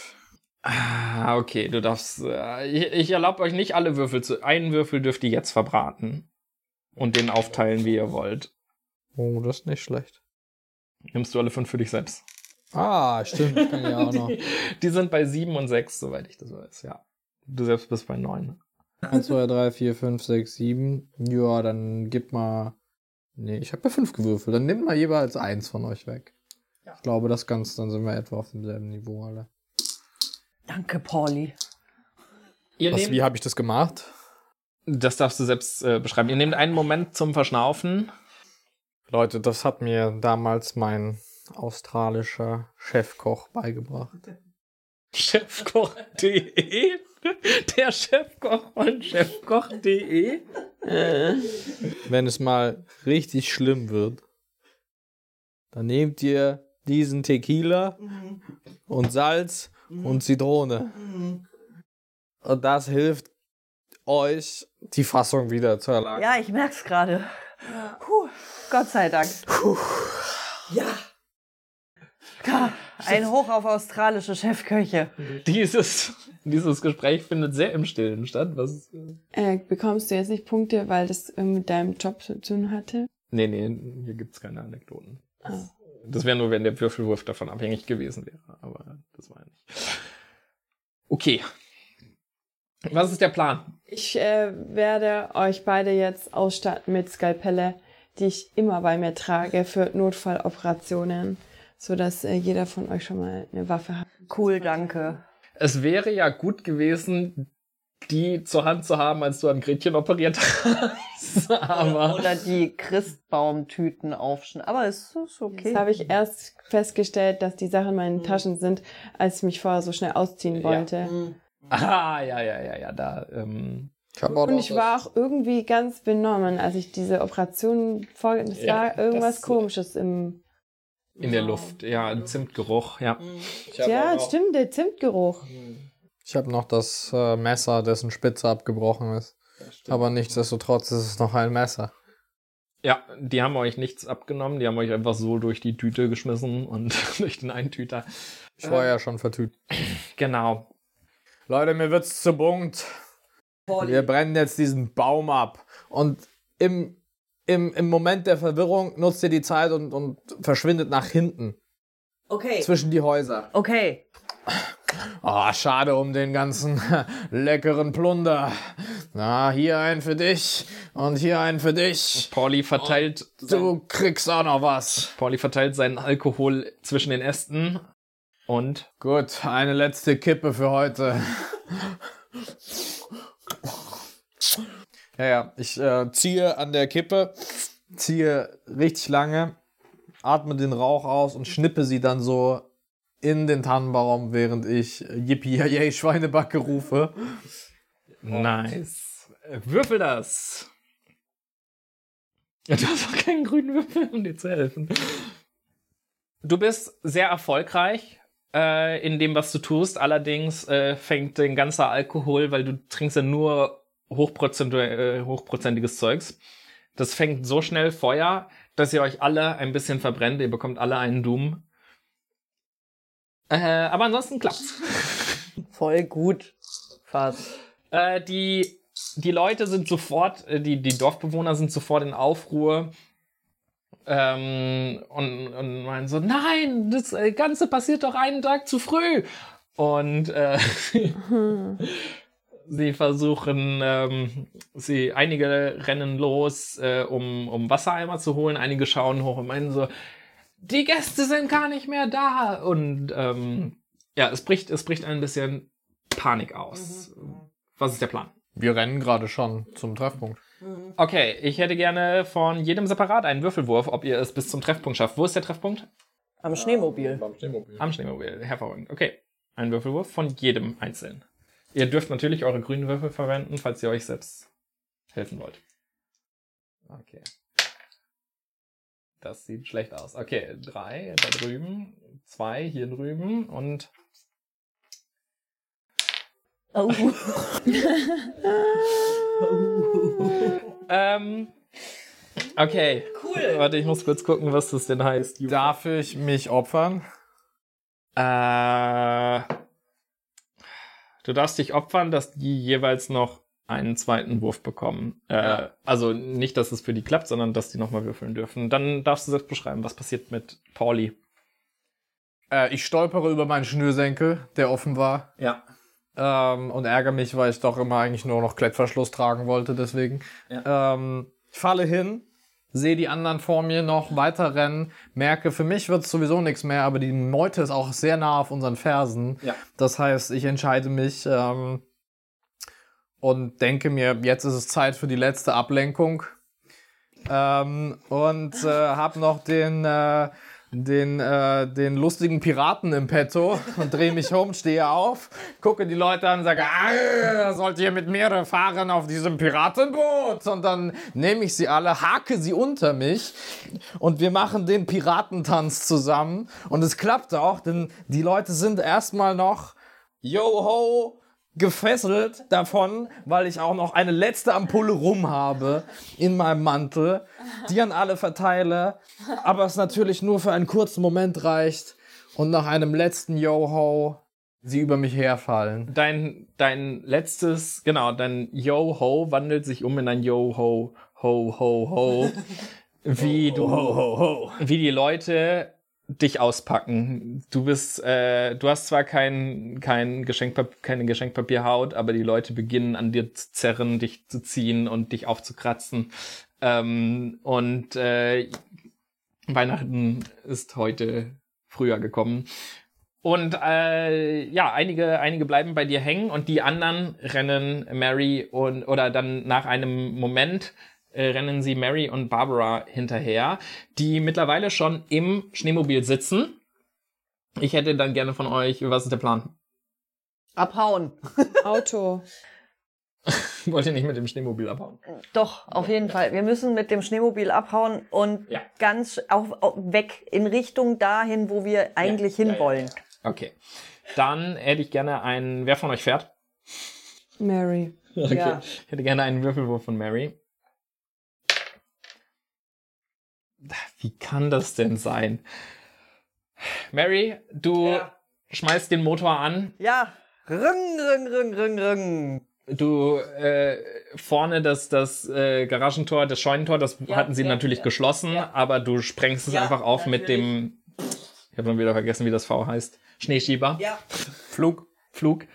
Ah, okay, du darfst. Äh, ich ich erlaube euch nicht alle Würfel zu. Einen Würfel dürft ihr jetzt verbraten. Und den aufteilen, wie ihr wollt. Oh, das ist nicht schlecht. Nimmst du alle fünf für dich selbst. Ah, stimmt, das kann ich auch noch. Die, die sind bei sieben und sechs, soweit ich das weiß, ja. Du selbst bist bei neun. 1, 2, 3, 4, 5, 6, 7. Ja, dann gib mal. Nee, ich habe ja 5 gewürfelt. Dann nimm mal jeweils eins von euch weg. Ich glaube, das Ganze, dann sind wir etwa auf demselben Niveau alle. Danke, Pauli. Ihr Was, nehmt, wie habe ich das gemacht? das darfst du selbst äh, beschreiben. Ihr nehmt einen Moment zum Verschnaufen. Leute, das hat mir damals mein australischer Chefkoch beigebracht. Chefkoch.de Der Chefkoch von chefkoch.de. Wenn es mal richtig schlimm wird, dann nehmt ihr diesen Tequila und Salz und Zitrone. Und das hilft euch, die Fassung wieder zu erlangen. Ja, ich merk's gerade. Puh, Gott sei Dank. Ja. Ein Hoch auf australische Chefköche. Dieses, dieses Gespräch findet sehr im Stillen statt. Was, Äh, bekommst du jetzt nicht Punkte, weil das äh, mit deinem Job zu tun hatte? nee, nee, hier gibt's keine Anekdoten. Ah. Das wäre nur, wenn der Würfelwurf davon abhängig gewesen wäre. Aber das war ja nicht. Okay. Was ist der Plan? Ich äh, werde euch beide jetzt ausstatten mit Skalpelle, die ich immer bei mir trage für Notfalloperationen, sodass äh, jeder von euch schon mal eine Waffe hat. Cool, danke. Es wäre ja gut gewesen, die zur Hand zu haben, als du an Gretchen operiert hast. Aber Oder die Christbaumtüten aufschneiden. Aber es ist okay. Jetzt habe ich erst festgestellt, dass die Sachen in meinen Taschen sind, als ich mich vorher so schnell ausziehen wollte. Ah, ja, ja, ja, ja, da. Ähm, Und ich das- war auch irgendwie ganz benommen, als ich diese Operation vor. Es Ja, war irgendwas das- Komisches im. In der Luft, ja, ein Zimtgeruch, ja. hab Ja, stimmt, der Zimtgeruch. Ich habe noch das äh, Messer, dessen Spitze abgebrochen ist. Aber nichtsdestotrotz ist es noch ein Messer. Ja, die haben euch nichts abgenommen, die haben euch einfach so durch die Tüte geschmissen und durch den Eintüter. Ich war ja schon vertütet. Genau. Leute, mir wird's zu bunt. Wir brennen jetzt diesen Baum ab. Und im, im, im Moment der Verwirrung nutzt ihr die Zeit und, und verschwindet nach hinten. Okay. Zwischen die Häuser. Okay. Ah, schade um den ganzen leckeren Plunder. Na, hier ein für dich und hier ein für dich. Pauli verteilt, Du kriegst auch noch was. Pauli verteilt seinen Alkohol zwischen den Ästen und Gut, eine letzte Kippe für heute. Ja, ja, ich äh, ziehe an der Kippe, ziehe richtig lange, atme den Rauch aus und schnippe sie dann so in den Tannenbaum, während ich Yippie Yay Schweinebacke rufe. nice. Würfel das. Du hast auch keinen grünen Würfel, um dir zu helfen. Du bist sehr erfolgreich äh, in dem, was du tust. Allerdings äh, fängt dein ganzer Alkohol, weil du trinkst ja nur hochprozent äh, hochprozentiges Zeugs. Das fängt so schnell Feuer, dass ihr euch alle ein bisschen verbrennt. Ihr bekommt alle einen Doom. Äh, aber ansonsten klappt's. Voll gut. Fast. Äh, die, die Leute sind sofort, äh, die, die Dorfbewohner sind sofort in Aufruhr. Ähm, und, und meinen so, nein, das äh, Ganze passiert doch einen Tag zu früh. Und äh, sie versuchen, ähm, sie, einige rennen los, äh, um, um Wassereimer zu holen, einige schauen hoch und meinen so, die Gäste sind gar nicht mehr da. Und ähm, ja, es bricht, es bricht ein bisschen Panik aus. Was ist der Plan? Wir rennen gerade schon zum Treffpunkt. Okay, ich hätte gerne von jedem separat einen Würfelwurf, ob ihr es bis zum Treffpunkt schafft. Wo ist der Treffpunkt? Am Schneemobil. Am Schneemobil. Hervorragend. Okay, ein Würfelwurf von jedem einzeln. Ihr dürft natürlich eure grünen Würfel verwenden, falls ihr euch selbst helfen wollt. Okay. Das sieht schlecht aus. Okay, drei da drüben, zwei hier drüben und Oh. ähm. Okay. Cool. Warte, ich muss kurz gucken, was das denn heißt. Darf ich mich opfern? Äh, du darfst dich opfern, dass die jeweils noch einen zweiten Wurf bekommen. Äh, Ja. Also nicht, dass es für die klappt, sondern dass die nochmal würfeln dürfen. Dann darfst du selbst beschreiben, was passiert mit Pauli. Äh, ich stolpere über meinen Schnürsenkel, der offen war. Ja. ähm, und ärgere mich, weil ich doch immer eigentlich nur noch Klettverschluss tragen wollte, deswegen. Ähm, ich falle hin, sehe die anderen vor mir noch weiter rennen, merke, für mich wird es sowieso nichts mehr, aber die Meute ist auch sehr nah auf unseren Fersen. Ja. Das heißt, ich entscheide mich ähm, und denke mir, jetzt ist es Zeit für die letzte Ablenkung. Ähm, und äh, habe noch den äh, den, äh, den lustigen Piraten im Petto und drehe mich um, stehe auf, gucke die Leute an und sage, "Ah, sollt ihr mit mir fahren auf diesem Piratenboot? Und dann nehme ich sie alle, hake sie unter mich und wir machen den Piratentanz zusammen. Und es klappt auch, denn die Leute sind erstmal noch, yo ho, gefesselt davon, weil ich auch noch eine letzte Ampulle rum habe in meinem Mantel, die an alle verteile, aber es natürlich nur für einen kurzen Moment reicht und nach einem letzten Yo-Ho sie über mich herfallen. Dein, dein letztes, genau, dein Yo-Ho wandelt sich um in ein Yo-Ho, ho, ho, ho. Wie du, wie die Leute dich auspacken. Du bist, äh, du hast zwar kein, kein Geschenkpap keine Geschenkpapierhaut, aber die Leute beginnen an dir zu zerren, dich zu ziehen und dich aufzukratzen. Ähm, und äh, Weihnachten ist heute früher gekommen. Und äh, ja, einige, einige bleiben bei dir hängen und die anderen rennen Mary und oder dann nach einem Moment rennen sie Mary und Barbara hinterher, die mittlerweile schon im Schneemobil sitzen. Ich hätte dann gerne von euch, was ist der Plan? Abhauen. Auto. Wollt ihr nicht mit dem Schneemobil abhauen? Doch, auf jeden Fall. Wir müssen mit dem Schneemobil abhauen und Ja. ganz auch, auch weg in Richtung dahin, wo wir eigentlich Ja, ja, hinwollen. Okay. Dann hätte ich gerne einen. Wer von euch fährt? Mary. Okay. Ja. Ich hätte gerne einen Würfelwurf von Mary. Wie kann das denn sein? Mary, du Ja. schmeißt den Motor an. Ja. Rüng, rüng, rüng, rüng, rüng. Du äh, vorne das, das äh, Garagentor, das Scheunentor, das Ja, hatten sie ja, natürlich geschlossen, aber du sprengst es einfach auf mit dem. Ich habe schon wieder vergessen, wie das V heißt. Schneeschieber. Ja. Flug, Flug,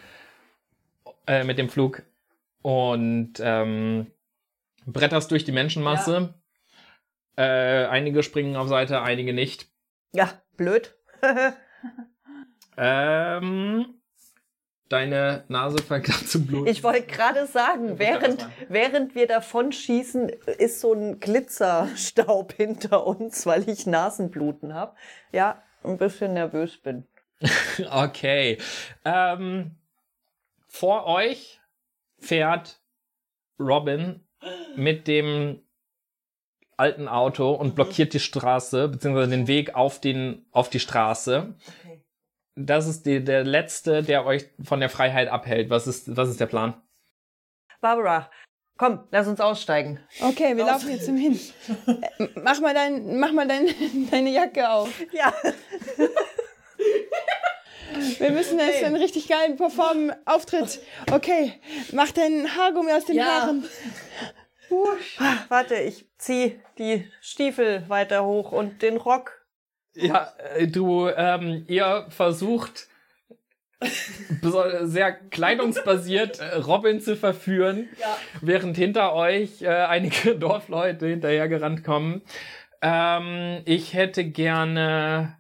äh, mit dem Flug und ähm, bretterst durch die Menschenmasse. Äh, einige springen auf Seite, einige nicht. Ja, blöd. Ähm, deine Nase an zu bluten. Ich wollte gerade sagen, während, während wir davon schießen, ist so ein Glitzerstaub hinter uns, weil ich Nasenbluten habe. Ja, ein bisschen nervös bin. Okay. Ähm, vor euch fährt Robin mit dem alten Auto und blockiert die Straße, beziehungsweise den Weg auf, den, auf die Straße. Das ist die, der letzte, der euch von der Freiheit abhält. Was ist, was ist der Plan? Barbara, komm, lass uns aussteigen. Okay, wir laufen jetzt zum Hin. Äh, mach mal, dein, mach mal dein, deine Jacke auf. Ja, Wir müssen jetzt einen richtig geilen Perform-Auftritt. Okay, mach deinen Haargummi aus den Ja. Haaren. Warte, ich zieh die Stiefel weiter hoch und den Rock. Ja, äh, du, ähm, ihr versucht sehr kleidungsbasiert äh, Robin zu verführen, Ja. während hinter euch äh, einige Dorfleute hinterhergerannt kommen. Ähm, ich hätte gerne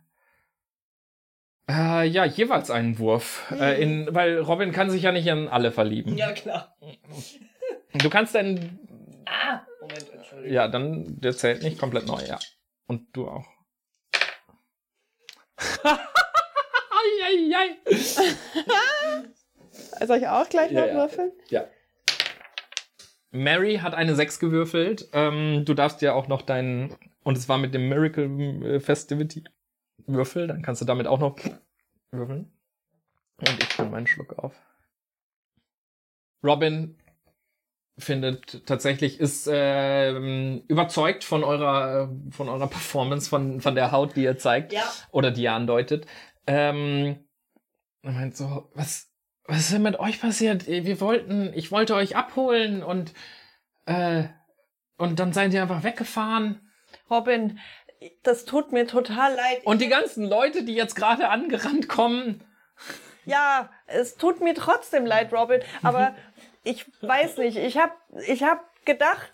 äh, ja jeweils einen Wurf, äh, in, weil Robin kann sich ja nicht in alle verlieben. Ja, klar. Du kannst dann Moment, Entschuldigung. ja dann der zählt nicht komplett neu, ja. Und du auch. Soll ich auch gleich Ja, noch ja. würfeln? Ja. Mary hat eine 6 gewürfelt. Ähm, du darfst ja auch noch deinen. Und es war mit dem Miracle äh, Festivity Würfel. Dann kannst du damit auch noch würfeln. Und ich fülle meinen Schluck auf. Robin findet tatsächlich, ist ähm, überzeugt von eurer, von eurer Performance, von, von der Haut, die ihr zeigt Ja. oder die ihr andeutet. Ähm, er meint so, was, was ist denn mit euch passiert? Wir wollten, ich wollte euch abholen und, äh, und dann seid ihr einfach weggefahren. Robin, das tut mir total leid. Und die ganzen Leute, die jetzt gerade angerannt kommen, Ja, es tut mir trotzdem leid, Robin, aber ich weiß nicht, ich hab, ich hab gedacht,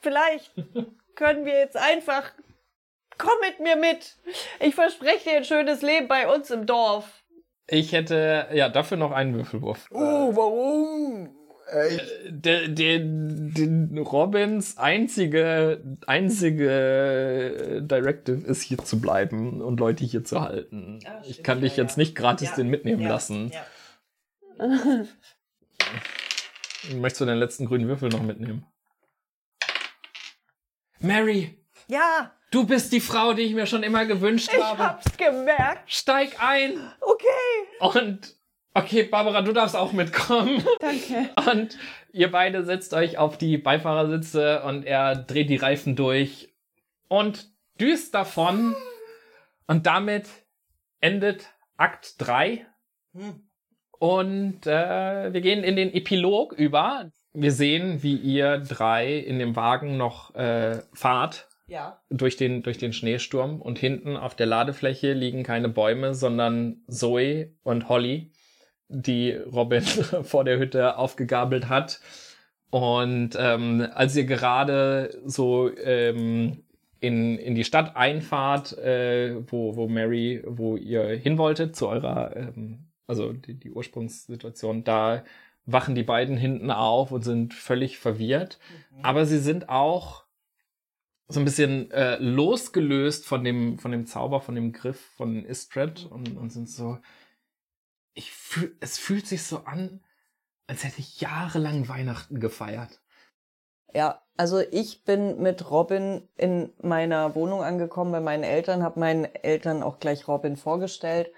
vielleicht können wir jetzt einfach, komm mit mir mit. Ich verspreche dir ein schönes Leben bei uns im Dorf. ich hätte, ja, dafür noch einen Würfelwurf. Oh, warum? der, der, der Robins einzige, einzige Directive ist hier zu bleiben und Leute hier zu halten. Ah, ich kann dich ja, jetzt ja. nicht gratis Ja, den mitnehmen ja, lassen. Möchtest du den letzten grünen Würfel noch mitnehmen? Mary, Ja, du bist die Frau, die ich mir schon immer gewünscht ich habe. hab's gemerkt. Steig ein Okay. und okay, Barbara, du darfst auch mitkommen. Danke. Und ihr beide setzt euch auf die Beifahrersitze und er dreht die Reifen durch und düst davon. Und damit endet Akt 3. Und äh, wir gehen in den Epilog über. Wir sehen, wie ihr drei in dem Wagen noch äh, fahrt Ja. durch den, durch den Schneesturm und hinten auf der Ladefläche liegen keine Bäume, sondern Zoe und Holly, die Robin vor der Hütte aufgegabelt hat. Und ähm, als ihr gerade so ähm, in, in die Stadt einfahrt, äh, wo, wo Mary, wo ihr hin wolltet, zu eurer, ähm, also die, die Ursprungssituation, da wachen die beiden hinten auf und sind völlig verwirrt. Aber sie sind auch so ein bisschen äh, losgelöst von dem, von dem Zauber, von dem Griff von Istred und, und sind so. Ich fühl, es fühlt sich so an, als hätte ich jahrelang Weihnachten gefeiert. Ja, also ich bin mit Robin in meiner Wohnung angekommen bei meinen Eltern, habe meinen Eltern auch gleich Robin vorgestellt.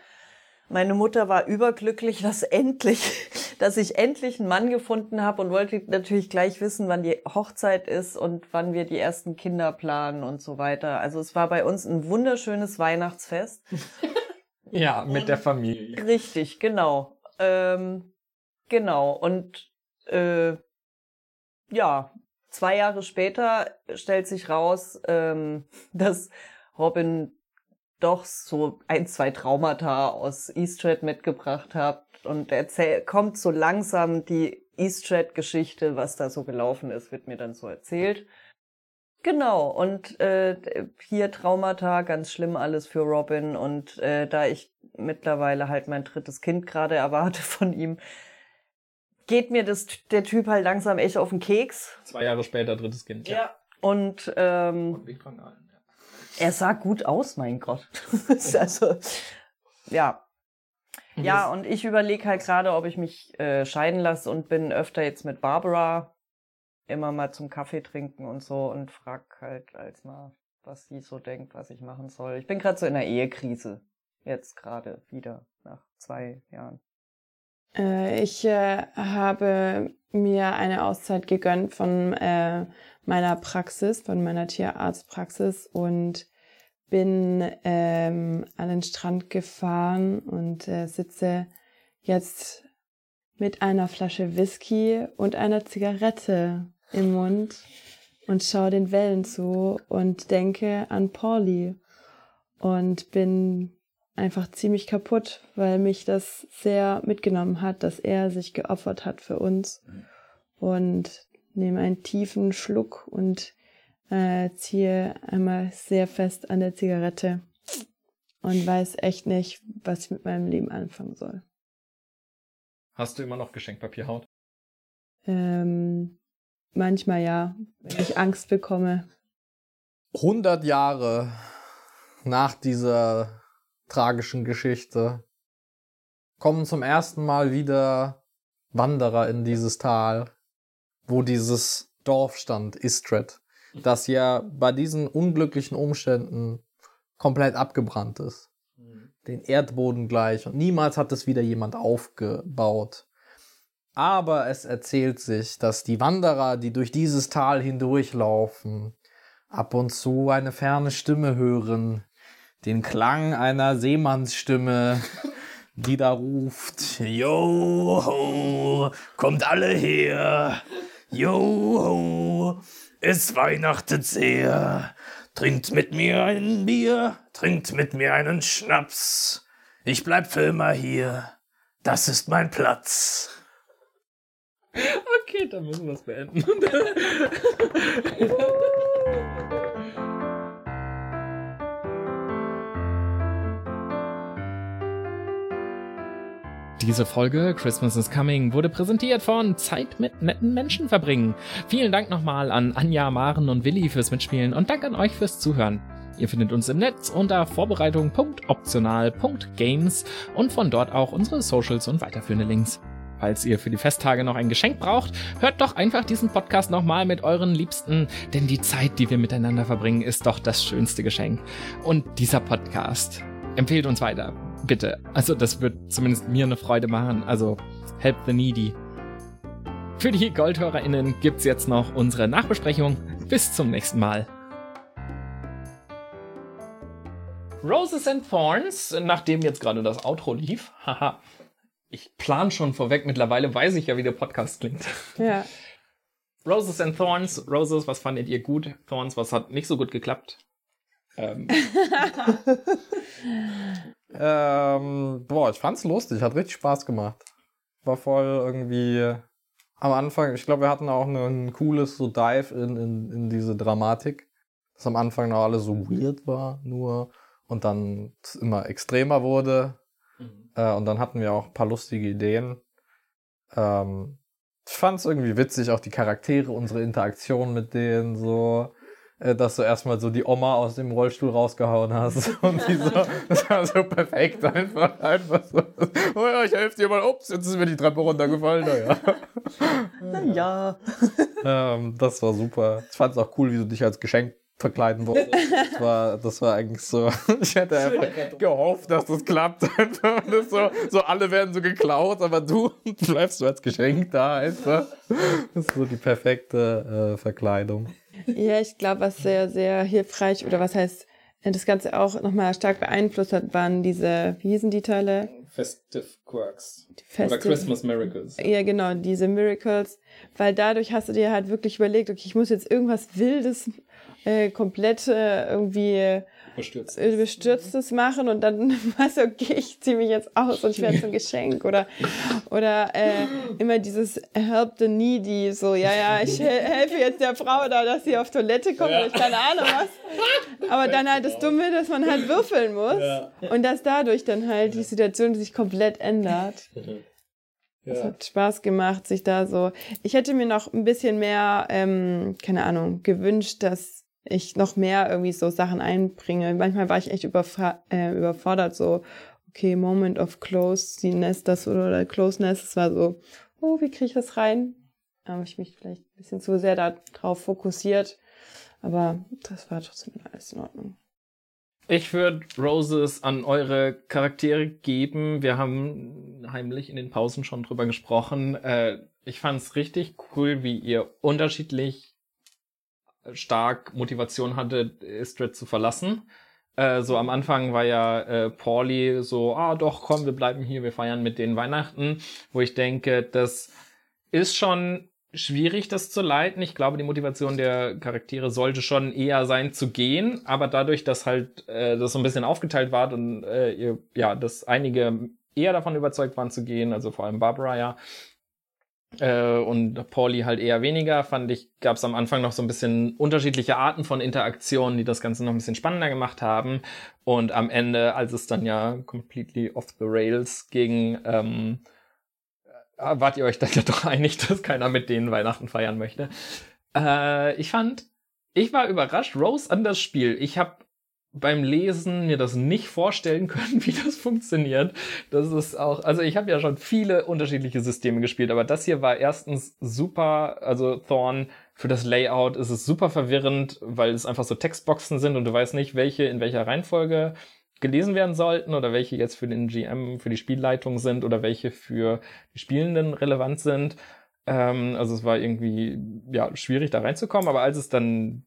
Meine Mutter war überglücklich, dass endlich, dass ich endlich einen Mann gefunden habe und wollte natürlich gleich wissen, wann die Hochzeit ist und wann wir die ersten Kinder planen und so weiter. Also es war bei uns ein wunderschönes Weihnachtsfest. Ja, mit der Familie. Richtig, genau. Ähm, genau. Und äh, ja, zwei Jahre später stellt sich raus, ähm, dass Robin doch so ein, zwei Traumata aus Eastred mitgebracht hat und erzähl kommt so langsam die Eastred-Geschichte, was da so gelaufen ist, wird mir dann so erzählt. Genau, und äh, hier Traumata, ganz schlimm alles für Robin. Und äh, da ich mittlerweile halt mein drittes Kind gerade erwarte von ihm, geht mir das, der Typ halt langsam echt auf den Keks. Zwei Jahre später, drittes Kind. Und ähm, Liegt dran allen, ja. Er sah gut aus, mein Gott. also, ja. Ja, und ich überlege halt gerade, ob ich mich äh, scheiden lasse und bin öfter jetzt mit Barbara immer mal zum Kaffee trinken und so und frag halt als mal, was sie so denkt, was ich machen soll. Ich bin gerade so in einer Ehekrise. Jetzt gerade wieder, nach zwei Jahren. Äh, ich äh, habe mir eine Auszeit gegönnt von äh, meiner Praxis, von meiner Tierarztpraxis und bin ähm, an den Strand gefahren und sitze jetzt mit einer Flasche Whisky und einer Zigarette im Mund und schaue den Wellen zu und denke an Pauli und bin einfach ziemlich kaputt, weil mich das sehr mitgenommen hat, dass er sich geopfert hat für uns. Und nehme einen tiefen Schluck und äh, ziehe einmal sehr fest an der Zigarette und weiß echt nicht, was ich mit meinem Leben anfangen soll. Hast du immer noch Geschenkpapierhaut? Ähm, manchmal ja, wenn ich Angst bekomme. 100 Jahre nach dieser tragischen Geschichte kommen zum ersten Mal wieder Wanderer in dieses Tal, wo dieses Dorf stand, Istred, das ja bei diesen unglücklichen Umständen komplett abgebrannt ist. Den Erdboden gleich und niemals hat es wieder jemand aufgebaut. Aber es erzählt sich, dass die Wanderer, die durch dieses Tal hindurchlaufen, ab und zu eine ferne Stimme hören, den Klang einer Seemannsstimme, die da ruft, Yo ho, kommt alle her, Yo ho, es weihnachtet sehr, trinkt mit mir ein Bier, trinkt mit mir einen Schnaps, ich bleib für immer hier, das ist mein Platz. Okay, dann müssen wir es beenden. Diese Folge Christmas is Coming wurde präsentiert von Zeit mit netten Menschen verbringen. Vielen Dank nochmal an Anja, Maren und Willi fürs Mitspielen und Dank an euch fürs Zuhören. Ihr findet uns im Netz unter vorbereitung.optional.games und von dort auch unsere Socials und weiterführende Links. Falls ihr für die Festtage noch ein Geschenk braucht, hört doch einfach diesen Podcast nochmal mit euren Liebsten, denn die Zeit, die wir miteinander verbringen, ist doch das schönste Geschenk. Und dieser Podcast empfehlt uns weiter. Bitte. Also das wird zumindest mir eine Freude machen. Also help the needy. Für die GoldhörerInnen gibt's jetzt noch unsere Nachbesprechung. Bis zum nächsten Mal. Roses and Thorns, nachdem jetzt gerade das Outro lief, haha, ich plan schon vorweg, mittlerweile weiß ich ja, wie der Podcast klingt. Ja. Roses and Thorns, Roses, was fandet ihr gut? Thorns, was hat nicht so gut geklappt? Ähm, Ähm, boah, ich fand's lustig, hat richtig Spaß gemacht. War voll irgendwie am Anfang, ich glaube, wir hatten auch ne- ein cooles so Dive in, in, in diese Dramatik. Dass am Anfang noch alles so weird war, nur und dann immer extremer wurde. Äh, und dann hatten wir auch ein paar lustige Ideen. Ähm, ich fand's irgendwie witzig, auch die Charaktere, unsere Interaktion mit denen so dass du erstmal so die Oma aus dem Rollstuhl rausgehauen hast. Und die so, das war so perfekt einfach. Einfach so. Oh ja, ich helfe dir mal. Ups, jetzt ist mir die Treppe runtergefallen. Naja. Na ja. Ähm, das war super. Ich fand es auch cool, wie du dich als Geschenk verkleiden wolltest. Das war, das war eigentlich so. Ich hätte einfach gehofft, dass das klappt. Das so, so alle werden so geklaut, aber du bleibst so als Geschenk da. Einfach. Das ist so die perfekte äh, Verkleidung. Ja, ich glaube, was sehr, sehr hilfreich oder was heißt, das Ganze auch nochmal stark beeinflusst hat, waren diese, wie hießen die Teile? Festive Quirks. Festive- Miracles. Ja, genau, diese Miracles, weil dadurch hast du dir halt wirklich überlegt, okay, ich muss jetzt irgendwas Wildes, äh, komplett äh, irgendwie Verstürzt. äh, Bestürztes machen und dann weißt du, okay, ich ziehe mich jetzt aus und ich werde zum Geschenk oder oder äh, immer dieses Help the Needy, so, ja, ja, ich hel- helfe jetzt der Frau da, dass sie auf Toilette kommt oder ich keine Ahnung was. Aber dann halt das Dumme, dass man halt würfeln muss und dass dadurch dann halt die Situation sich komplett ändert. Es hat Spaß gemacht, sich da so. Ich hätte mir noch ein bisschen mehr, ähm, keine Ahnung, gewünscht, dass ich noch mehr irgendwie so Sachen einbringe. Manchmal war ich echt äh, überfordert, so, okay, Moment of Closeness, das oder, oder Closeness, es war so, oh, wie kriege ich das rein? Da habe ich mich vielleicht ein bisschen zu sehr darauf fokussiert. Aber das war trotzdem alles in Ordnung. Ich würde Roses an eure Charaktere geben. Wir haben heimlich in den Pausen schon drüber gesprochen. Äh, ich fand es richtig cool, wie ihr unterschiedlich stark Motivation hattet, Istrid zu verlassen. Äh, so am Anfang war ja äh, Pauli so, ah doch, komm, wir bleiben hier, wir feiern mit denen Weihnachten. Wo ich denke, das ist schon schwierig, das zu leiten. Ich glaube, die Motivation der Charaktere sollte schon eher sein zu gehen, aber dadurch, dass halt äh, das so ein bisschen aufgeteilt war und äh, ihr, ja, dass einige eher davon überzeugt waren zu gehen, also vor allem Barbara ja, äh, und Pauli halt eher weniger, fand ich, gab es am Anfang noch so ein bisschen unterschiedliche Arten von Interaktionen, die das Ganze noch ein bisschen spannender gemacht haben. Und am Ende, als es dann ja completely off the rails ging, ähm, äh, wart ihr euch dann ja doch einig, dass keiner mit denen Weihnachten feiern möchte. Äh, ich fand, ich war überrascht, Rose an das Spiel. Ich habe beim Lesen mir das nicht vorstellen können, wie das funktioniert. Das ist auch, also ich habe ja schon viele unterschiedliche Systeme gespielt, aber das hier war erstens super, also Thorn für das Layout ist es super verwirrend, weil es einfach so Textboxen sind und du weißt nicht, welche in welcher Reihenfolge gelesen werden sollten oder welche jetzt für den GM, für die Spielleitung sind oder welche für die Spielenden relevant sind. Ähm, also es war irgendwie ja schwierig da reinzukommen, aber als es dann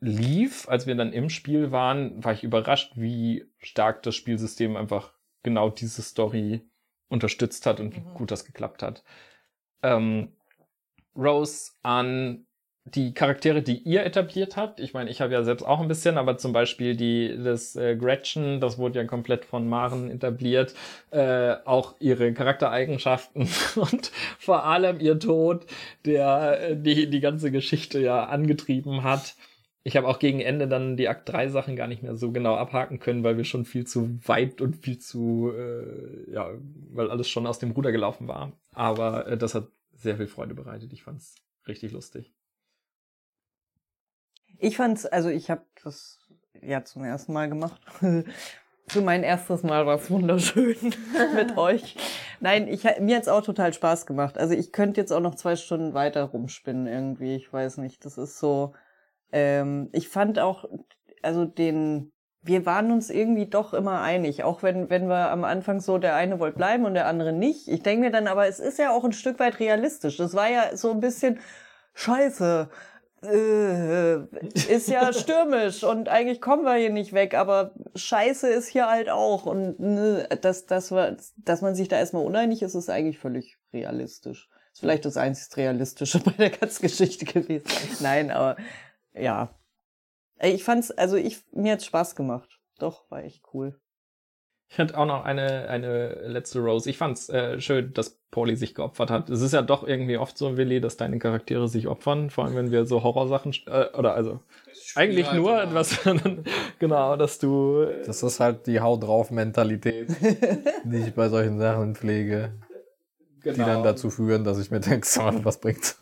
lief, als wir dann im Spiel waren, war ich überrascht, wie stark das Spielsystem einfach genau diese Story unterstützt hat und wie gut das geklappt hat. Ähm, Rose an die Charaktere, die ihr etabliert habt. Ich meine, ich habe ja selbst auch ein bisschen, aber zum Beispiel die das äh, Gretchen, das wurde ja komplett von Maren etabliert. Äh, auch ihre Charaktereigenschaften und vor allem ihr Tod, der äh, die die ganze Geschichte ja angetrieben hat. Ich habe auch gegen Ende dann die Akt 3 Sachen gar nicht mehr so genau abhaken können, weil wir schon viel zu weit und viel zu, äh, ja, weil alles schon aus dem Ruder gelaufen war. Aber äh, das hat sehr viel Freude bereitet. Ich fand's richtig lustig. Ich fand's, also ich habe das ja zum ersten Mal gemacht. Für mein erstes Mal war es wunderschön mit euch. Nein, ich, mir hat's auch total Spaß gemacht. Also ich könnte jetzt auch noch zwei Stunden weiter rumspinnen irgendwie. Ich weiß nicht. Das ist so. Ähm, ich fand auch, also den, wir waren uns irgendwie doch immer einig, auch wenn, wenn wir am Anfang so, der eine wollte bleiben und der andere nicht. Ich denke mir dann, aber es ist ja auch ein Stück weit realistisch. Das war ja so ein bisschen scheiße äh, ist ja stürmisch und eigentlich kommen wir hier nicht weg, aber Scheiße ist hier halt auch und ne, dass, dass, wir, dass man sich da erstmal uneinig ist, ist eigentlich völlig realistisch. Ist vielleicht das einzig Realistische bei der ganzen Geschichte gewesen. Nein, aber ja. Ich fand's, also ich, mir hat's Spaß gemacht. Doch, war echt cool. Ich hatte auch noch eine, eine letzte Rose. Ich fand's äh, schön, dass Pauli sich geopfert hat. Es ist ja doch irgendwie oft so, Willi, dass deine Charaktere sich opfern, vor allem wenn wir so Horrorsachen, äh, oder also eigentlich nur, halt was, genau, dass du. äh, Das ist halt die Haut drauf Mentalität, die ich bei solchen Sachen pflege, die genau. dann dazu führen, dass ich mir denke, so, was bringt's?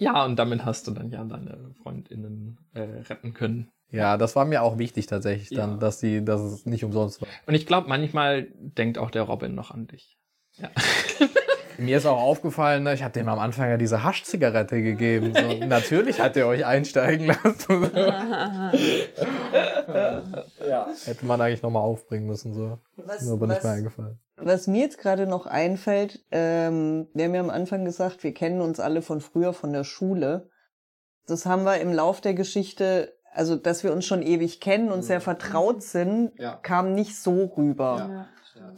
Ja, und damit hast du dann ja deine FreundInnen äh, retten können. Ja, das war mir auch wichtig tatsächlich dann, Ja. dass die, dass es nicht umsonst war. Und ich glaube, manchmal denkt auch der Robin noch an dich. Ja. Mir ist auch aufgefallen, ne, ich habe dem am Anfang ja diese Haschzigarette gegeben. So, natürlich hat er euch einsteigen lassen. Hätte man eigentlich nochmal aufbringen müssen. So. Was, Ist mir aber nicht mehr eingefallen. was mir jetzt gerade noch einfällt, ähm, wir haben ja am Anfang gesagt, wir kennen uns alle von früher von der Schule. Das haben wir im Lauf der Geschichte, also dass wir uns schon ewig kennen und sehr vertraut sind, Ja. kam nicht so rüber. Ja.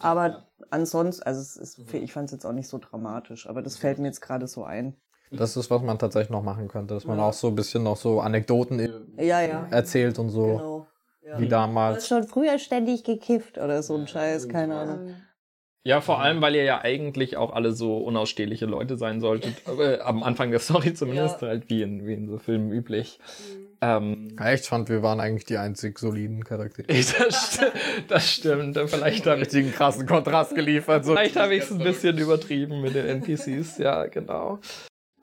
Aber ansonsten, also es ist, ich fand es jetzt auch nicht so dramatisch, aber das fällt mir jetzt gerade so ein. Das ist, was man tatsächlich noch machen könnte, dass man auch so ein bisschen noch so Anekdoten Ja, ja. erzählt und so, Genau. Ja. wie Du hast damals. schon früher ständig gekifft oder so ein Scheiß, keine Ahnung. Ja, vor allem, weil ihr ja eigentlich auch alle so unausstehliche Leute sein solltet. äh, am Anfang der Story zumindest, Ja. halt wie in, wie in so Filmen üblich. Ähm, Ja, ich fand, wir waren eigentlich die einzig soliden Charaktere. das, sti das stimmt. Vielleicht habe ich Richtigen krassen Kontrast geliefert. So. Vielleicht habe ich es ein bisschen übertrieben mit den NPCs, ja, genau.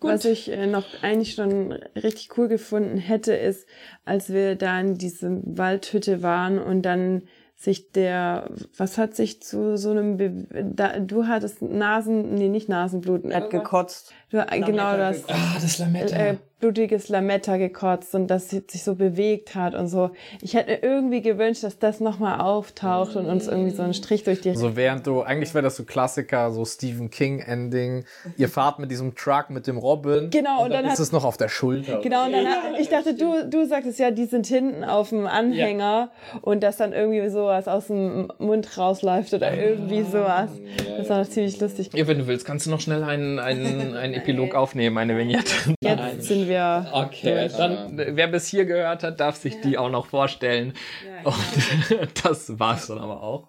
Was ich äh, noch eigentlich schon richtig cool gefunden hätte, ist, als wir da in diese Waldhütte waren und dann sich der, was hat sich zu so einem, Be da, du hattest Nasen, nee, nicht Nasenbluten. Er hat gekotzt. Du, genau, du hast Ah, das Lametta. äh, blutiges Lametta gekotzt und das sich so bewegt hat und so. Ich hätte mir irgendwie gewünscht, dass das nochmal auftaucht und uns irgendwie so einen Strich durch die So während du, eigentlich wäre das so Klassiker, so Stephen King Ending. Ihr fahrt mit diesem Truck mit dem Robin. Genau, und dann ist hat- es noch auf der Schulter. Genau, und dann hat, ich dachte, du, du sagtest ja, die sind hinten auf dem Anhänger und dass dann irgendwie sowas aus dem Mund rausläuft oder irgendwie sowas. Das war ziemlich lustig. Ja, wenn du willst, kannst du noch schnell einen, einen, einen Epilog aufnehmen, eine Vignette. Jetzt sind wir. Okay, dann, wer bis hier gehört hat, darf sich die auch noch vorstellen. Und das war's dann aber auch.